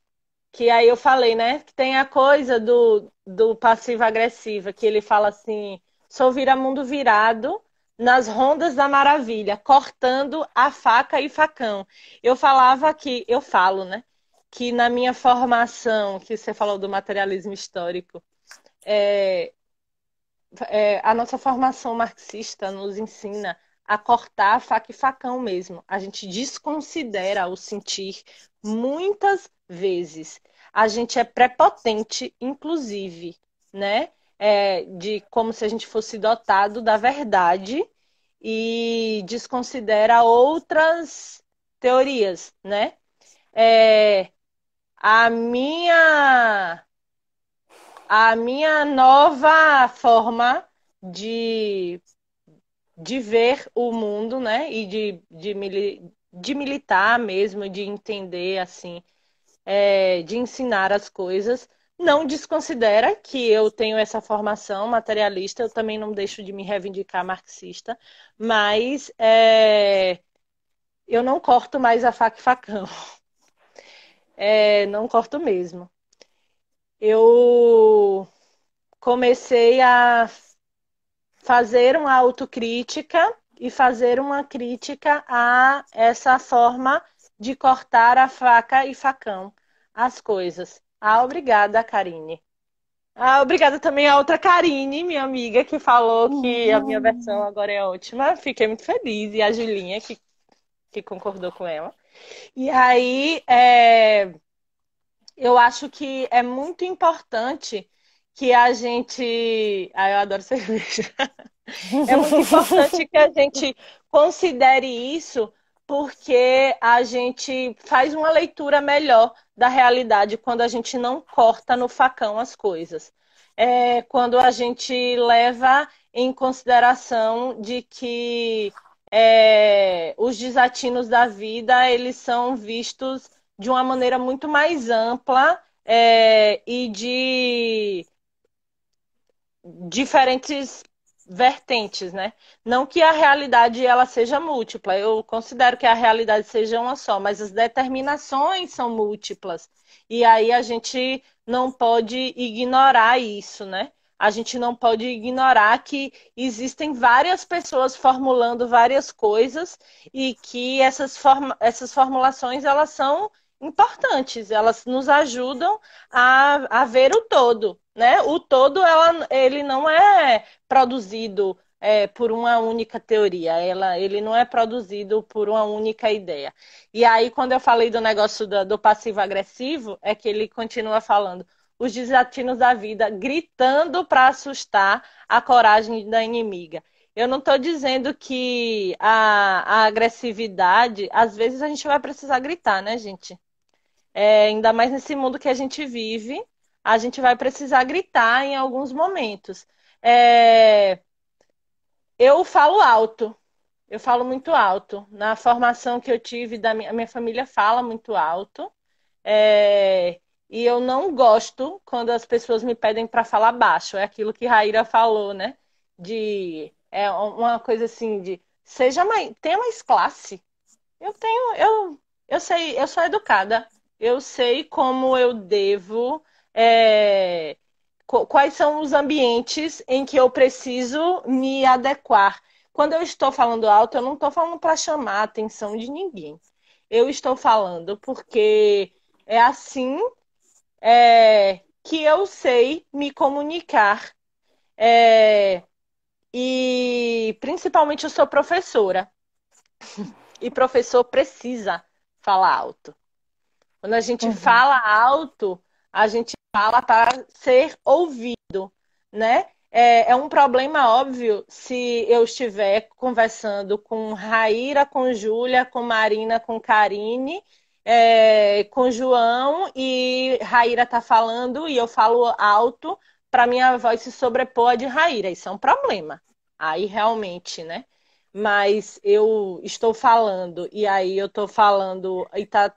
que aí eu falei, né? Que tem a coisa do, do passivo-agressiva, que ele fala assim: sou Viramundo virado nas rondas da maravilha, cortando a faca e facão. Eu falava que, eu falo, né? Que na minha formação, que você falou do materialismo histórico, é, é, a nossa formação marxista nos ensina a cortar faca e facão mesmo. A gente desconsidera o sentir muitas vezes. A gente é prepotente, inclusive, né? É, de como se a gente fosse dotado da verdade e desconsidera outras teorias, né? É, a minha a minha nova forma de, de ver o mundo, né? E de, de, de militar mesmo, de entender, assim, é, de ensinar as coisas. Não desconsidera que eu tenho essa formação materialista, eu também não deixo de me reivindicar marxista, mas é, eu não corto mais a faca e facão. É, não corto mesmo. Eu comecei a fazer uma autocrítica e fazer uma crítica a essa forma de cortar a faca e facão as coisas. Ah, obrigada, Karine. Ah, obrigada também a outra Karine, minha amiga, que falou que a minha versão agora é ótima. Fiquei muito feliz. E a Julinha, que, que concordou com ela. E aí, é, eu acho que é muito importante que a gente. Ah, eu adoro cerveja. É muito importante que a gente considere isso, porque a gente faz uma leitura melhor da realidade quando a gente não corta no facão as coisas. É quando a gente leva em consideração de que é, os desatinos da vida eles são vistos de uma maneira muito mais ampla é, e de diferentes vertentes, né? Não que a realidade ela seja múltipla, eu considero que a realidade seja uma só, mas as determinações são múltiplas. E aí a gente não pode ignorar isso, né? A gente não pode ignorar que existem várias pessoas formulando várias coisas e que essas, form essas formulações elas são importantes, elas nos ajudam a, a ver o todo, né? O todo ela, ele não é produzido é, por uma única teoria, ela, ele não é produzido por uma única ideia. E aí, quando eu falei do negócio do, do passivo-agressivo, é que ele continua falando os desatinos da vida, gritando para assustar a coragem da inimiga. Eu não estou dizendo que a, a, agressividade, às vezes a gente vai precisar gritar, né, gente? É, ainda mais nesse mundo que a gente vive, a gente vai precisar gritar em alguns momentos. É, eu falo alto, eu falo muito alto. Na formação que eu tive, da minha, minha família fala muito alto. É, e eu não gosto quando as pessoas me pedem para falar baixo. É aquilo que Raíra falou, né? De é uma coisa assim de seja mais, tenha mais classe. Eu tenho, eu, eu sei, eu sou educada eu sei como eu devo. É, quais são os ambientes em que eu preciso me adequar. Quando eu estou falando alto, eu não estou falando para chamar a atenção de ninguém. Eu estou falando porque é assim é, que eu sei me comunicar. É, e principalmente eu sou professora. E professor precisa falar alto. Quando a gente uhum. fala alto, a gente fala para ser ouvido, né? É, é, um problema óbvio se eu estiver conversando com Raíra, com Júlia, com Marina, com Karine, é, com João e Raíra está falando e eu falo alto para minha voz se sobrepor a de Raíra. Isso é um problema. Aí realmente, né? Mas eu estou falando e aí eu estou falando e tá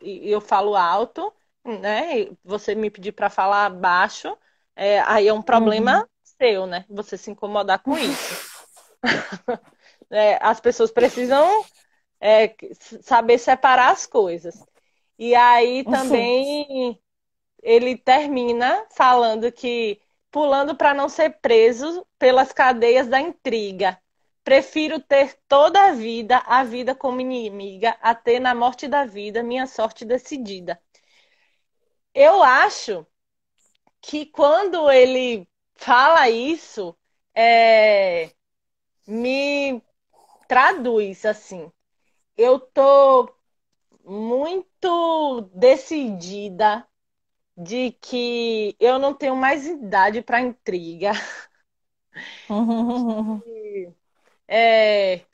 eu falo alto, né? Você me pedir para falar baixo, é, aí é um problema uhum. seu, né? Você se incomodar com isso. é, as pessoas precisam é, saber separar as coisas. E aí também ele termina falando que pulando para não ser preso pelas cadeias da intriga. Prefiro ter toda a vida a vida como inimiga a ter na morte da vida minha sorte decidida. Eu acho que quando ele fala isso, é, me traduz assim. Eu tô muito decidida de que eu não tenho mais idade para intriga. é,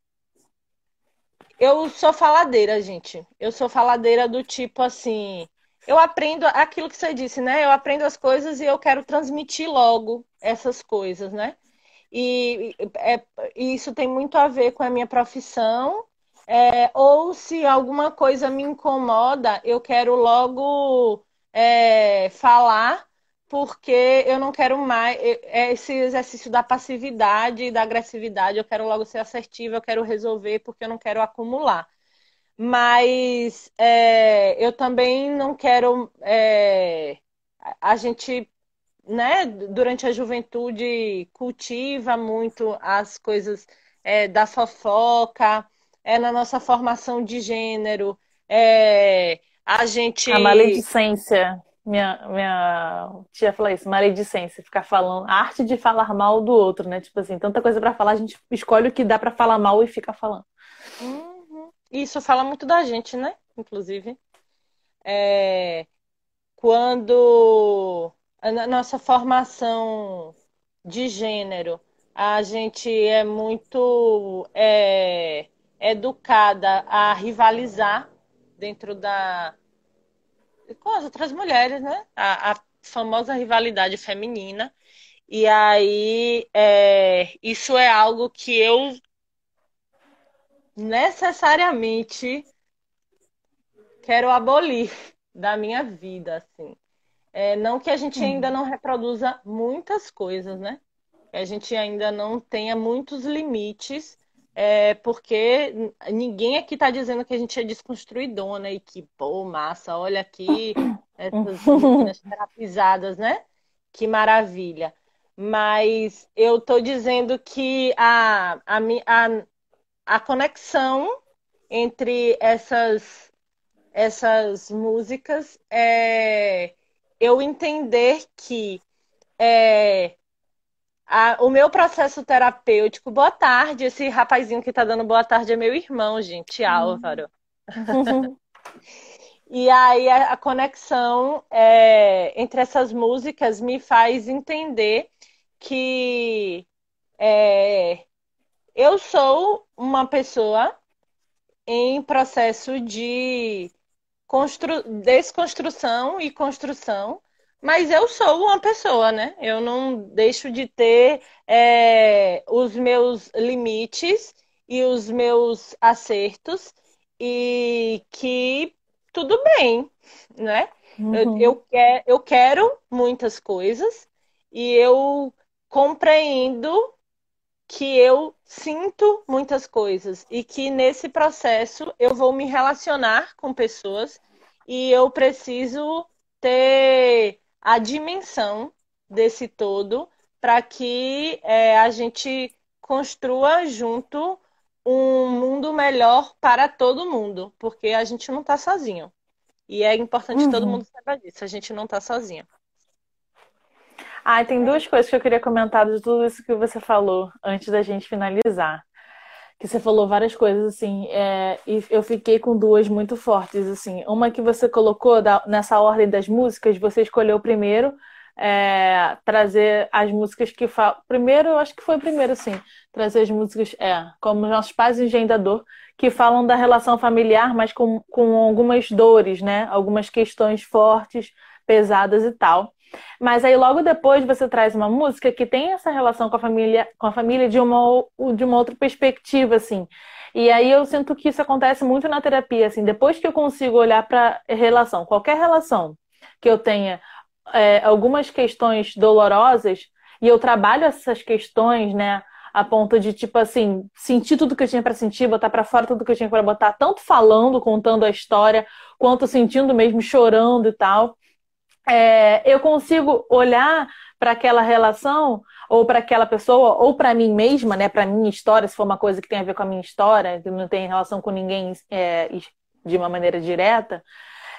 eu sou faladeira, gente. Eu sou faladeira do tipo assim. Eu aprendo aquilo que você disse, né? Eu aprendo as coisas e eu quero transmitir logo essas coisas, né? E é, isso tem muito a ver com a minha profissão. É, ou se alguma coisa me incomoda, eu quero logo é, falar, porque eu não quero mais é, esse exercício da passividade e da agressividade. Eu quero logo ser assertiva, eu quero resolver, porque eu não quero acumular. Mas é, eu também não quero. É, a gente né, durante a juventude cultiva muito as coisas é, da fofoca, é na nossa formação de gênero, é, a gente. A maledicência. Minha, minha tia falou isso, maledicência, ficar falando, a arte de falar mal do outro, né? Tipo assim, tanta coisa para falar, a gente escolhe o que dá para falar mal e fica falando. Uhum. Isso fala muito da gente, né? Inclusive. É... Quando na nossa formação de gênero, a gente é muito é, educada a rivalizar dentro da com as outras mulheres, né? A, a famosa rivalidade feminina. E aí, é, isso é algo que eu necessariamente quero abolir da minha vida, assim. É, não que a gente uhum. ainda não reproduza muitas coisas, né? Que a gente ainda não tenha muitos limites, é, porque ninguém aqui está dizendo que a gente é desconstruidona e que, pô, massa, olha aqui essas meninas terapizadas, né? Que maravilha. Mas eu estou dizendo que a, a, a, a conexão entre essas, essas músicas é eu entender que é, a, o meu processo terapêutico. Boa tarde, esse rapazinho que tá dando boa tarde é meu irmão, gente, uhum. Álvaro. Uhum. e aí a, a conexão é, entre essas músicas me faz entender que é, eu sou uma pessoa em processo de constru... desconstrução e construção, mas eu sou uma pessoa, né? Eu não deixo de ter é, os meus limites e os meus acertos e que tudo bem, né? Uhum. Eu, eu, quer, eu quero muitas coisas e eu compreendo que eu sinto muitas coisas e que nesse processo eu vou me relacionar com pessoas e eu preciso ter a dimensão desse todo para que é, a gente construa junto um mundo melhor para todo mundo, porque a gente não está sozinho. E é importante uhum. todo mundo saiba disso, a gente não está sozinho. Ah, tem duas coisas que eu queria comentar de tudo isso que você falou antes da gente finalizar. Que você falou várias coisas, assim, é, e eu fiquei com duas muito fortes, assim. Uma que você colocou da, nessa ordem das músicas, você escolheu primeiro é, trazer as músicas que falam. Primeiro, eu acho que foi primeiro, sim, trazer as músicas, é, como Nossos Pais Engendador, que falam da relação familiar, mas com, com algumas dores, né? Algumas questões fortes, pesadas e tal. Mas aí logo depois você traz uma música que tem essa relação com a família, com a família de uma, de uma outra perspectiva, assim. E aí eu sinto que isso acontece muito na terapia, assim, depois que eu consigo olhar para relação, qualquer relação que eu tenha é, algumas questões dolorosas e eu trabalho essas questões, né, a ponto de tipo assim sentir tudo que eu tinha para sentir, botar para fora tudo que eu tinha para botar, tanto falando, contando a história, quanto sentindo mesmo, chorando e tal é, eu consigo olhar para aquela relação ou para aquela pessoa ou para mim mesma, né, para minha história, se for uma coisa que tem a ver com a minha história, que não tem relação com ninguém é, de uma maneira direta,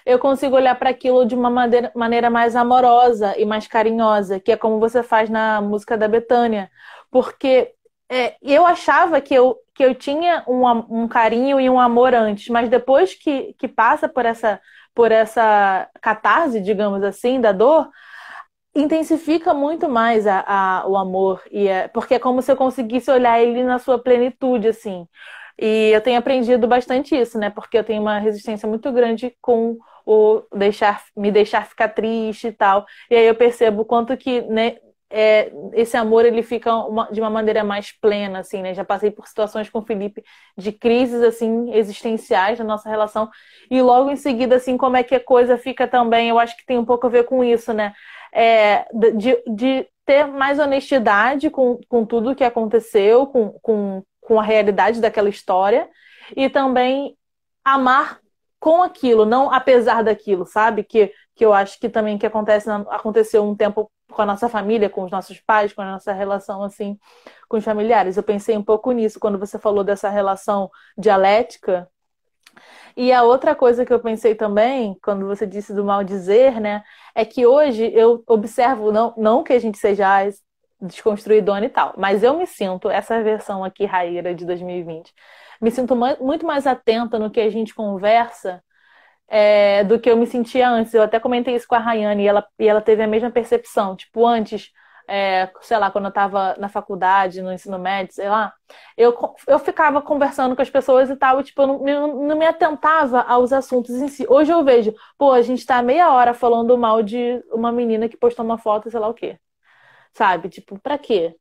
eu consigo olhar para aquilo de uma maneira, maneira mais amorosa e mais carinhosa, que é como você faz na música da Betânia, porque é, eu achava que eu, que eu tinha um, um carinho e um amor antes, mas depois que, que passa por essa por essa catarse, digamos assim, da dor, intensifica muito mais a, a, o amor. E é, porque é como se eu conseguisse olhar ele na sua plenitude assim. E eu tenho aprendido bastante isso né? Porque eu tenho uma resistência muito grande com o deixar me deixar ficar triste e tal. E aí eu percebo quanto que né, é, esse amor ele fica uma, de uma maneira mais plena assim né? Já passei por situações com o Felipe de crises assim existenciais na nossa relação. E logo em seguida assim como é que a coisa fica também eu acho que tem um pouco a ver com isso né? É, de, de ter mais honestidade com, com tudo que aconteceu, com, com, com a realidade daquela história, e também amar com aquilo, não apesar daquilo, sabe? Que, que eu acho que também que acontece aconteceu um tempo com a nossa família, com os nossos pais, com a nossa relação assim com os familiares. Eu pensei um pouco nisso quando você falou dessa relação dialética. E a outra coisa que eu pensei também, quando você disse do mal dizer, né, é que hoje eu observo, não, não que a gente seja desconstruidona e tal, mas eu me sinto, essa versão aqui, Raíra, de 2020, me sinto muito mais atenta no que a gente conversa é, do que eu me sentia antes. Eu até comentei isso com a Rayane e ela, e ela teve a mesma percepção. Tipo, antes é, sei lá, quando eu estava na faculdade, no ensino médio, sei lá, eu, eu ficava conversando com as pessoas e tal, e, tipo, eu não, não me atentava aos assuntos em si. Hoje eu vejo, pô, a gente está meia hora falando mal de uma menina que postou uma foto, sei lá o quê. Sabe? Tipo, pra quê?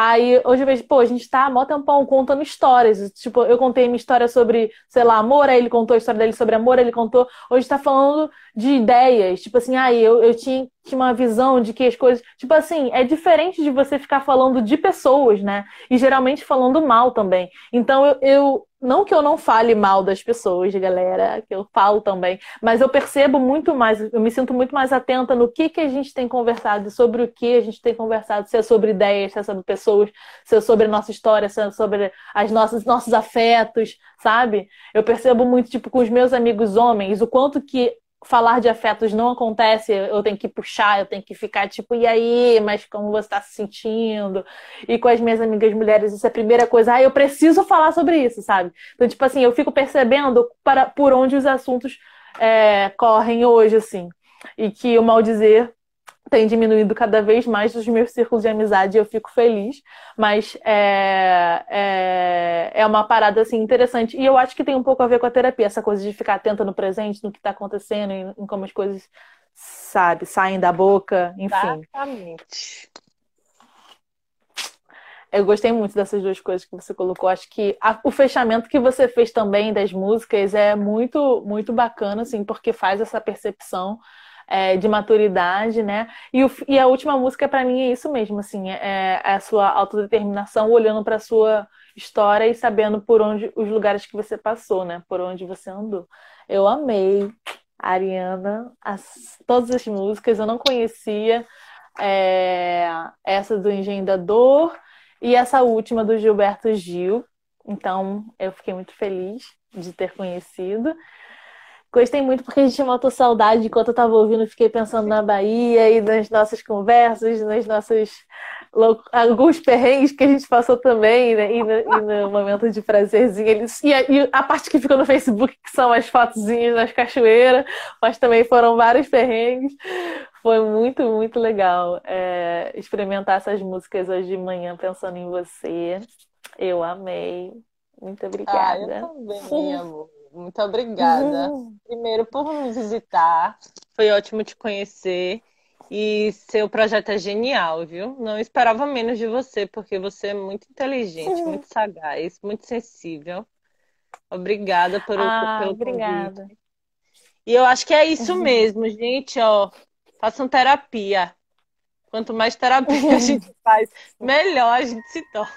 Aí hoje eu vejo, pô, a gente tá mó tempão contando histórias. Tipo, eu contei minha história sobre, sei lá, amor, aí ele contou a história dele sobre amor, ele contou. Hoje tá falando de ideias. Tipo assim, aí eu, eu tinha, tinha uma visão de que as coisas. Tipo assim, é diferente de você ficar falando de pessoas, né? E geralmente falando mal também. Então eu, eu não que eu não fale mal das pessoas, galera, que eu falo também, mas eu percebo muito mais, eu me sinto muito mais atenta no que, que a gente tem conversado, sobre o que a gente tem conversado, se é sobre ideias, se é sobre pessoas, se é sobre a nossa história, se é sobre as nossas, nossos afetos, sabe? Eu percebo muito, tipo, com os meus amigos homens, o quanto que falar de afetos não acontece, eu tenho que puxar, eu tenho que ficar tipo, e aí, mas como você está se sentindo? E com as minhas amigas mulheres, isso é a primeira coisa, ah, eu preciso falar sobre isso, sabe? Então, tipo assim, eu fico percebendo para, por onde os assuntos é, correm hoje, assim. E que o mal dizer tem diminuído cada vez mais os meus círculos de amizade e eu fico feliz. Mas é, é, é, uma parada assim interessante. E eu acho que tem um pouco a ver com a terapia, essa coisa de ficar atenta no presente, no que está acontecendo, em, em, como as coisas, sabe, saem da boca, enfim. Exatamente. Eu gostei muito dessas duas coisas que você colocou. Acho que a, o fechamento que você fez também das músicas é muito, muito bacana, assim, porque faz essa percepção é, de maturidade, né? E, o, e a última música para mim é isso mesmo, assim, é, é a sua autodeterminação olhando para a sua história e sabendo por onde os lugares que você passou, né? Por onde você andou. Eu amei Ariana, as, todas as músicas, eu não conhecia é, essa do Engenho da Dor e essa última do Gilberto Gil. Então, eu fiquei muito feliz de ter conhecido. Gostei muito porque a gente matou saudade enquanto eu estava ouvindo, fiquei pensando na Bahia e nas nossas conversas, nas nossas alguns perrengues que a gente passou também, né? E no, e no momento de prazerzinho. Eles... E, a, e a parte que ficou no Facebook, que são as fotozinhas nas cachoeiras, mas também foram vários perrengues. Foi muito, muito legal é, experimentar essas músicas hoje de manhã pensando em você. Eu amei. Muito obrigada. Ah, eu também, amor. Muito obrigada. Uhum. Primeiro por me visitar. Foi ótimo te conhecer. E seu projeto é genial, viu? Não esperava menos de você, porque você é muito inteligente, uhum. muito sagaz, muito sensível. Obrigada por, ah, pelo obrigada. Convite. E eu acho que é isso uhum. mesmo, gente, ó. Façam terapia. Quanto mais terapia a gente faz, melhor a gente se torna.